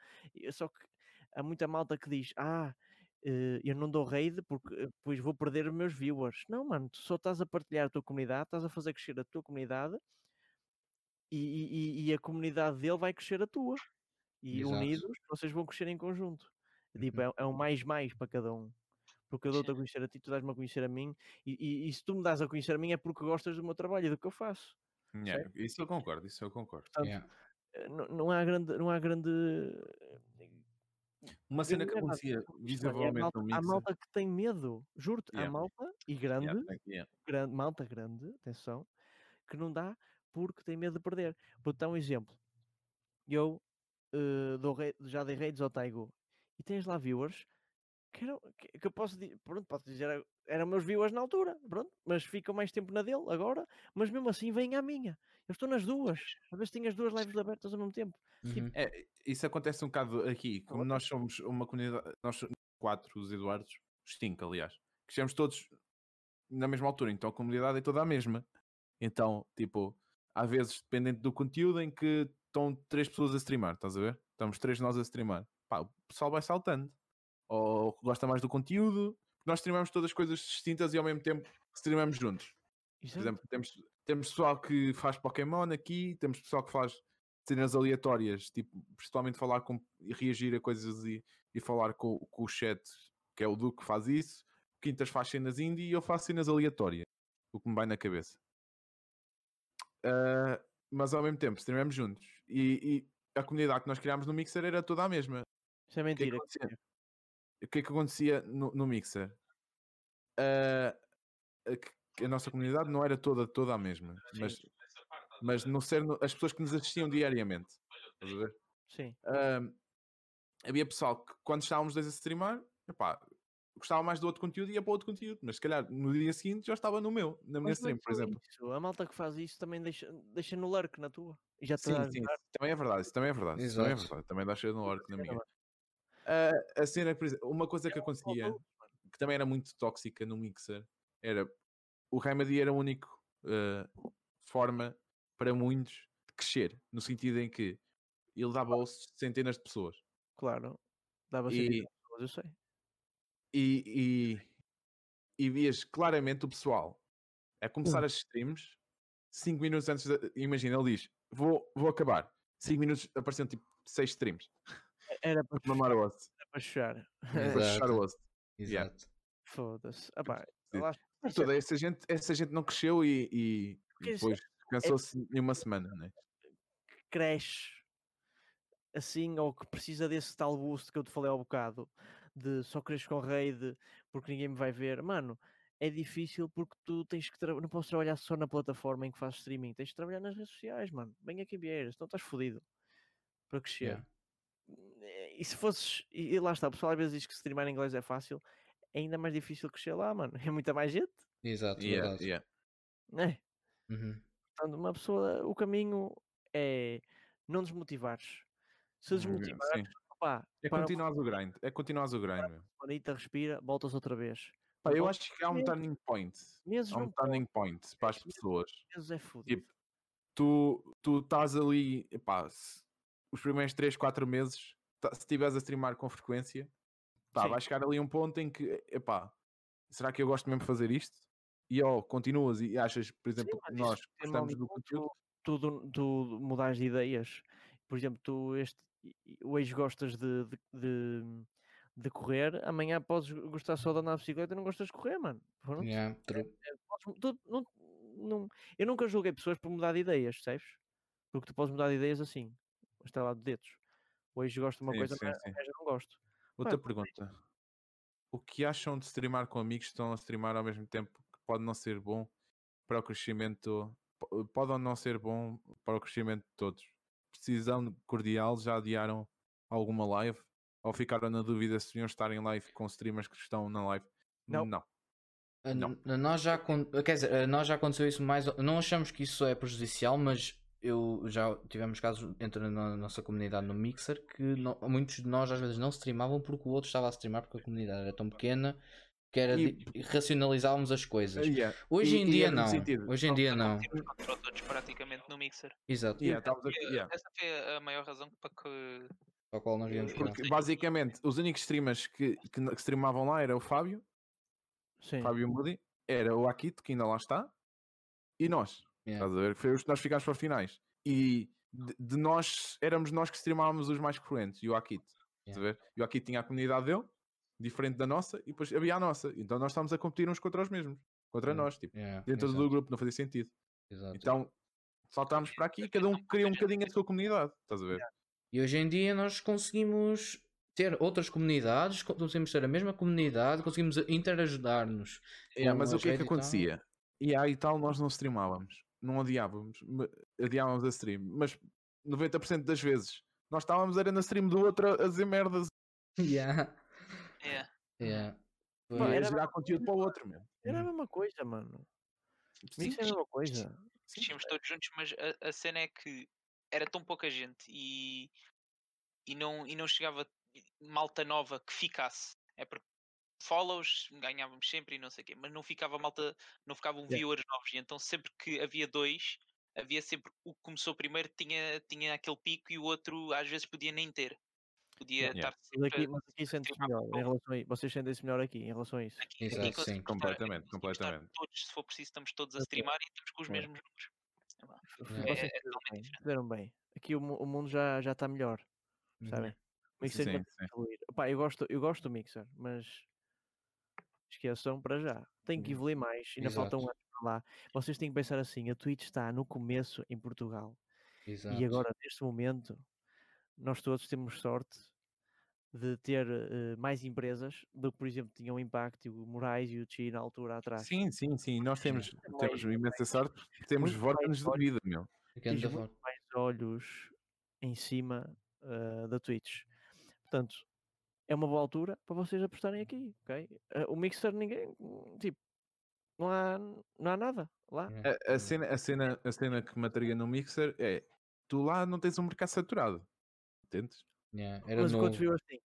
Só que há muita malta que diz: Ah, eh, eu não dou raid porque depois vou perder os meus viewers. Não, mano, tu só estás a partilhar a tua comunidade, estás a fazer crescer a tua comunidade e, e, e a comunidade dele vai crescer a tua. E Exato. unidos vocês vão crescer em conjunto. Tipo, uhum. é, é um mais-mais para cada um. Porque eu dou-te a conhecer a ti, tu dás-me a conhecer a mim. E, e, se tu me dás a conhecer a mim é porque gostas do meu trabalho e do que eu faço. Yeah, isso eu concordo, isso eu concordo. Portanto, yeah. Eh, não, não, há grande, não há grande. Uma cena que acontecia visivelmente malta, no Há malta que tem medo, juro-te, yeah. há malta e grande, grande, malta grande, atenção, que não dá porque tem medo de perder. Vou dar um exemplo. Eu uh, dou já dei raids ao Taigo e tens lá viewers que, era, que, que eu posso, pronto, posso dizer, eram meus viewers na altura, pronto, mas ficam mais tempo na dele agora, mas mesmo assim vêm à minha. Eu estou nas duas, às vezes tenho as duas lives abertas ao mesmo tempo. Tipo uhum. Tipo, é, isso acontece um bocado aqui, como nós somos uma comunidade, nós quatro, os Eduardos, os cinco, aliás, que estamos todos na mesma altura, então a comunidade é toda a mesma. Então, tipo, há vezes, dependente do conteúdo, em que estão três pessoas a streamar, estás a ver? Estamos três nós a streamar. Pá, o pessoal vai saltando. Ou gosta mais do conteúdo. Nós streamamos todas as coisas distintas e ao mesmo tempo streamamos juntos. Por exemplo, temos, temos pessoal que faz Pokémon aqui, temos pessoal que faz cenas aleatórias, tipo, principalmente falar com e reagir a coisas e, e falar com, com o chat, que é o Duque que faz isso. Quintas faz cenas indie e eu faço cenas aleatórias. O que me vai na cabeça. Uh, mas ao mesmo tempo streamamos juntos. E, e, a comunidade que nós criámos no Mixer era toda a mesma. Isso é mentira. O que, é que, o que, é que acontecia no, no Mixer? Uh, a, a, nossa comunidade não era toda, toda a mesma. Mas, mas no ser, as pessoas que nos assistiam diariamente. Estás a ver? Sim. Uh, havia pessoal que quando estávamos dois a streamar, epá, gostava mais do outro conteúdo e ia para outro conteúdo, mas se calhar no dia seguinte já estava no meu, na minha stream, por exemplo. Isso. A malta que faz isso também deixa, deixa no lurk na tua. E já sim, sim, também é verdade, isso também é verdade. Isso também é verdade, também deixa no lurk na minha. Uh, a cena, por exemplo, uma coisa que acontecia, que também era muito tóxica no Mixer, era o Remedy era a única uh, forma para muitos de crescer, no sentido em que ele dava ouços centenas de pessoas. Claro, dava centenas de pessoas, eu sei e, e, e vias claramente o pessoal a começar hum. as streams 5 minutos antes, de, imagina, ele diz: Vou, vou acabar. 5 minutos apareceram tipo 6 streams. Era <laughs> para mamar o osso. Era para fechar. Era para fechar <laughs> o osso. Exato. Yeah. Foda-se. Ah, pá, toda essa gente, essa gente não cresceu e, e depois cansou-se é... em uma semana, né? Cresce assim, ou que precisa desse tal boost que eu te falei ao bocado, de só queres com raid porque ninguém me vai ver. Mano, é difícil porque tu tens que não posso trabalhar só na plataforma em que fazes streaming, tens que trabalhar nas redes sociais, mano. Bem aqui vieiras, então estás fodido para crescer. Yeah. e se fosses. E, lá está, o pessoal às vezes diz que streamar em inglês é fácil. É ainda mais difícil crescer lá, mano. <laughs> É muita mais gente. Exato, yeah, verdade. Yeah. É. Uhum. Portanto, uma pessoa, o caminho é não desmotivares. Se hum, desmotivares, Pá, é continuar o grind. É continuar o grind. Manita, respira, voltas outra vez. Pá, eu acho que há um turning point. Meses há um turning point para as pessoas. Meses é fodido. Tipo, tu, tu estás ali, se, os primeiros 3, 4 meses, se estiveres a streamar com frequência, pá, vai chegar ali um ponto em que, epá, será que eu gosto mesmo de fazer isto? E ó, oh, continuas e achas, por exemplo, Sim, que nós gostamos do conteúdo. Tu, tu, tu mudas de ideias. Por exemplo, tu este, hoje gostas de, de, de, de, correr, amanhã podes gostar só de andar de bicicleta e não gostas de correr, mano. Yeah, é, é, tu, não, não, eu nunca julguei pessoas por mudar de ideias, sabes? Porque tu podes mudar de ideias assim, está lá de dedos. Hoje gosto de uma sim, coisa, sim, mas sim. não gosto. Outra pergunta. O que acham de streamar com amigos que estão a streamar ao mesmo tempo que pode não ser bom para o crescimento, pode ou não ser bom para o crescimento de todos? Precisão cordial, já adiaram alguma live? Ou ficaram na dúvida se deviam estar em live com streamers que estão na live? Não. Não. Não. Nós já, quer dizer, nós já aconteceu isso mais. Não achamos que isso é prejudicial, mas eu já tivemos casos entre na nossa comunidade no Mixer que não, muitos de nós às vezes não streamavam porque o outro estava a streamar porque a comunidade era tão pequena que era e... racionalizávamos as coisas. Yeah. Hoje, e, em dia, não. Hoje em dia não. todos praticamente no Mixer. Exato. Yeah, yeah. Essa foi a maior razão para que. Para a qual nós viemos Porque basicamente os únicos streamers que, que, que streamavam lá era o Fábio, Sim. Fábio Moody, era o Akito, que ainda lá está, e nós. Yeah. Estás a ver? Foi os que nós ficámos para finais. E de, de, nós, éramos nós que streamávamos os mais frequentes, e o Akito. Yeah. Estás a ver? E o Akito tinha a comunidade dele, diferente da nossa, e depois havia a nossa. Então nós estávamos a competir uns contra os mesmos, contra nós, tipo, yeah, dentro exato. do grupo, não fazia sentido. Exato. Então saltámos para aqui e cada um queria um bocadinho a sua comunidade, estás a ver? E hoje em dia nós conseguimos ter outras comunidades, conseguimos ter a mesma comunidade, conseguimos interajudar-nos. É, mas o que é que acontecia? E aí tal nós não streamávamos, não adiávamos, adiávamos a stream, mas 90% das vezes nós estávamos era na stream do outro a dizer merdas. <laughs> Yeah. É. Yeah. Mano, era gerar conteúdo para o outro, mesmo. Era a mesma coisa, mano. Sim, Isso é a mesma coisa. Tínhamos todos juntos, mas a, a, cena é que era tão pouca gente e, e, não, e não chegava malta nova que ficasse. É porque follows ganhávamos sempre e não sei o quê, mas não ficava malta, não ficavam yeah. viewers novos. E então sempre que havia dois, havia sempre o que começou primeiro tinha, tinha aquele pico e o outro às vezes podia nem ter. Podia yeah. estar mas aqui, mas aqui sente-se melhor em relação a Vocês sentem-se melhor aqui em relação a isso. Aqui, Exato, aqui sim, completamente, completamente. Todos, se for preciso, estamos todos a streamar e estamos com os mesmos números. É, é, é fizeram bem. Aqui o, o mundo já, já está melhor. Sabem? Uhum. O Mixer sim, sim. Pá, eu, gosto, eu gosto do Mixer, mas esqueçam para já. Tem que uhum. evoluir mais. Ainda falta um ano para lá. Vocês têm que pensar assim: a Twitch está no começo em Portugal. Exato. E agora, neste momento, nós todos temos sorte de ter uh, mais empresas do que, por exemplo, tinham o Impact, o Moraes e o Chi na altura atrás. Sim, sim, sim. Nós temos, temos imensa sorte, temos votos de vida, meu. Temos muito mais olhos em cima uh, da Twitch. Portanto, é uma boa altura para vocês apostarem aqui, ok? Uh, o Mixer, ninguém, tipo, não há, não há nada lá. A, a, cena, a, cena, a cena que mataria no Mixer é, tu lá não tens um mercado saturado, entendes? Yeah, era Mas no... quantos viewers tem?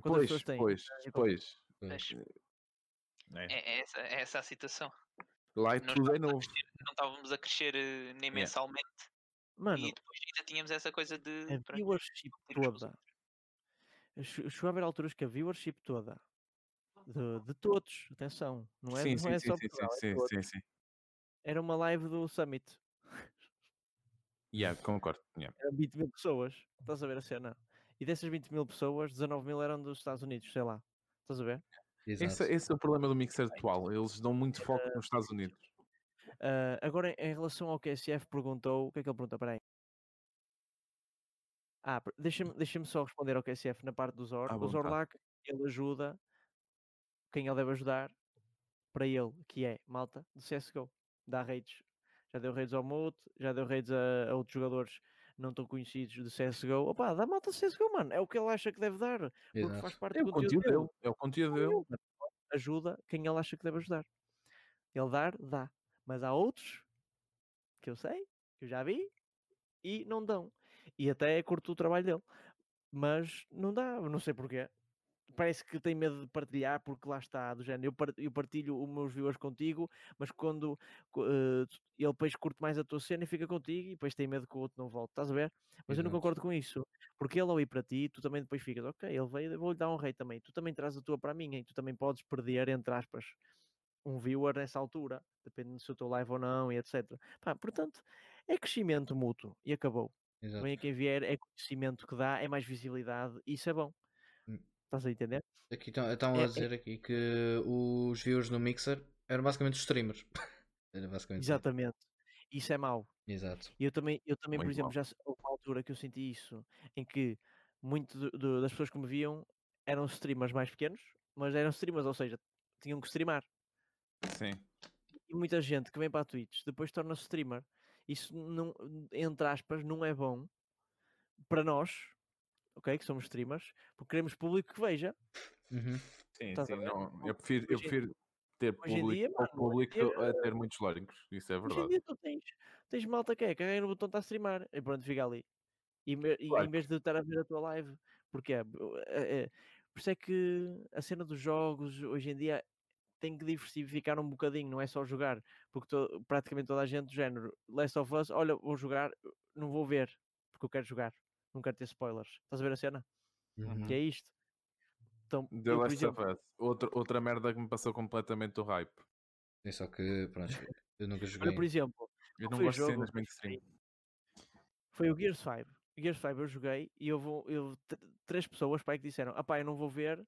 Quantas pois, têm? Pois, pois. É. É, essa, é essa a situação. Lá é tudo é novo. Crescer, não estávamos a crescer uh, nem mensalmente. Mano, e depois ainda tínhamos essa coisa de. A viewership toda. Chegou a haver alturas que a viewership toda de, de todos, atenção, não é, sim, não sim, é sim, só sim, sim, sim, sim, Era uma live do Summit. Yeah, concordo. Yeah. Eram 20 mil pessoas. Estás a ver a cena? E dessas 20 mil pessoas, 19 mil eram dos Estados Unidos, sei lá. Estás a ver? Esse, esse, é o problema do mixer atual. Eles dão muito foco uh, nos Estados Unidos. Uh, agora, em relação ao que a SF perguntou, o que é que ele perguntou? Peraí. Ah, deixa-me deixa só responder ao QSF na parte do Zor. Ah, o Zorlac, ele ajuda quem ele deve ajudar para ele, que é malta do CSGO. Dá raids. Já deu raids ao Mote, já deu raids a, a outros jogadores não tão conhecidos de CSGO, opá, dá malta CSGO, mano. É o que ele acha que deve dar. Porque Exato. faz parte é do conteúdo, conteúdo dele. É o conteúdo dele. Ajuda quem ele acha que deve ajudar. Ele dar, dá. Mas há outros que eu sei, que eu já vi, e não dão. E até curto o trabalho dele. Mas não dá, não sei porquê parece que tem medo de partilhar porque lá está, do género, eu partilho os meus viewers contigo, mas quando uh, ele depois curte mais a tua cena e fica contigo e depois tem medo que o outro não volte, estás a ver? Mas Exato. eu não concordo com isso, porque ele ao ir para ti, tu também depois ficas, ok, ele veio, vou-lhe dar um rei também, tu também traz a tua para mim, hein? tu também podes perder, entre aspas, um viewer nessa altura, dependendo se eu estou live ou não e etc. Pá, portanto, é crescimento mútuo e acabou. Exato. Vem a quem vier, é conhecimento que dá, é mais visibilidade, e isso é bom. Estás a entender? Aqui estão é, a é dizer é... aqui que os viewers no Mixer eram basicamente os streamers. <laughs> Era basicamente Exatamente. Isso é mau. Exato. E eu também, eu também por exemplo, mal. já houve uma altura que eu senti isso, em que muito das pessoas que me viam eram streamers mais pequenos, mas eram streamers, ou seja, tinham que streamar. Sim. E muita gente que vem para a Twitch depois torna-se streamer. Isso, não, entre aspas, não é bom para nós, ok? Que somos streamers, porque queremos público que veja. Uhum. Sim, sim, não, eu prefiro, eu prefiro ter público, dia, mano, público dia, a ter muitos loadings, isso é verdade. Hoje em dia tu tens, tens malta que é, carrega no botão está a streamar e pronto, fica ali. E, e claro. em vez de estar a ver a tua live, porque é, é, é, por isso é que a cena dos jogos hoje em dia tem que diversificar um bocadinho, não é só jogar, porque to, praticamente toda a gente do género Last of Us, olha, vou jogar, não vou ver, porque eu quero jogar não quero ter spoilers. Estás a ver a cena? Uhum. Que é isto. Então, The eu, Last exemplo... of Us. Outra, outra merda que me passou completamente o hype. É só que, pronto, eu nunca <laughs> joguei. Olha, por exemplo, eu não gosto de cenas mainstream. Foi o Gears 5. Gears 5 eu joguei e eu vou, eu, três pessoas pai, que disseram: Ah, pá, eu não vou ver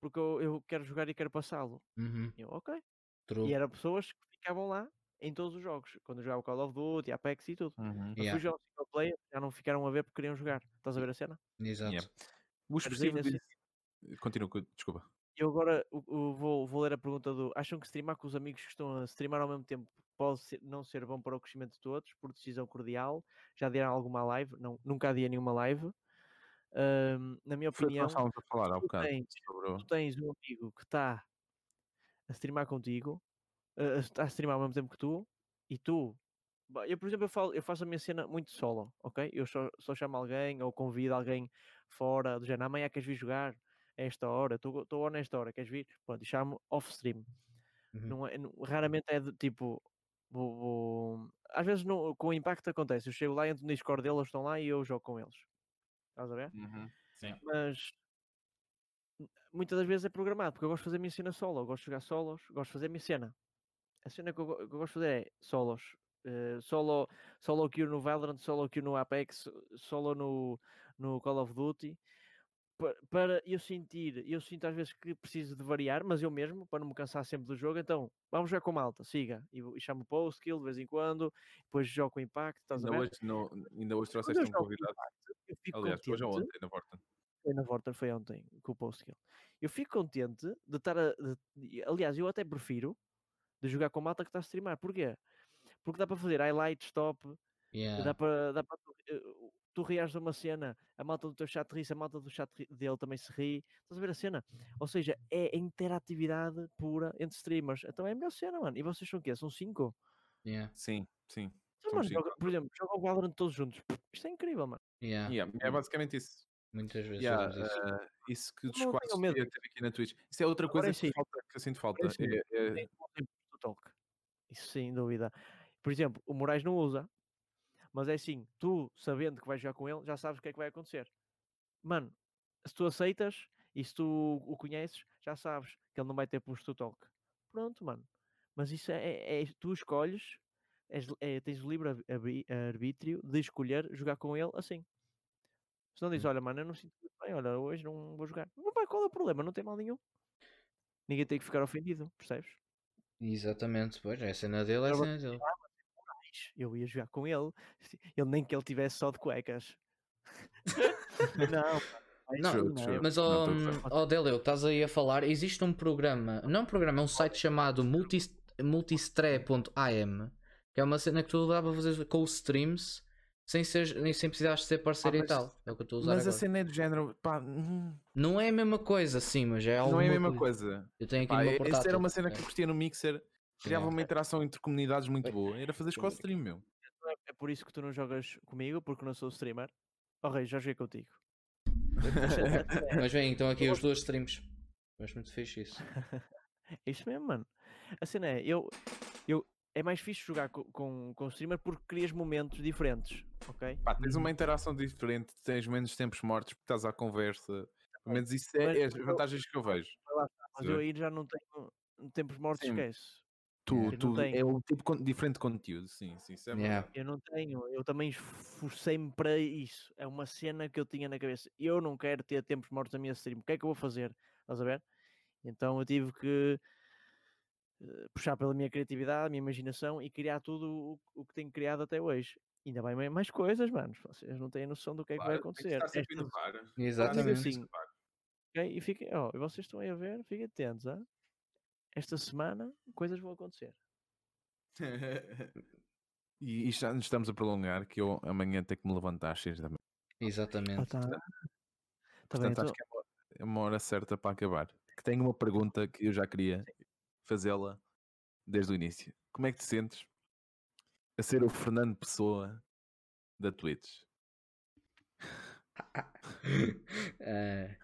porque eu, eu quero jogar e quero passá-lo. Uhum. Eu, ok. True. E eram pessoas que ficavam lá em todos os jogos. Quando eu jogava Call of Duty, Apex e tudo. Uhum. Mas yeah. os jogos single player já não ficaram a ver porque queriam jogar. Estás a ver a cena? Exato. Yeah. O expressivo de... Continua, desculpa. Eu agora vou, vou ler a pergunta do. Acham que streamar com os amigos que estão a streamar ao mesmo tempo pode ser, não ser bom para o crescimento de todos, por decisão cordial? Já deram alguma live? Não, nunca havia nenhuma live. Um, na minha opinião, a falar há um tu, tens, sobre... tu tens um amigo que está a streamar contigo uh, a streamar ao mesmo tempo que tu e tu. Eu, por exemplo, eu, falo, eu faço a minha cena muito solo, ok? Eu só, só chamo alguém ou convido alguém fora do género, amanhã queres vir jogar a esta hora, estou nesta hora, queres vir? Pronto, e chamo off-stream. Uhum. Não é, não, raramente é de tipo. Vou, vou... Às vezes não, com o impacto acontece. Eu chego lá, entro no Discord deles, estão lá e eu jogo com eles. Estás a ver? Uhum. Sim. Mas muitas das vezes é programado, porque eu gosto de fazer a minha cena solo, eu gosto de jogar solos, gosto de fazer a minha cena a cena que eu, que eu gosto de fazer é solos. Uh, solo, solo queue no Valorant, solo queue no Apex, solo no, no Call of Duty. Para, eu sentir, eu sinto às vezes que preciso de variar, mas eu mesmo, para não me cansar sempre do jogo, então vamos jogar com malta, siga. E, e chamo o post kill de vez em quando, depois jogo com impacto. Estás ainda, hoje, no, ainda hoje trouxeste um convidado. Eu fico Aliás, contente, hoje ou ontem na Vorten. Foi na Vorten, foi ontem, com o post kill. Eu fico contente de estar a. De, aliás, eu até prefiro de jogar com malta que está a streamar. Porquê? Porque dá para fazer highlights, top, yeah. dá para, dá para eh, tu reages a uma cena, a malta do teu chat ri, a malta do chat dele também se ri. Estás a ver a cena? Ou seja, é interatividade pura entre streamers. Então é a melhor cena, mano. E vocês são o quê? São cinco? Yeah. Sim, sim. Então, mano, joga, por exemplo, jogam o Valorant todos juntos. Isto é incrível, mano. Yeah. Yeah. É basicamente isso. Muitas vezes yeah, isso. Uh, isso que quase ter aqui na Twitch. Isso é outra coisa que, falta, que eu sinto falta. É, é, Talk. Isso sem dúvida. Por exemplo, o Moraes não usa, mas é assim, tu sabendo que vais jogar com ele, já sabes o que é que vai acontecer. Mano, se tu aceitas e se tu o conheces, já sabes que ele não vai ter push to talk. Pronto, mano. Mas isso é, é, é tu escolhes, és, é, tens o livre arbítrio de escolher jogar com ele assim. Se não diz, hum. olha, mano, eu não sinto bem, olha, hoje não vou jogar. Não, vai, qual é o problema? Não tem mal nenhum. Ninguém tem que ficar ofendido, percebes? Exatamente, pois, é a cena dele, é a cena dele. <laughs> Eu ia jogar com ele, ele nem que ele tivesse só de cuecas. <laughs> não, não, true, true. mas ó oh, oh, Deleu, estás aí a falar, existe um programa, não um programa, é um site chamado multistre.am, que é uma cena que tu dá para fazer com os streams sem, ser, nem sem precisar ser parceiro ah, mas, e tal. É o que eu estou a usar. Mas agora. a cena é do género, pá, hum. não é a mesma coisa, sim, mas é algo. Não é a mesma coisa. coisa. Eu tenho aqui pá. Essa era uma cena que eu curtia no Mixer, criava é. uma interação entre comunidades muito boa. Era fazer squad stream, meu. É por isso que tu não jogas comigo, porque não sou streamer. Oh, Rei, já joguei contigo. <laughs> <laughs> mas vem, então aqui os dois streams. Mas muito fixe isso. é <laughs> isso mesmo, mano. A cena é, eu, eu, é mais fixe jogar com, com, com o streamer porque crias momentos diferentes, ok? Pá, tens uma uhum. interação diferente, tens menos tempos mortos porque estás à conversa. Pelo menos isso é, é as vantagens que eu vejo. Mas eu aí já não tenho tempos mortos, sim. esquece. Tu, tu é um tipo diferente de conteúdo, sim, sim, isso é yeah. Eu não tenho, eu também esforcei-me para isso. É uma cena que eu tinha na cabeça. Eu não quero ter tempos mortos na minha stream. O que é que eu vou fazer? Estás a ver? Então eu tive que puxar pela minha criatividade, a minha imaginação e criar tudo o, o que tenho criado até hoje. Ainda vai mais coisas, manos. Vocês não têm noção do que é que vai acontecer. Esta... Exatamente. Assim, okay? E fiquem, oh, e vocês estão aí a ver, fiquem atentos. Hein? Esta semana coisas vão acontecer. <laughs> e, e já nos estamos a prolongar que eu amanhã tenho que me levantar às 6 da manhã. Exatamente. Ah, tá. Portanto, tá bem, acho que é uma, é uma hora certa para acabar que tenho uma pergunta que eu já queria fazê-la desde o início. Como é que te sentes a ser o Fernando Pessoa da Twitch? <laughs> é...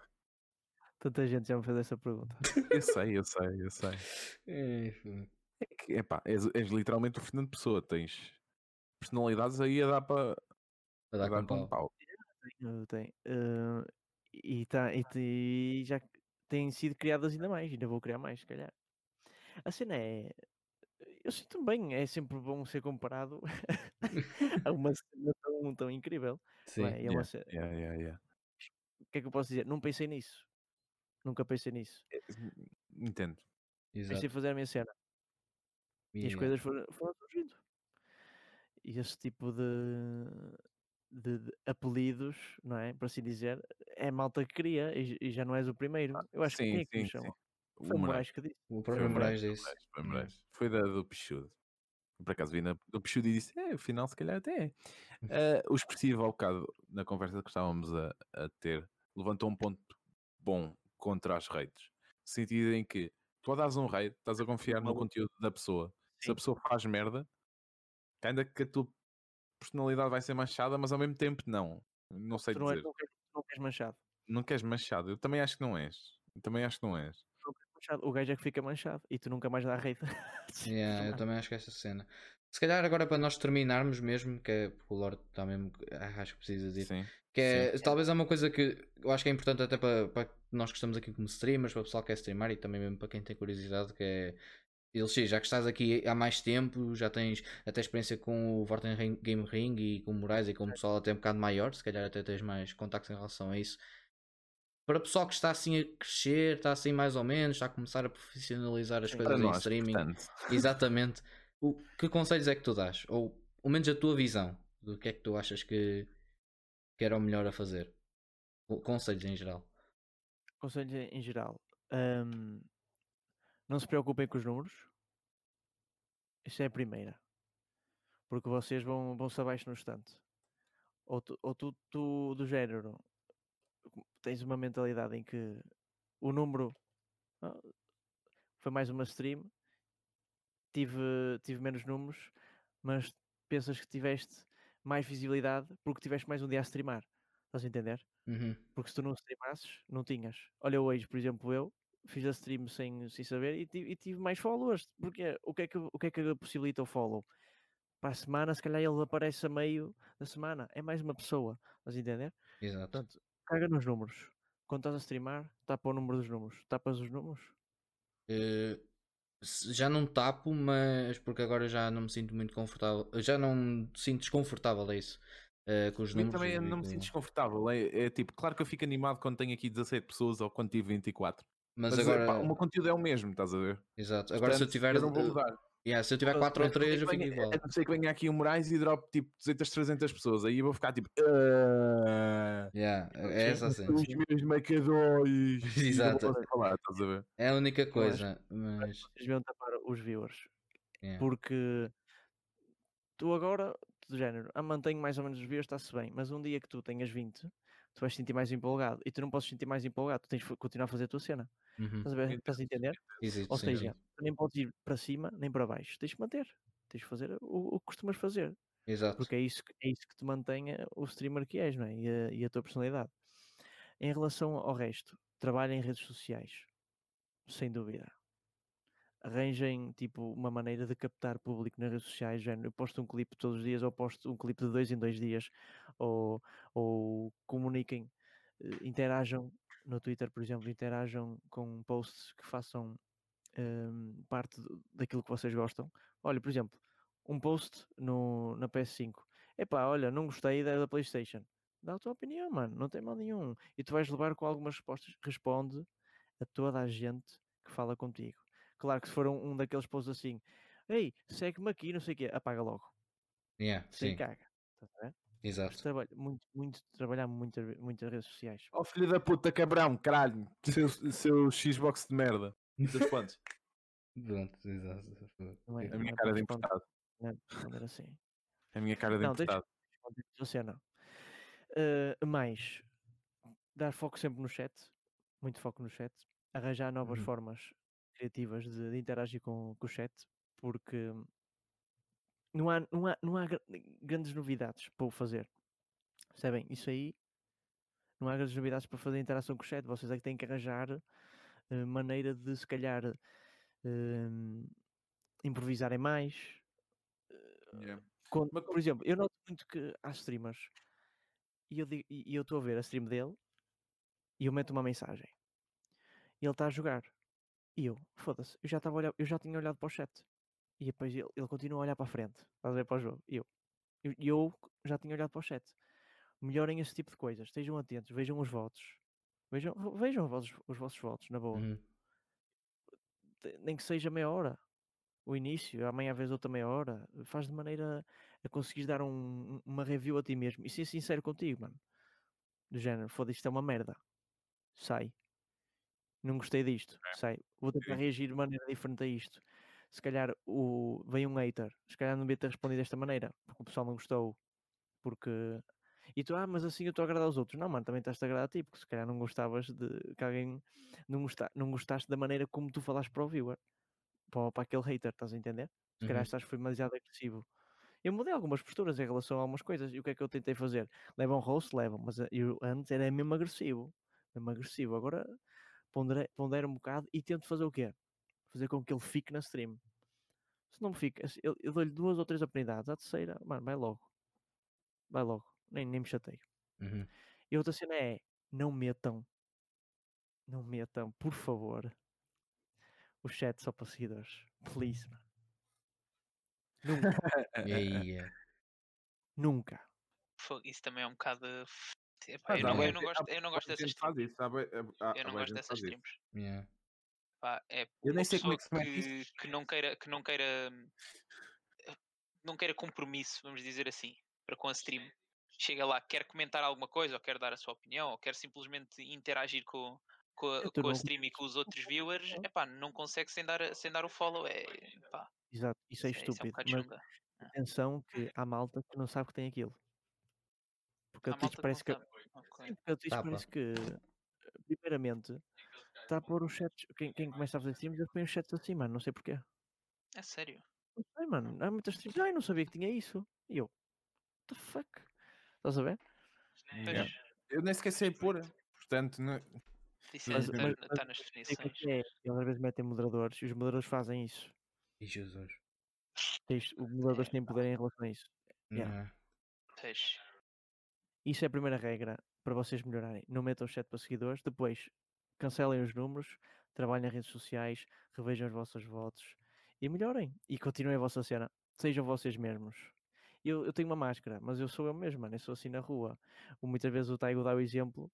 Tanta gente já me fez essa pergunta. Eu sei, eu sei, eu sei. <laughs> É, que, epá, és, és literalmente o Fernando Pessoa, tens personalidades aí a dar para a dar, dar com, pau. Tenho, tenho. Uh, e, tá, e, e já têm sido criadas ainda mais, ainda vou criar mais, se calhar. A cena é. Eu sinto bem, é sempre bom ser comparado <laughs> a uma cena tão, tão incrível. É? Sim, é? yeah, cena... yeah, yeah, yeah. O que é que eu posso dizer? Não pensei nisso. Nunca pensei nisso. É, entendo. Exato. Pensei fazer a minha cena. E as coisas foram, foram surgindo. E esse tipo de, de, de, apelidos, não é? Por assim dizer, é malta que cria e, e já não és o primeiro. Ah, Eu acho sim, que, é que sim, chama. Foi o Moraes que disse. O próprio Moraes disse. Foi, Moraes. foi da, do Pichudo. Por acaso vi na, do Pichudo e disse: é, afinal, se calhar até é. Uh, <laughs> o expressivo, ao bocado, na conversa que estávamos a, a, ter, levantou um ponto bom contra as redes. No sentido em que tu a dás um rei, estás a confiar no conteúdo da pessoa. Sim. Se a pessoa faz merda, ainda que a tua personalidade vai ser manchada, mas ao mesmo tempo não. Não sei tu não, é, dizer. não, queres, não queres manchado. Não queres manchado. Eu também acho que não és. Eu também acho que não és. O gajo é que fica manchado e tu nunca mais dá rei. <laughs> yeah, eu também acho que é essa cena. Se calhar agora para nós terminarmos mesmo, que é porque o Lorde está mesmo. Ah, acho que precisa dizer. Sim. Que é, Sim. talvez é uma coisa que eu acho que é importante até para, para nós que estamos aqui como streamers, para o pessoal que quer streamar e também mesmo para quem tem curiosidade, que é eles já que estás aqui há mais tempo, já tens até experiência com o Vorten Game Ring e com o Moraes e com o pessoal até um bocado maior, se calhar até tens mais contactos em relação a isso. Para o pessoal que está assim a crescer, está assim mais ou menos, está a começar a profissionalizar as Sim, coisas em nós, streaming. Portanto. Exatamente. O, que conselhos é que tu dás? Ou pelo menos a tua visão do que é que tu achas que, que era o melhor a fazer? Conselhos em geral. Conselhos em geral. Um, não se preocupem com os números. Isso é a primeira. Porque vocês vão, vão-se abaixo no instante. Ou, tu, ou tu, tu, do género, tens uma mentalidade em que o número ah, foi mais uma stream, tive, tive menos números, mas pensas que tiveste mais visibilidade porque tiveste mais um dia a streamar. Estás a entender? Uhum. Porque se tu não streamasses, não tinhas. Olha hoje, por exemplo, eu fiz a stream sem, sem saber e tive, e tive mais followers. Porque o que, é que, o que é que possibilita o follow? Para a semana, se calhar ele aparece a meio da semana. É mais uma pessoa. Estás a entender? Exato. Portanto, caga nos números. Quando estás a streamar, tapa o número dos números. Tapas os números? Uh, já não tapo, mas porque agora já não me sinto muito confortável. Já não me sinto desconfortável a isso. Uh, com os números. Eu também não me sinto desconfortável. É, é, tipo, claro que eu fico animado quando tenho aqui 17 pessoas ou quando tive 24. Mas, mas agora. Pá, o meu conteúdo é o mesmo, estás a ver? Exato. Agora Portanto, se eu tiver. Eu não vou mudar. Yeah, se eu tiver 4 ou 3, eu fico igual. A não ser que venha aqui o Moraes e drop tipo 200, 300 pessoas. Aí eu vou ficar tipo. Uh... Yeah, é essa assim. Os meus macadóis. <laughs> Exato. Falar, estás a ver? É a única coisa. Mas. Vão tapar os viewers. Yeah. Porque tu agora do género, ah, mantenho mais ou menos os views, está-se bem, mas um dia que tu tenhas 20, tu vais sentir mais empolgado e tu não podes sentir mais empolgado, tu tens de continuar a fazer a tua cena. Uhum. Estás, a ver? Estás a entender? Existe, Ou seja, tu nem podes ir para cima nem para baixo, tens de manter, tens de fazer o, o que costumas fazer. Exato. Porque é isso, que, é isso que te mantém o streamer que és, não é? E a, e a tua personalidade. Em relação ao resto, trabalho em redes sociais, sem dúvida arranjem tipo uma maneira de captar público nas redes sociais, género, eu posto um clipe todos os dias ou posto um clipe de dois em dois dias ou, ou comuniquem, eh, interajam no Twitter, por exemplo, interajam com posts que façam um, parte daquilo que vocês gostam. Olha, por exemplo, um post no, na PS5. Epá, olha, não gostei da, da Playstation. Dá a tua opinião, mano, não tem mal nenhum. E tu vais levar com algumas respostas. Responde a toda a gente que fala contigo. Claro que se for um, um daqueles posts assim, ei, segue-me aqui, não sei o quê, apaga logo. Yeah, Sem sim. caga. Exato. Trabalho, muito, muito, trabalhar muito, muitas redes sociais. Oh filho da puta, cabrão, caralho, seu, seu Xbox de merda. Muitas pontos. <laughs> Pronto, exato. É, a minha é cara de importado. Não é assim. A minha cara de importado. Você não. Uh, mais, dar foco sempre no chat, muito foco no chat, arranjar novas uhum. formas criativas de, de interagir com, com, o chat, porque não há, não, há, não há grandes novidades para o fazer. Percebem? Isso aí não há grandes novidades para fazer interação com o chat. Vocês é que têm que arranjar uh, maneira de se calhar uh, improvisarem mais. Yeah. Quando, por exemplo, eu noto muito que há streamers e eu, e eu estou a ver a stream dele e eu meto uma mensagem. E ele está a jogar. E eu, foda-se, eu já estava olhar, eu já tinha olhado para o chat. E depois ele, ele continua a olhar para a frente, a ver para o jogo. E eu, eu, eu já tinha olhado para o chat. Melhorem esse tipo de coisas, estejam atentos, vejam os votos. Vejam, vejam os, os vossos votos, na boa. Uhum. Nem que seja meia hora. O início, amanhã vez outra meia hora. Faz de maneira a conseguires dar um, uma review a ti mesmo. E ser sincero contigo, mano. Do género, foda-se, isto é uma merda. Sai não gostei disto, é. sei, vou tentar reagir de maneira diferente a isto. Se calhar o, vem um hater, se calhar não devia ter respondido desta maneira, porque o pessoal não gostou, porque. E tu, ah, mas assim eu estou a agradar aos outros. Não, mano, também estás a agradar a ti, porque se calhar não gostavas de que alguém não, gosta, não gostaste da maneira como tu falaste para o viewer, para, para aquele hater, estás a entender? Se calhar uhum. estás foi demasiado agressivo. Eu mudei algumas posturas em relação a algumas coisas. E o que é que eu tentei fazer? Levam roast? Levam, mas eh, eu antes era mesmo agressivo. Mesmo agressivo. Agora pondera, pondera um bocado e tento fazer o quê? Fazer com que ele fique na stream. Se não fica, eu, eu dou-lhe duas ou três oportunidades, a terceira, mano, vai logo. Vai logo. Nem, nem me chateio. Uhum. E outra cena é, não metam, não metam, por favor, o chat só para seguidores. Please, mano. Nunca. <laughs> yeah. Nunca. Isso também é um bocado Epá, eu, não, eu, não, gosto, eu não gosto dessas streams. Isso, sabe, eu não gosto dessas streams. Yeah. Pá, é eu nem sei como é que se que, que não queira que não queira não queira compromisso, vamos dizer assim, para com a stream. Chega lá, quer comentar alguma coisa, ou quer dar a sua opinião, ou quer simplesmente interagir com, com, a, com a stream e com os outros viewers, é pá, não consegue sem dar, sem dar o follow. É, pá, Exato, isso é, é estúpido. Isso é um mas ah. atenção que há malta que não sabe que tem aquilo. Porque a Twitch parece que. Okay. a Twitch tá, parece que, primeiramente, está a pôr os chats. Quem, quem começa a fazer streams, eles põem os chats assim, mano. Não sei porquê. É sério? Não sei, mano. Há muitas streams. Eu não sabia que tinha isso. E eu, what the fuck? Estás a ver? Yeah. Eu nem sequer sei pôr. Portanto, não... Isso mas, mas, está nas definições. É, eles às vezes metem moderadores e os moderadores fazem isso. E Jesus. Os moderadores têm poder em relação a isso. Yeah. Não. Isso é a primeira regra para vocês melhorarem. Não metam o chat para seguidores. Depois, cancelem os números, trabalhem nas redes sociais, revejam os vossos votos e melhorem. E continuem a vossa cena. Sejam vocês mesmos. Eu, eu tenho uma máscara, mas eu sou eu mesmo. Eu sou assim na rua. Muitas vezes o Taigo dá o exemplo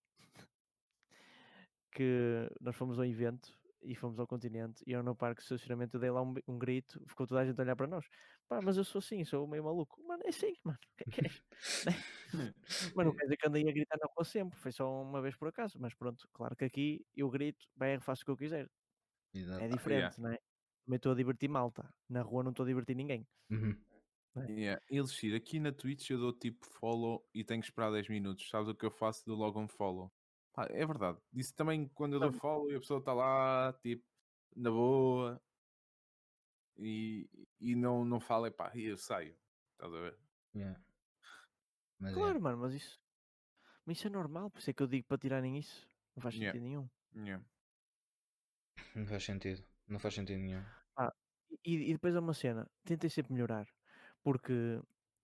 que nós fomos a um evento e fomos ao continente e eu no parque de estacionamento dei lá um, um, grito, ficou toda a gente a olhar para nós. Pá, mas eu sou assim, sou meio maluco. Mano, é assim, mano. Que, que é? <laughs> <laughs> mas não quer dizer que andei a gritar na rua sempre, foi só uma vez por acaso. Mas pronto, claro que aqui eu grito, bem, faço o que eu quiser. Exato. É diferente, yeah. não é? Também estou a divertir malta. Na rua não estou a divertir ninguém. Uhum. Yeah. Elixir, aqui na Twitch eu dou tipo follow e tenho que esperar 10 minutos. Sabes o que eu faço? Dou logo um follow. Pá, é verdade. Isso também quando eu dou follow e a pessoa está lá, tipo, na boa e, e não, não fala, pá, e eu saio. Estás a ver? Yeah. Mas claro, é. mano, mas isso, mas isso é normal, por isso é que eu digo para tirarem isso. Não faz sentido yeah. nenhum. Yeah. <laughs> Não faz sentido. Não faz sentido nenhum. Ah, e, e depois é uma cena, tentem sempre melhorar. Porque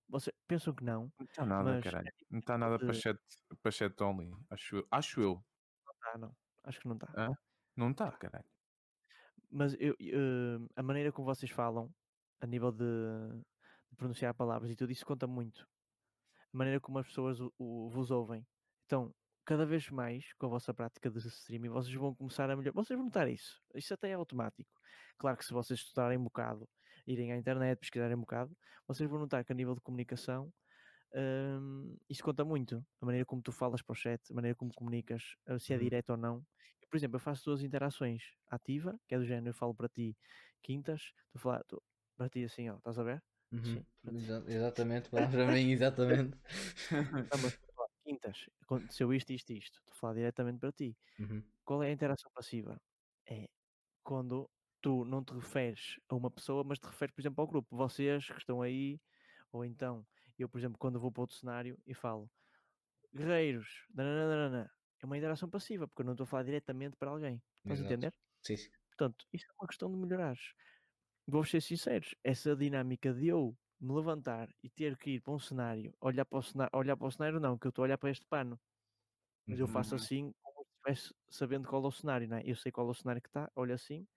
vocês pensam que não. Não está nada, mas caralho. É tipo não está nada de... para, chat, para chat only. Acho eu. Acho eu. Não está, não. Acho que não está. Ah? Não está, caralho. Mas eu, uh, a maneira como vocês falam, a nível de, de, pronunciar palavras e tudo isso conta muito. A maneira como as pessoas o, o, vos ouvem. Então, cada vez mais, com a vossa prática de streaming, vocês vão começar a melhorar. Vocês vão notar isso. Isso até é automático. Claro que se vocês estudarem um bocado, irem à internet, pesquisarem um bocado, vocês vão notar que a nível de comunicação um, isso conta muito. A maneira como tu falas para o chat, a maneira como comunicas, eh, se é uhum. direto ou não. Por exemplo, eu faço duas interações. Ativa, que é do género, eu falo para ti quintas, tu falar tu, para ti assim, ó, estás a ver? Uhum. Sim, exatamente, para mim, exatamente. <laughs> Não, mas, quintas, aconteceu isto, isto, isto. Estou a falar diretamente para ti. Uhum. Qual é a interação passiva? É quando tu não te referes a uma pessoa, mas te referes, por exemplo, ao grupo. Vocês que estão aí, ou então, eu, por exemplo, quando vou para outro cenário e falo guerreiros, dananana, é uma interação passiva, porque eu não estou a falar diretamente para alguém. Estás a entender? Sim, sim. Portanto, isso é uma questão de melhorares. Vou ser sinceros, essa dinâmica de eu me levantar e ter que ir para um cenário, olhar para o cenário, olhar para o cenário não, que eu estou a olhar para este pano. Mas eu faço uhum. assim como se estivesse sabendo qual é o cenário, não é? Eu sei qual é o cenário que está, olho assim,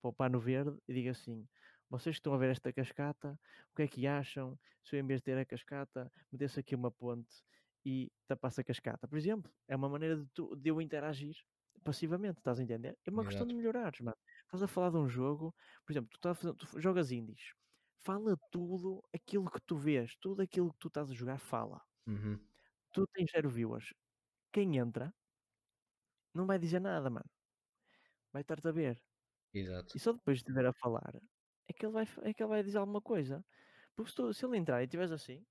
para o pano verde e digo assim: vocês que estão a ver esta cascata, o que é que acham se eu, em vez de ter a cascata, metesse aqui uma ponte e tapasse a cascata? Por exemplo, é uma maneira de, tu, de eu interagir passivamente, estás a entender? É uma questão de melhorares, mano. Estás a falar de um jogo, por exemplo, tu, estás tu jogas indies, fala tudo aquilo que tu vês, tudo aquilo que tu estás a jogar, fala. Uhum. Tu tens zero viewers. Quem entra não vai dizer nada, mano. Vai estar-te a ver. Exato. E só depois de estiver a falar é que ele vai, é que ele vai dizer alguma coisa. Porque se, tu, se ele entrar e estiveres assim,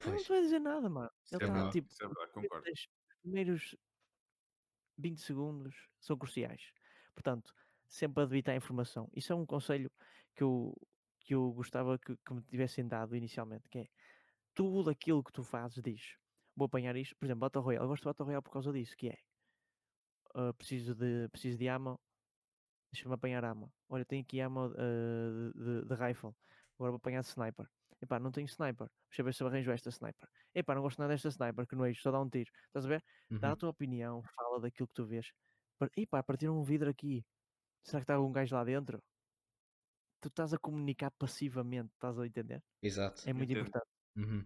ele não vai dizer nada, mano. Ele está é tipo. é verdade, concordo. Os primeiros 20 segundos são cruciais. Portanto, sempre a debitar a informação. Isso é um conselho que eu, que eu gostava que, que me tivessem dado inicialmente, que é tudo aquilo que tu fazes diz. Vou apanhar isto, por exemplo, Battle Royale. Eu gosto de Battle Royale por causa disso, que é uh, preciso, de, preciso de ammo, deixa-me apanhar ammo. Olha, tenho aqui ammo uh, de, de, rifle, agora vou apanhar de sniper. Epá, não tenho sniper, deixa eu ver se eu arranjo esta sniper. Epá, não gosto nada desta sniper, que não é só dá um tiro. Estás a ver? Uhum. Dá a tua opinião, fala daquilo que tu vês. Epá, partiram um vidro aqui. Será que está algum gajo lá dentro? Tu estás a comunicar passivamente, estás a entender? Exato. É muito Entendo. importante. Uhum.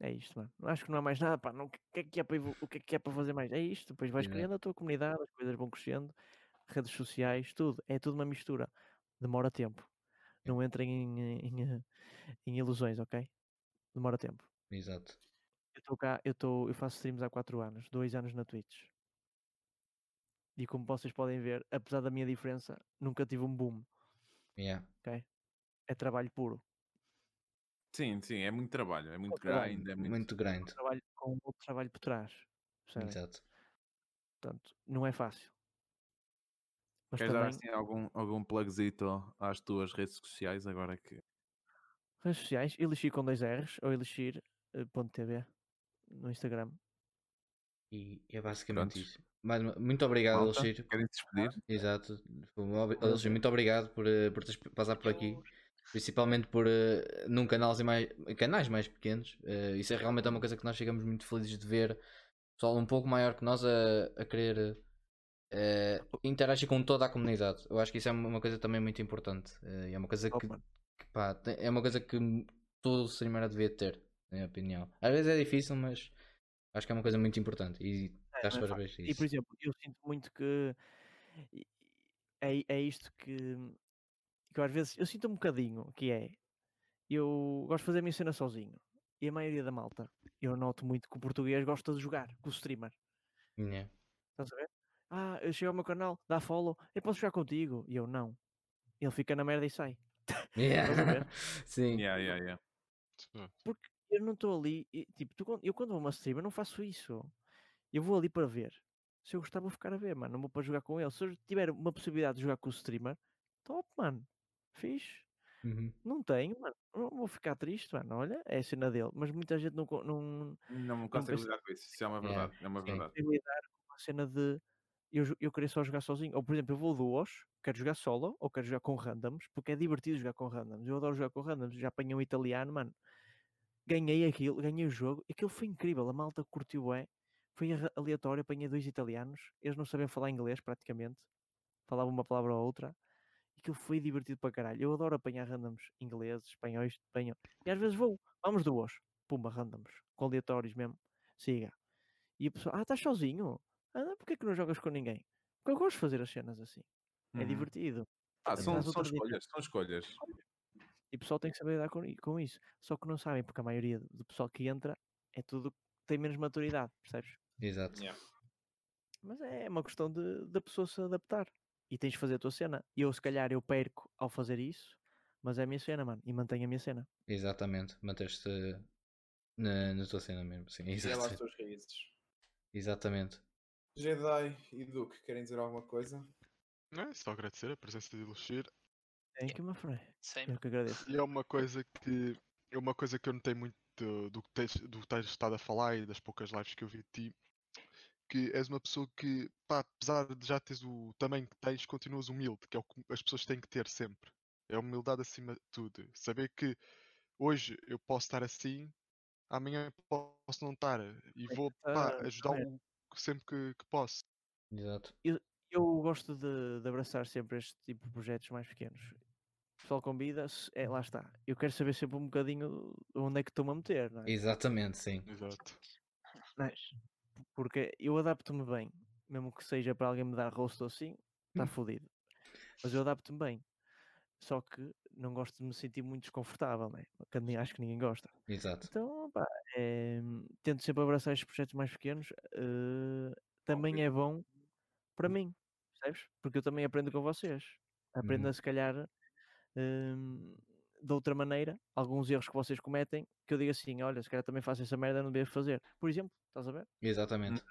É isto, mano. Acho que não há mais nada, pá. Não, o, que é que é para, o que é que é para fazer mais? É isto. Depois vais criando a tua comunidade, as coisas vão crescendo, redes sociais, tudo. É tudo uma mistura. Demora tempo. Não entrem em, em, em ilusões, ok? Demora tempo. Exato. Eu estou cá, eu, tô, eu faço streams há 4 anos, 2 anos na Twitch. E como vocês podem ver, apesar da minha diferença, nunca tive um boom. Yeah. Ok? É trabalho puro. Sim, sim, é muito trabalho, é muito grind, é muito, muito grind. Trabalho, com outro trabalho por trás. Exato. Portanto, não é fácil. Mas Queres também... dar assim algum, algum plugzito às tuas redes sociais agora que. Redes sociais, Elixir com dois R's ou Elixir.tv no Instagram. E é basicamente Prontos. isso. Mas, muito obrigado, Elixir. Querem despedir? Exato. Elixir, muito obrigado por, eh, por teres passado por aqui principalmente por uh, num canais mais, canais mais pequenos. Uh, isso é realmente uma coisa que nós ficamos muito felizes de ver. Pessoal um pouco maior que nós a, a querer uh, interagir com toda a comunidade. Eu acho que isso é uma coisa também muito importante. Uh, é uma coisa que, que pá, é uma coisa que todo streamer devia ter, na minha opinião. Às vezes é difícil, mas acho que é uma coisa muito importante. E é, parabéns E por exemplo, eu sinto muito que é, é isto que que eu às vezes eu sinto um bocadinho que é eu gosto de fazer a minha cena sozinho e a maioria da malta eu noto muito que o português gosta de jogar com o streamer. Yeah. Estás a ver? Ah, eu chego ao meu canal, dá follow, eu posso jogar contigo. E eu não. Ele fica na merda e sai. Yeah. <laughs> Sim. Yeah, yeah, yeah. Porque eu não estou ali, tipo, tu, eu quando vou uma stream eu não faço isso. Eu vou ali para ver. Se eu gostar, vou ficar a ver, mano. Não vou para jogar com ele. Se eu tiver uma possibilidade de jogar com o streamer, top, mano. Fixe. Uhum. Não tenho, mano. Não vou ficar triste, mano. Olha, é a cena dele. Mas muita gente não. Não, não, não consegue lidar com isso. Isso é uma verdade. É, é uma verdade. lidar com a cena de eu, eu querer só jogar sozinho. Ou, por exemplo, eu vou duos, quero jogar solo ou quero jogar com randoms, porque é divertido jogar com randoms. Eu adoro jogar com randoms. Já apanhei um italiano, mano. Ganhei aquilo, ganhei o jogo. Aquilo foi incrível. A malta curtiu, é. Foi aleatório. Apanhei dois italianos. Eles não sabiam falar inglês praticamente. Falavam uma palavra ou outra. Aquilo foi divertido para caralho. Eu adoro apanhar randoms ingleses, espanhóis, espanhol. E às vezes vou, vamos duos. Pumba, randoms. Com aleatórios mesmo. Siga. E a pessoa, ah, estás sozinho? Ah, porquê que não jogas com ninguém? Porque eu gosto de fazer as cenas assim. É uhum. divertido. Ah, são, são escolhas, são escolhas. E o pessoal tem que saber lidar com, com isso. Só que não sabem, porque a maioria do pessoal que entra é tudo tem menos maturidade, percebes? Exato. Yeah. Mas é uma questão de da pessoa se adaptar. E tens de fazer a tua cena. E eu, se calhar, eu perco ao fazer isso, mas é a minha cena, mano. E mantenho a minha cena. Exatamente. Manter-te na, na tua cena mesmo. Sim, exatamente. E é lá as tuas raízes. Exatamente. Jedi e Duke, querem dizer alguma coisa? Não é só agradecer a presença de Luxir. Thank you, my friend. Eu que agradeço. E é uma coisa que é uma coisa que eu notei muito do, do, que tens, do que tens estado a falar e das poucas lives que eu vi de ti, que és uma pessoa que, pá, apesar de já teres o tamanho que tens, continuas humilde, que é o que as pessoas têm que ter sempre. É a humildade acima de tudo. Saber que hoje eu posso estar assim, amanhã posso não estar e vou pá, ajudar o sempre que, que posso. Exato. Eu, eu gosto de, de, abraçar sempre este tipo de projetos mais pequenos. O pessoal convida, é, lá está. Eu quero saber sempre um bocadinho onde é que estou-me a meter, não é? Exatamente, sim. Exato. Mas, porque eu adapto-me bem, mesmo que seja para alguém me dar rosto assim, está hum. fodido. Mas eu adapto-me bem. Só que não gosto de me sentir muito desconfortável, né? acho que ninguém gosta. Exato. Então, pá, é, tento sempre abraçar estes projetos mais pequenos. Uh, também é bom para hum. mim, percebes? Porque eu também aprendo com vocês. Aprendo uhum. a se calhar uh, de outra maneira, alguns erros que vocês cometem, que eu digo assim, olha, se calhar também faço essa merda, não devo fazer. Por exemplo, estás a ver? Exatamente.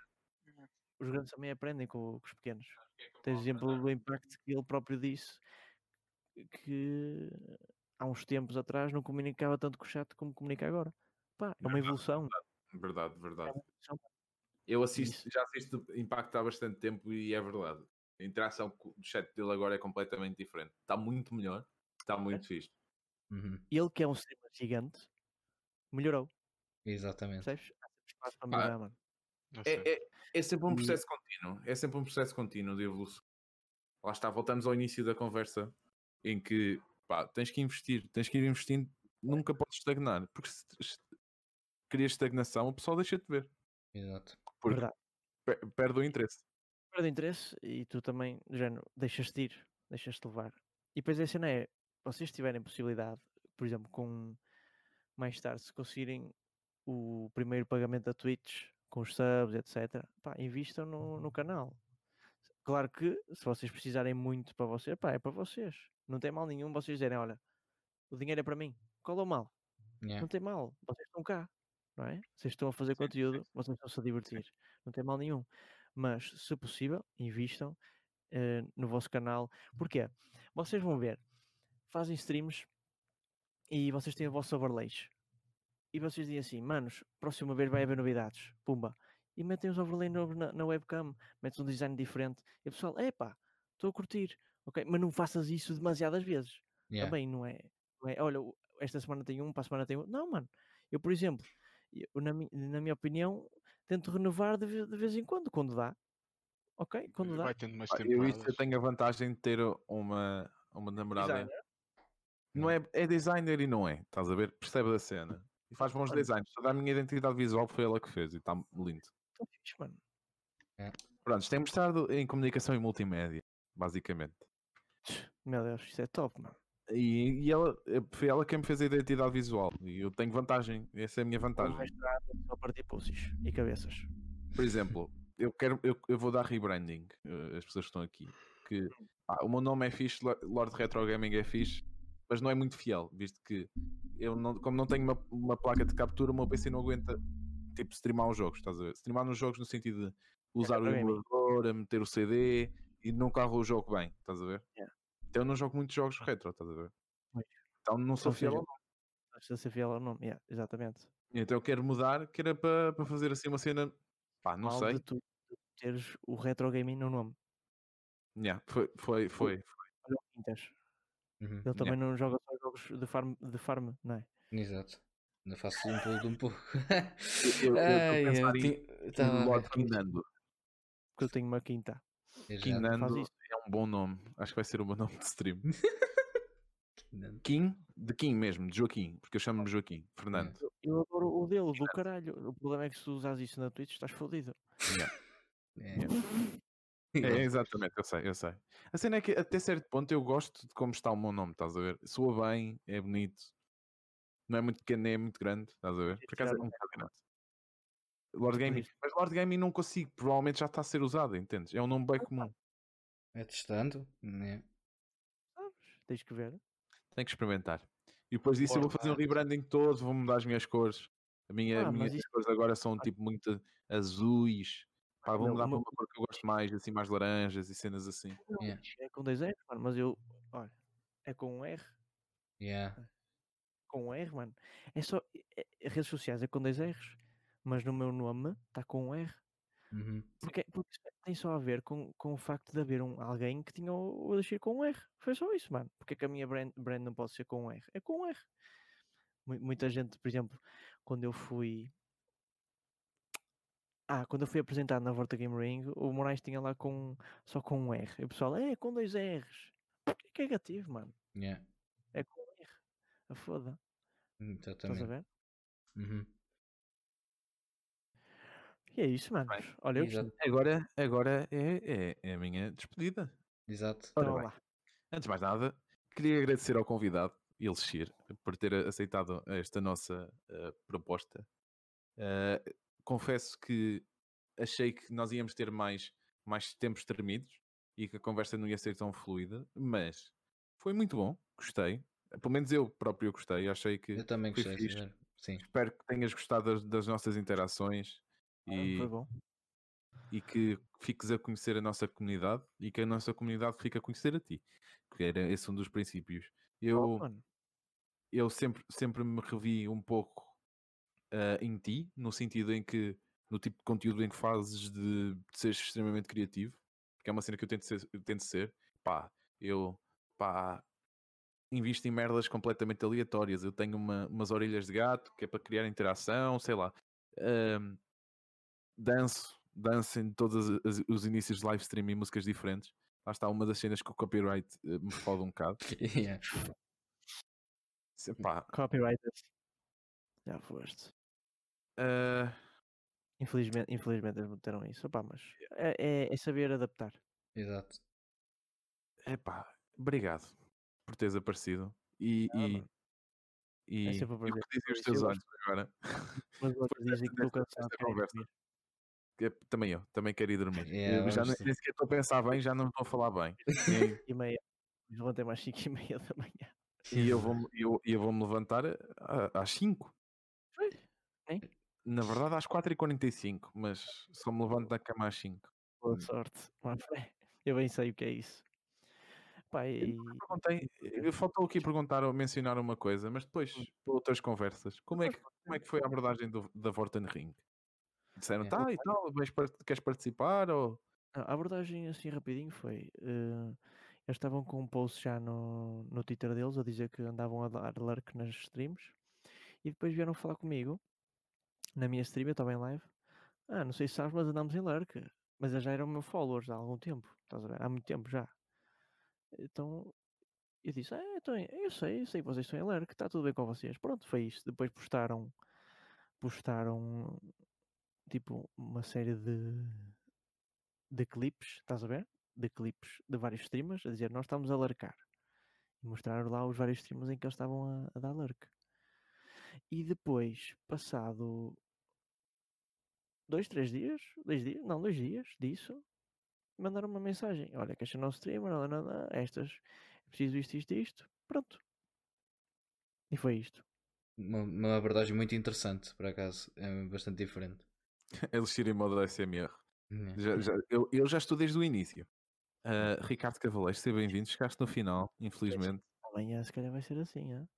Uhum. Os grandes também aprendem com, com os pequenos. Tens exemplo do impacto que ele próprio disse que há uns tempos atrás não comunicava tanto com o chat como comunica agora. Pá, é uma evolução. Verdade, verdade. É Eu assisto, Isso. já assisto Impacto há bastante tempo e é verdade. A interação do chat dele agora é completamente diferente. Está muito melhor, está muito é. fixe. Uhum. Ele que é um streamer gigante, melhorou. Exatamente. Percebes? Há sempre melhorar, mano. É, é, é, sempre um processo contínuo. É sempre um processo contínuo de evolução. Lá está, voltamos ao início da conversa em que pá, tens que investir, tens que ir investindo, nunca podes estagnar, porque se, crias estagnação, o pessoal deixa de ver. Exato. Porque Verdade. perde o interesse. Perde o interesse e tu também, género, deixas-te ir, deixas-te levar. E depois a cena é, vocês tiverem possibilidade, por exemplo, com mais tarde, se conseguirem o primeiro pagamento da Twitch, com os subs, etc., pá, invistam no, no canal. Claro que se vocês precisarem muito para vocês, pá, é para vocês. Não tem mal nenhum vocês dizerem, olha, o dinheiro é para mim. Qual é o mal? Yeah. Não tem mal, vocês estão cá não é? Vocês estão a fazer conteúdo, vocês estão-se a divertir, não tem mal nenhum. Mas, se possível, invistam uh, no vosso canal. Porquê? Vocês vão ver, fazem streams e vocês têm o vosso overlays. E vocês dizem assim, manos, próxima vez vai haver novidades. Pumba. E metem os overlays novos na, na webcam, metem um design diferente. E o pessoal, epá, estou a curtir. Ok, mas não faças isso demasiadas vezes. Yeah. Também não é, não é, olha, esta semana tem um, para a semana tem outro. Não, mano. Eu, por exemplo, eu, na, na minha opinião, tento renovar de, de vez em quando, quando dá. Ok? Quando dá. Eu, isso, eu tenho a vantagem de ter uma, uma namorada. Designer. Não é, é designer e não é, estás a ver? Percebe a cena. E faz bons designs. Toda a minha identidade visual foi ela que fez e está lindo. Está fixe, mano. É. Pronto, tem mostrado em comunicação e multimédia, basicamente. Meu Deus, isso é top, mano. E, e ela, eh, foi ela quem me fez a identidade visual. E eu tenho vantagem. Essa é a minha vantagem. Só partir pulsos e cabeças. Por exemplo, eu quero eu, eu vou dar rebranding. Uh, as pessoas que estão aqui. Que ah, o meu nome é fixe, Lord Retro Gaming é fixe. mas não é muito fiel, visto que eu não, como não tenho uma, uma placa de captura, o meu PC não aguenta tipo streamar os jogos, estás a ver? Streamar nos jogos no sentido de usar o emulador, meter o CD e não carro o jogo bem, estás a ver? Yeah. Então eu não jogo muitos jogos retro, estás a ver? Então não sou fiel ao nome. Estás a ser fiel ao nome, yeah, exatamente. Então eu quero mudar, que era para, para fazer assim uma cena, pá, não Mal sei. De tu teres o retro gaming no nome. Yeah, foi, foi, foi. Quintas. Uhum, Ele também yeah. não joga só jogos de farm, de farm, não é? Exato. Não faço um pouco de um pouco. eu, eu, eu, eu tava... Lord Quinando. Porque eu tenho uma quinta. Quinando é um bom nome. Acho que vai ser o meu nome de stream. <laughs> Kim, de Kim mesmo, de Joaquim, porque eu chamo-me Joaquim, Fernando. Eu adoro o dele, do caralho. O problema é que se tu usas isso na Twitch estás fodido. Yeah. É. <laughs> é. exatamente, eu sei, eu sei. A cena é que até certo ponto eu gosto de como está o meu nome, estás a ver? Soa bem, é bonito, não é muito pequeno nem é muito grande, estás a ver? Por acaso é um bocado grande. Lord Gaming, mas Lord Gaming não consigo, provavelmente já está a ser usado, entendes? É um nome bem comum. É testando, né? Tens que ver. Tem que experimentar. E depois disso eu vou fazer um rebranding todo, vou mudar as minhas cores. A minha, ah, minhas isso... cores agora são tipo muito azuis. Pá, vou mudar para uma cor que eu gosto mais, assim, mais laranjas e cenas assim. Não, yeah. É com dois R, mano, mas eu. Olha, é com um R. Yeah. Com um R, mano. É só. É, é, redes sociais é com dois R's, mas no meu nome está com um R. Uhum. Porque, porque tem só a ver com, com o facto de haver um, alguém que tinha o, o com um R. Foi só isso, mano. Porque é que a minha brand, brand não pode ser com um R? É com um R. Muita gente, por exemplo, quando eu fui. Ah, quando eu fui apresentado na Vorta Game Ring, o Moraes tinha lá com, só com um R. E o pessoal, é, com dois R's. Que negativo, mano. Yeah. É com um R. A foda. Exatamente. Estás a ver? Uhum. E é isso, mano. Olha, agora, agora é, é, é, a minha despedida. Exato. Ora. Antes de mais nada, queria agradecer ao convidado, Elixir, por ter aceitado esta nossa uh, proposta. Uh, confesso que achei que nós íamos ter mais, mais tempos tremidos e que a conversa não ia ser tão fluida, mas foi muito bom, gostei. Pelo menos eu próprio gostei, achei que. Eu também gostei, sim. Espero que tenhas gostado das, das nossas interações e, foi bom. E que fiques a conhecer a nossa comunidade e que a nossa comunidade fique a conhecer a ti. Que era esse um dos princípios. Eu, oh, eu sempre, sempre me revi um pouco uh, em ti, no sentido em que no tipo de conteúdo em que fazes de, de seres extremamente criativo, que é uma cena que eu tento ser, eu tento ser. Pá, eu pá, invisto em merdas completamente aleatórias. Eu tenho uma, umas orelhas de gato que é para criar interação, sei lá. Um, danço, danço em todos os, os inícios de live stream em músicas diferentes. Lá está uma das cenas que o copyright uh, me fode um bocado. <laughs> yeah. Copyright. Já foste. Uh... Infelizmente, infelizmente eles meteram isso. Opa, mas é, é, é, saber adaptar. Exato. É pá, obrigado por teres aparecido. E, ah, e, e, é e o que dizem os teus olhos agora? Mas <laughs> outros dizem que estou cansado. Conversa também eu, também quero ir dormir. Yeah, eu já nem, nem sequer estou a pensar bem, já não estou a falar bem. e <laughs> meia. Levantei mais 5 e meia da manhã. E eu vou-me eu, eu vou levantar às 5. Na verdade às 4h45, mas só me levanto da cama às 5. Boa hum. sorte. Eu bem sei o que é isso. Pai, eu faltou aqui perguntar ou mencionar uma coisa, mas depois, hum. outras conversas, como é que, como é que foi a abordagem do, da Vorten Ring? Disseram, é, tá e tal, mas queres participar? Ou... A abordagem assim rapidinho foi. Uh, eles estavam com um post já no, no Twitter deles a dizer que andavam a dar lurk nas streams e depois vieram falar comigo na minha stream, eu estava em live. Ah, não sei se sabes, mas andamos em lurk. Mas já eram meu followers há algum tempo, estás a ver? Há muito tempo já. Então eu disse, ah, então, eu sei, eu sei vocês estão em lurk, está tudo bem com vocês. Pronto, foi isso. Depois postaram postaram tipo uma série de, de clipes, estás a ver? De clipes de vários streamers a dizer nós estamos a largar. E mostrar lá os vários streamers em que eles estavam a, a dar lurk. E depois, passado dois, três dias, dois dias, não, dois dias disso, mandaram uma mensagem. Olha, que este é o nosso streamer, não, não, não, estas, é preciso isto, isto, isto. Pronto. E foi isto. Uma, uma abordagem muito interessante, por acaso. É bastante diferente. <laughs> Elixir em modo SMR. É. Já, já, <laughs> eu, eu já estou desde o início. Uh, Ricardo Cavaleiro, seja bem-vindo. Chegaste no final, infelizmente. Amanhã se calhar vai ser assim, hein?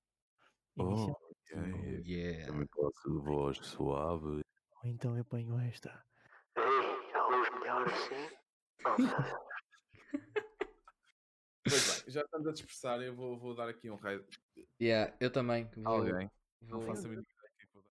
Oh, yeah. yeah. Também posso voz suave. Ou então eu ponho esta. Melhor assim? <laughs> pois bem, já estamos a dispersar, eu vou, vou dar aqui um raio. Yeah, eu também. Vou, Alguém. Vou... Não faça a mínima